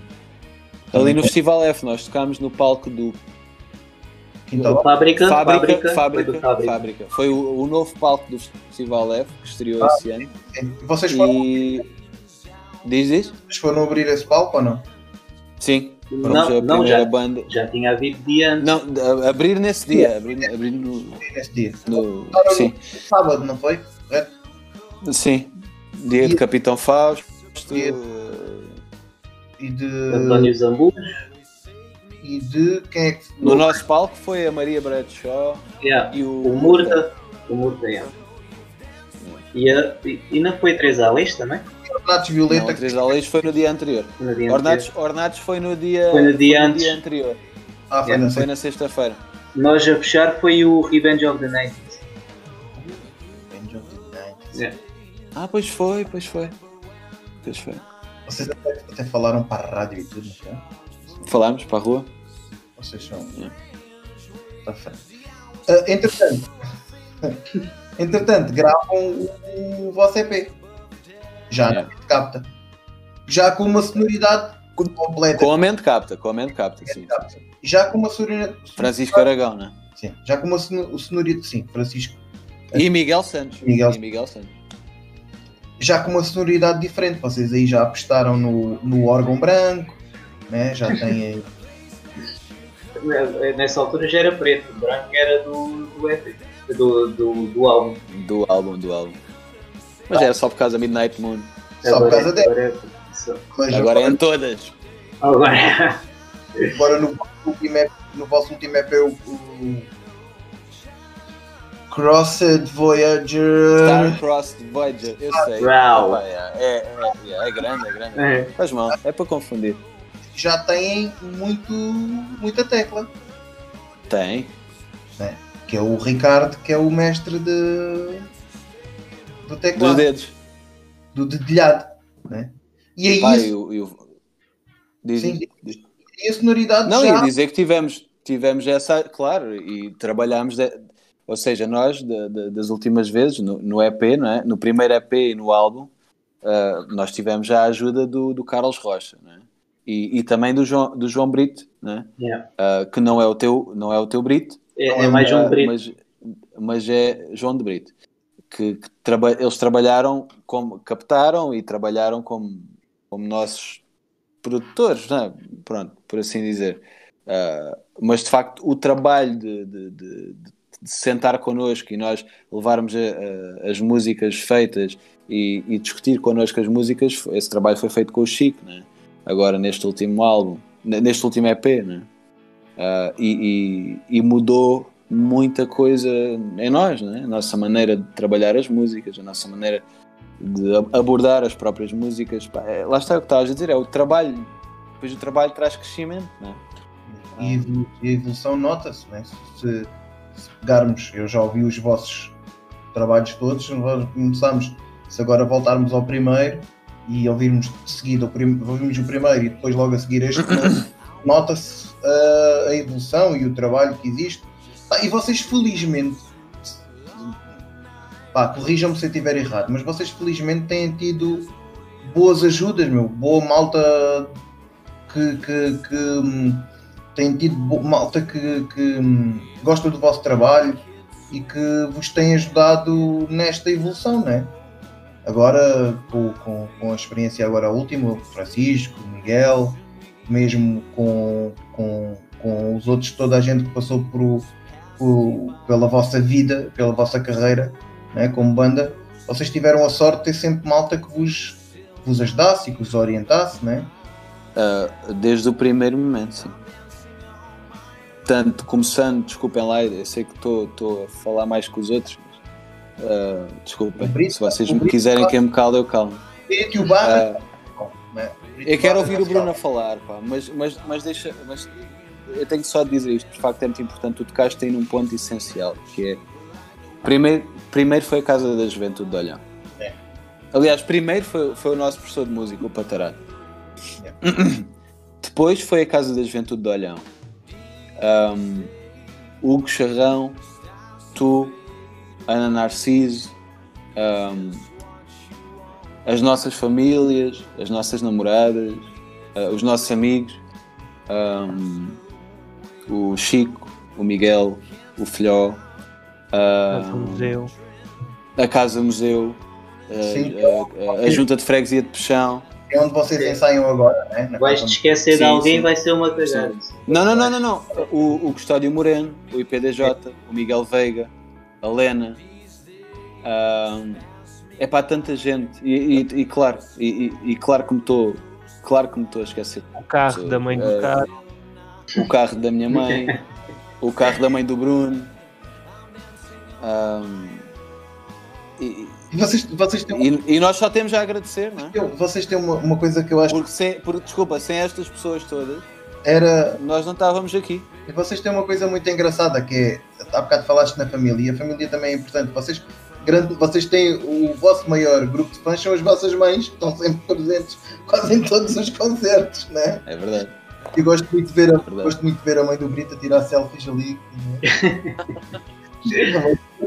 S2: Ali no Festival F nós tocámos no palco do
S1: Quintal.
S3: Fábrica,
S2: Fábrica,
S3: fábrica,
S2: Fábrica,
S3: foi do Fábrica.
S2: Fábrica. Foi o, o novo palco do Festival F que estreou
S1: Ah.
S2: esse ano.
S1: Sim. Vocês foram,
S2: E. Diz isso?
S1: vocês foram abrir esse palco ou não?
S2: Sim.
S3: Não,
S2: a
S3: não, já,
S2: banda.
S3: já tinha havido dia antes.
S2: Não, abrir nesse dia. Abrir, abrir no.
S1: Nesse dia.
S2: no- sim,
S1: no sábado, não foi? Correto?
S2: sim. Dia de Capitão Fausto.
S1: Dia-
S2: eh,
S1: E de,
S3: António Zambu.
S1: E de quem é que
S2: No nosso palco foi a Maria Bradshaw
S3: Yeah.
S2: e o.
S3: O Murta. O Murta, yeah. E, a, e, não foi Três Aleis também?
S1: Ornatos
S2: Não,
S1: Violeta
S2: a Teresa Aleixo foi no dia anterior.
S3: No dia
S2: Ornatos,
S3: anterior.
S2: Ornatos foi no dia.
S3: Foi no dia antes.
S2: anterior.
S1: Ah, foi na
S2: Foi na sexta-feira.
S3: Nós a fechar foi o Revenge of the Night. Yeah.
S2: Ah, pois foi, pois foi. Pois foi.
S1: Vocês até, até falaram para a rádio e tudo, não é?
S2: Falámos para a rua.
S1: Vocês são.
S2: Yeah.
S1: Tá feio. Ah, entretanto, entretanto, gravam o, o vosso EP. Já
S2: Yeah.
S1: na capta. Já com uma sonoridade completa.
S2: Com a mente capta, com a mente capta, sim.
S1: Já com uma sonoridade.
S2: Francisco Aragão, né?
S1: Sim, já com uma sono- sonoridade. Sim, Francisco.
S2: E Miguel Santos.
S1: Miguel-
S2: E Miguel Santos.
S1: Já com uma sonoridade diferente. Vocês aí já apostaram no, no órgão branco, né? já têm.
S3: Nessa altura já era preto, o branco era do, do EP, do, do, do álbum.
S2: Do álbum, do álbum. Mas era só por causa da Midnight Moon.
S1: Só por causa dela.
S3: agora, é-
S2: Agora é em todas.
S3: agora
S1: Agora no, vosso último EP, no vosso último EP o, o Crossed Voyager.
S2: Star Crossed Voyager, eu sei.
S3: Uau.
S2: Epá, é, é, é, é grande, é grande.
S3: é,
S2: Faz mal, é para confundir.
S1: Já têm muito, muita tecla.
S2: Tem.
S1: Que é o Ricardo, que é o mestre de, do
S2: Dos
S1: teclado,
S2: dedos.
S1: do dedilhado. Né? E aí
S2: Pai,
S1: isso,
S2: eu, eu... Diz,
S1: Sim.
S2: diz.
S1: e a sonoridade
S2: Não,
S1: já.
S2: ia dizer que tivemos, tivemos essa, claro, e trabalhámos, de- ou seja, nós de- de- das últimas vezes, no, no EP, não é? no primeiro EP e no álbum, ah, nós tivemos já a ajuda do, do Carlos Rocha, não é? E, e também do João, do João Brito, não é?
S3: yeah.
S2: Ah, que não é o teu, não é o teu Brito,
S3: é, é mais
S2: ah,
S3: brito.
S2: mas, mas é João de Brito, que, que traba- eles trabalharam como, captaram e trabalharam como, como nossos produtores, não é? pronto, por assim dizer. Ah, mas de facto o trabalho de, de- de- de sentar connosco e nós levarmos a- a- as músicas feitas e, e discutir connosco as músicas, esse trabalho foi feito com o Chico, né? Agora neste último álbum, neste último EP, né? Ah, e, e- e mudou muita coisa em nós, né? a nossa maneira de trabalhar as músicas, a nossa maneira de ab- abordar as próprias músicas. Pá, é- lá está o que estavas a dizer, é o trabalho. Depois o trabalho traz crescimento. Né?
S1: E a evolução nota-se, né? se, se pegarmos, eu já ouvi os vossos trabalhos todos, começamos, se agora voltarmos ao primeiro e ouvirmos de seguida ouvirmos o primeiro e depois logo a seguir este, nota-se uh, a evolução e o trabalho que existe. Pá, e vocês felizmente, pá, corrijam-me se eu estiver errado, mas vocês felizmente têm tido boas ajudas, meu, boa malta que, que, que hum, tem tido malta que, que hum, gosta do vosso trabalho e que vos tem ajudado nesta evolução, não é? Agora, com, com, com a experiência agora última, Francisco, Miguel, mesmo com, com, com os outros, toda a gente que passou por, por- pela vossa vida, pela vossa carreira, né, como banda, vocês tiveram a sorte de ter sempre malta que vos, que vos ajudasse e que vos orientasse, né?
S2: Ah, desde o primeiro momento, sim. Tanto começando, desculpem lá, eu sei que estou a falar mais que os outros, ah, desculpem.
S1: Brito-
S2: Se vocês me quiserem que eu me calo, eu calmo.
S1: Né?
S2: eu quero ouvir o Bruno a falar, pá, mas, mas, mas deixa. Mas eu tenho só de dizer isto, de facto é muito importante. Tu tocaste aí num ponto essencial, que é. Primeiro, primeiro foi a Casa da Juventude de Olhão.
S1: É.
S2: Aliás, primeiro foi, foi o nosso professor de música, o Patarado.
S1: É.
S2: Depois foi a Casa da Juventude de Olhão. Ahm, Hugo Charrão, tu, Ana Narciso, ahm, as nossas famílias, as nossas namoradas, ah, os nossos amigos, ahm, o Chico, o Miguel, o Filhó,
S4: Casa
S2: ahm,
S4: museu.
S2: a Casa Museu,
S1: Sim.
S2: a, a- a Junta de Freguesia de Peixão.
S1: É onde vocês ensaiam agora, né? Na
S3: Vais te
S1: casa-
S3: esquecer de
S2: Sim,
S3: alguém,
S2: sim.
S3: vai ser uma cagada.
S2: Não, não, não, não, não. O, o Custódio Moreno, o IPDJ, o Miguel Veiga, a Lena. é para tanta gente. E, e- e claro, e, e- e claro que me estou. Claro que me estou a esquecer.
S4: O carro da mãe do
S2: Eh,
S4: carro.
S2: O carro da minha mãe, o carro da mãe do Bruno. E,
S1: E vocês, vocês têm,
S2: e- e nós só temos a agradecer, não é?
S1: vocês têm uma, uma coisa que eu acho
S2: Porque, sem, porque, desculpa, sem estas pessoas todas,
S1: era.
S2: nós não estávamos aqui.
S1: E vocês têm uma coisa muito engraçada que é. Há bocado falaste na família e a família também é importante. Vocês, grande, vocês têm o vosso maior grupo de fãs são as vossas mães, que estão sempre presentes quase em todos os concertos, né?
S2: É verdade.
S1: E gosto muito de ver a,
S2: Verdade.
S1: gosto muito de ver a mãe do Brito a tirar selfies ali. né?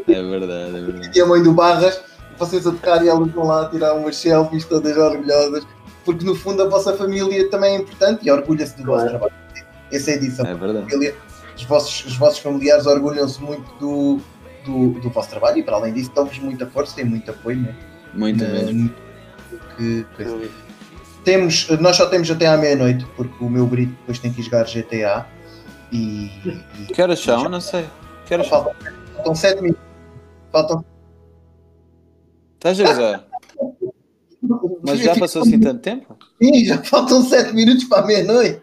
S2: É verdade, é verdade.
S1: e a mãe do Barras, vocês a tocar e elas vão lá tirar umas selfies todas orgulhosas, porque no fundo a vossa família também é importante e orgulha-se do vosso
S3: Claro.
S1: trabalho. Essa é a edição.
S2: É verdade.
S1: família, os vossos, os vossos familiares orgulham-se muito do, do, do vosso trabalho e para além disso dão-vos muita força, têm muito apoio, né?
S2: Muito
S1: Na-
S2: mesmo.
S1: que coisa. Temos, nós só temos até à meia-noite, porque o meu Brito depois tem que jogar GTA e, e
S2: Que horas são? Não sei. Que horas
S1: faltam, faltam sete minutos. Faltam
S2: Estás a gozar? Mas já passou assim tanto tempo?
S1: Sim, já faltam sete minutos para a meia-noite.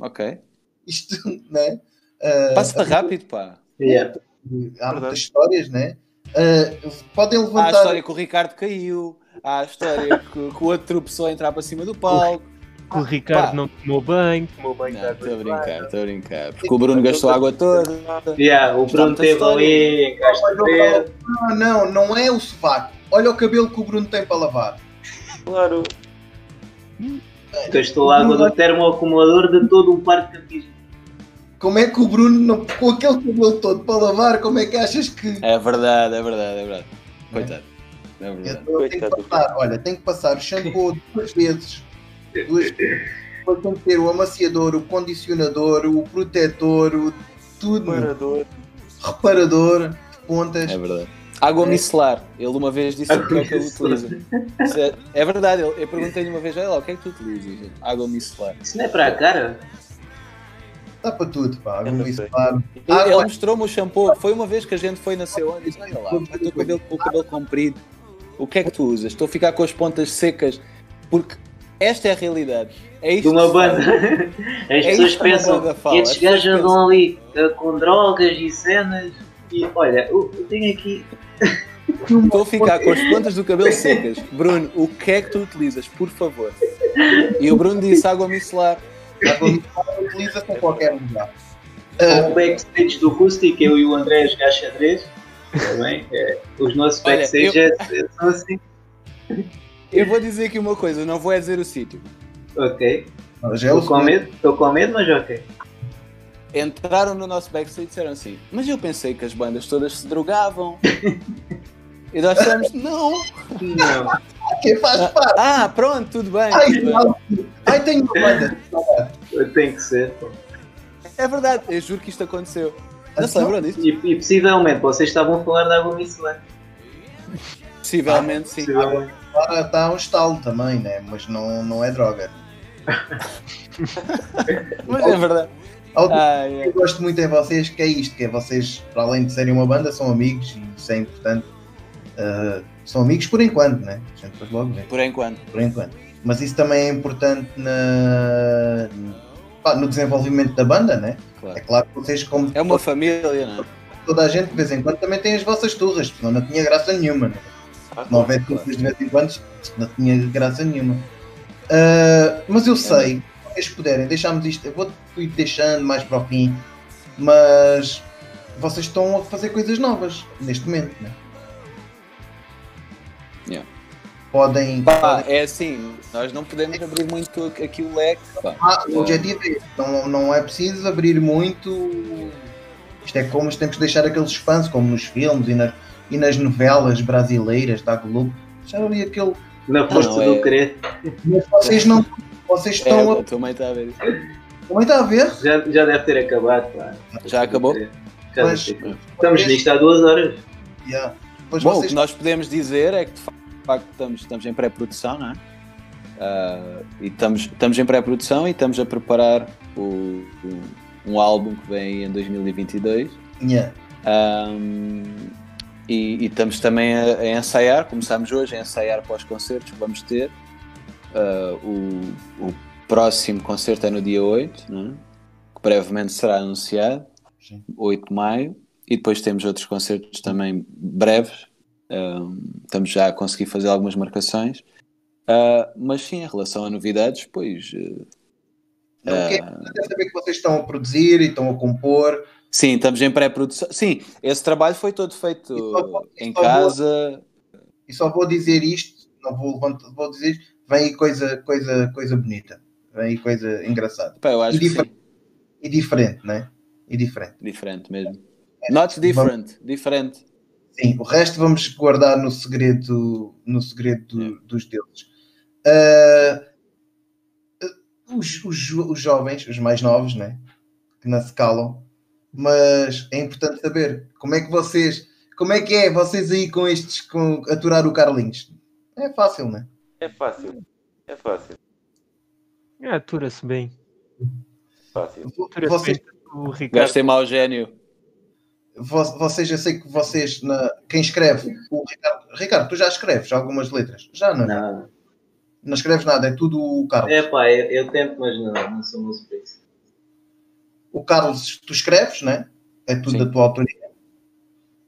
S2: Ok.
S1: Isto, né? Ah,
S2: Passa rápido, pá.
S3: Yeah.
S1: há
S5: Verdade.
S1: muitas histórias, né? Ah, podem
S2: Há a
S1: levantar.
S2: história que o Ricardo caiu, há a história que, que o outro tropeçou a entrar para cima do palco.
S4: Que o Ricardo
S2: pá.
S4: não tomou banho, tomou banho
S2: Não, estou a brincar, estou a brincar. Porque o Bruno gastou água toda.
S3: Yeah, o Bruno teve
S2: história.
S3: ali Verde.
S1: Não, não, não é o sovaco. Olha o cabelo que o Bruno tem para lavar.
S5: Claro.
S3: Gastou água do termoacumulador de todo um parque de campismo.
S1: Como é que o Bruno, não- com aquele cabelo todo para lavar, como é que achas que.
S2: É verdade, é verdade, é verdade. Coitado. É
S1: Eu
S2: verdade.
S1: tenho que passar, olha, tenho que passar o shampoo duas vezes. Duas vezes. Depois tenho que ter o amaciador, o condicionador, o protetor, o tudo.
S5: Parador.
S1: Reparador de pontas.
S2: É verdade. Água micelar. Ele uma vez disse o que é que ele utiliza. É, é verdade, eu, eu perguntei-lhe uma vez, olha lá, o que é que tu utilizas? Água micelar.
S3: Isso não é para a cara?
S1: Dá para tudo, pá. Água micelar.
S2: Ele, ele mostrou-me o shampoo. Foi uma vez que a gente foi na seu e disse: Olha lá, pá, estou com o cabelo, com o cabelo comprido. O que é que tu usas? Estou a ficar com as pontas secas. Porque esta é a realidade. É isto
S3: De uma banda. As
S2: É
S3: pessoas pensam que estes
S2: pessoas
S3: gajos andam ali eh, com drogas e cenas. E olha, eu, eu tenho aqui.
S2: Estou a ficar com as pontas do cabelo secas. Bruno, o que é que tu utilizas, por favor? E o Bruno disse água micelar.
S1: Água micelar utiliza-se em qualquer lugar.
S3: O backstage do Rustic, eu e o André a jogar xadrez. Também. É, os nossos backstage é- é- são assim.
S2: Eu vou dizer aqui uma coisa, não vou é dizer o sítio.
S3: Ok.
S1: É
S3: Estou com medo, estou com medo, mas ok.
S2: Entraram no nosso backstage e disseram assim: Mas eu pensei que as bandas todas se drogavam. E nós dissemos: Não.
S3: Não.
S1: Quem faz parte?
S2: Ah, pronto, tudo bem.
S1: Ai,
S2: tudo bem.
S1: Ai, tenho uma banda.
S3: Tem que ser. pô.
S2: É verdade, eu juro que isto aconteceu. Não se lembram disso?
S3: E, e possivelmente vocês estavam a falar de água micelar.
S2: Possivelmente, sim.
S3: Possivelmente.
S1: Agora está um estalo também, né? mas não, não é droga.
S2: Mas é verdade.
S1: Algo
S2: Ah,
S1: que
S2: é.
S1: eu gosto muito em vocês, que é isto, que é vocês, para além de serem uma banda, são amigos e isso é importante. Uh, são amigos por enquanto, né? A gente logo vê,
S2: Por enquanto.
S1: por enquanto. Mas isso também é importante na, pá, no desenvolvimento da banda, né?
S2: Claro.
S1: É claro que vocês, como
S2: É uma família, não é?
S1: toda a gente, de vez em quando também tem as vossas turras, senão não tinha graça nenhuma, né?
S5: Ah,
S1: não houvesse
S2: claro.
S1: turras de vez em quando, não tinha graça nenhuma. Uh, mas eu sei, se vocês puderem, deixámos isto, eu vou deixando mais para o fim, mas vocês estão a fazer coisas novas neste momento, né?
S2: Yeah.
S1: Podem.
S2: Pá, é assim, nós não podemos abrir muito aqui o leque. Pá.
S1: Ah, o objetivo é não, não é preciso abrir muito. Isto é como temos que deixar aquele espaço, como nos filmes e nas, e nas novelas brasileiras da Globo. Deixar ali aquele.
S3: Na força
S2: não,
S3: do
S2: é-
S3: querer.
S1: Mas vocês não. Vocês
S2: É,
S1: estão a.
S2: a tua mãe está a ver isso.
S1: Também está a ver?
S3: Já, já deve ter acabado, pá.
S2: Já acabou?
S3: Já
S1: Mas-.
S3: Estamos nisto há duas horas.
S1: Yeah.
S2: Bom, o
S1: vocês
S2: que nós podemos dizer é que de facto estamos, estamos em pré-produção, não é? Ah, e estamos, estamos em pré-produção e estamos a preparar o, o- um álbum que vem em 2022.
S1: Yeah.
S2: Ahm, e, e estamos também a, a ensaiar, começámos hoje a ensaiar para os concertos que vamos ter. Ah, o, o próximo concerto é no dia 8, não é? que brevemente será anunciado,
S1: Sim.
S2: 8 de maio, e depois temos outros concertos também breves. Ahm, estamos já a conseguir fazer algumas marcações. Ah, mas sim, em relação a novidades, pois eh,
S1: Não, o que é importante é saber que vocês estão a produzir e estão a compor.
S2: Sim, estamos em pré-produção. Sim, esse trabalho foi todo feito
S1: vou-
S2: em
S1: só vou-
S2: casa.
S1: E só vou dizer isto, não vou levantar, vou dizer isto, vem aí coisa, coisa, coisa bonita. Vem aí coisa engraçada.
S2: Pá, eu acho
S1: E
S2: sim.
S1: E diferente, né? E diferente.
S2: Diferente mesmo. Not different, diferente.
S1: Sim, o resto vamos guardar no segredo, no segredo do- dos deuses. Ah, os, os, os jovens, os mais novos, né? Que não se calam, mas é importante saber como é que vocês, como é que é vocês aí com estes, com aturar o Carlinhos? É fácil, né?
S5: É fácil. É fácil.
S4: Ah, Atura-se bem.
S5: Fácil.
S4: Atura-se
S1: Vocês,
S4: bem. O Ricardo.
S2: Gajo tem mau gênio.
S1: vo- vocês, eu sei que vocês, na, quem escreve, o Ricardo, Ricardo, tu já escreves algumas letras? Já não? Não,
S3: Não.
S1: escreves nada, é tudo o Carlos.
S3: É pá, eu, eu tento, mas não, não sou muito para isso.
S1: O Carlos, tu escreves, né? É tudo
S2: Sim.
S1: da tua autoria.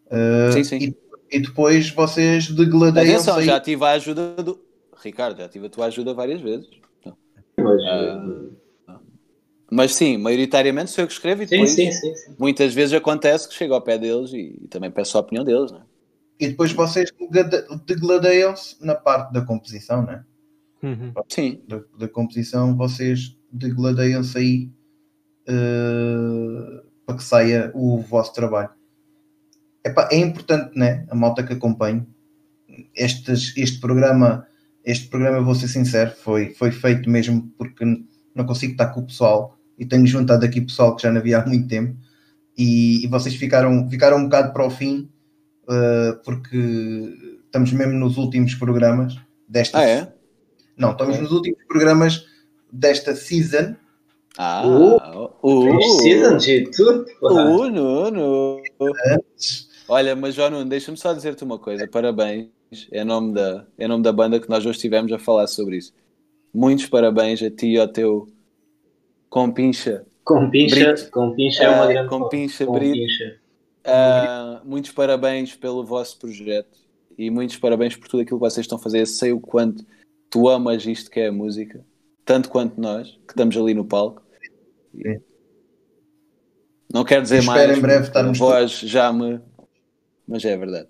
S1: Uh,
S2: Sim, sim.
S1: E, e depois vocês degladeiam
S2: Atenção, já tive a ajuda do. Ricardo, já tive a tua ajuda várias vezes.
S3: Mas,
S2: Ah, Mas sim, maioritariamente sou eu que escrevo e depois
S3: sim, sim, sim.
S2: muitas vezes acontece que chego ao pé deles e, e também peço a opinião deles. Né?
S1: e depois vocês deglade- degladeiam-se na parte da composição, né?
S4: Uhum.
S2: Sim,
S1: Da, da composição vocês degladeiam-se aí uh, para que saia o vosso trabalho. Epá, é importante, né? A malta que acompanhe estes, este programa. Este programa, vou ser sincero, foi, foi feito mesmo porque não consigo estar com o pessoal e tenho juntado aqui pessoal que já não havia há muito tempo e, e vocês ficaram, ficaram um bocado para o fim uh, porque estamos mesmo nos últimos programas desta
S2: Ah, é?
S1: não, estamos
S2: Ok.
S1: nos últimos programas desta season
S2: Ah,
S3: Uh,
S2: uh,
S3: Precisam de tudo.
S2: uh, Nuno. Olha, mas João Nuno, deixa-me só dizer-te uma coisa. Parabéns. É nome, da, é nome da banda que nós hoje estivemos a falar sobre isso. Muitos parabéns a ti e ao teu compincha.
S3: Com pincha,
S2: Brito.
S3: com pincha é uma
S2: Ah,
S3: grande
S2: com
S3: foto.
S2: pincha,
S3: Com
S2: Brito.
S3: pincha.
S2: Ah, muitos parabéns pelo vosso projeto e muitos parabéns por tudo aquilo que vocês estão a fazer. Eu sei o quanto tu amas isto que é a música, tanto quanto nós, que estamos ali no palco. Não quero dizer
S1: Espero
S2: mais,
S1: em breve estarmos
S2: voz já me. Mas é verdade,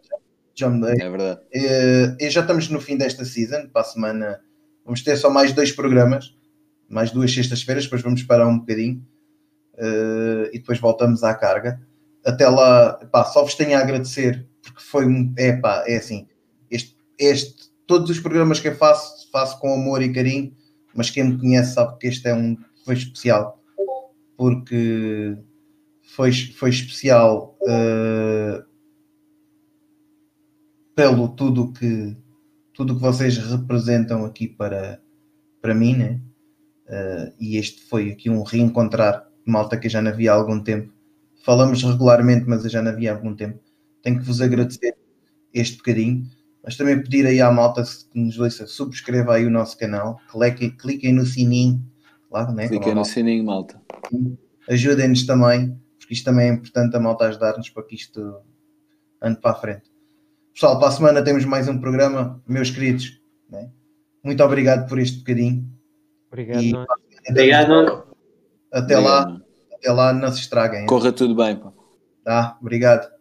S1: já me dei.
S2: é verdade.
S1: Eh, e já estamos no fim desta season. Para a semana vamos ter só mais dois programas, mais duas sextas-feiras. Depois vamos parar um bocadinho eh, e depois voltamos à carga. Até lá, pá, só vos tenho a agradecer porque foi um. É pá, é assim. Este, este, todos os programas que eu faço, faço com amor e carinho, mas quem me conhece sabe que este é um foi especial porque foi, foi especial uh, pelo tudo que tudo que vocês representam aqui para, para mim, né? Uh, e este foi aqui um reencontrar malta que eu já não havia há algum tempo. Falamos regularmente, mas eu já não havia há algum tempo. Tenho que vos agradecer este bocadinho, mas também pedir aí à malta que nos ouça, subscreva aí o nosso canal, cliquem, cliquem no sininho, claro, né?
S2: Cliquem no sininho, malta.
S1: Ajudem-nos também, porque isto também é importante a malta ajudar-nos para que isto ande para a frente. Pessoal, para a semana temos mais um programa, meus queridos. Né? Muito obrigado por este bocadinho.
S4: Obrigado.
S1: E,
S3: Obrigado.
S1: Até
S2: Obrigado.
S1: lá, até lá, não se estraguem.
S2: Corra tudo bem, pá.
S1: Tá? Obrigado.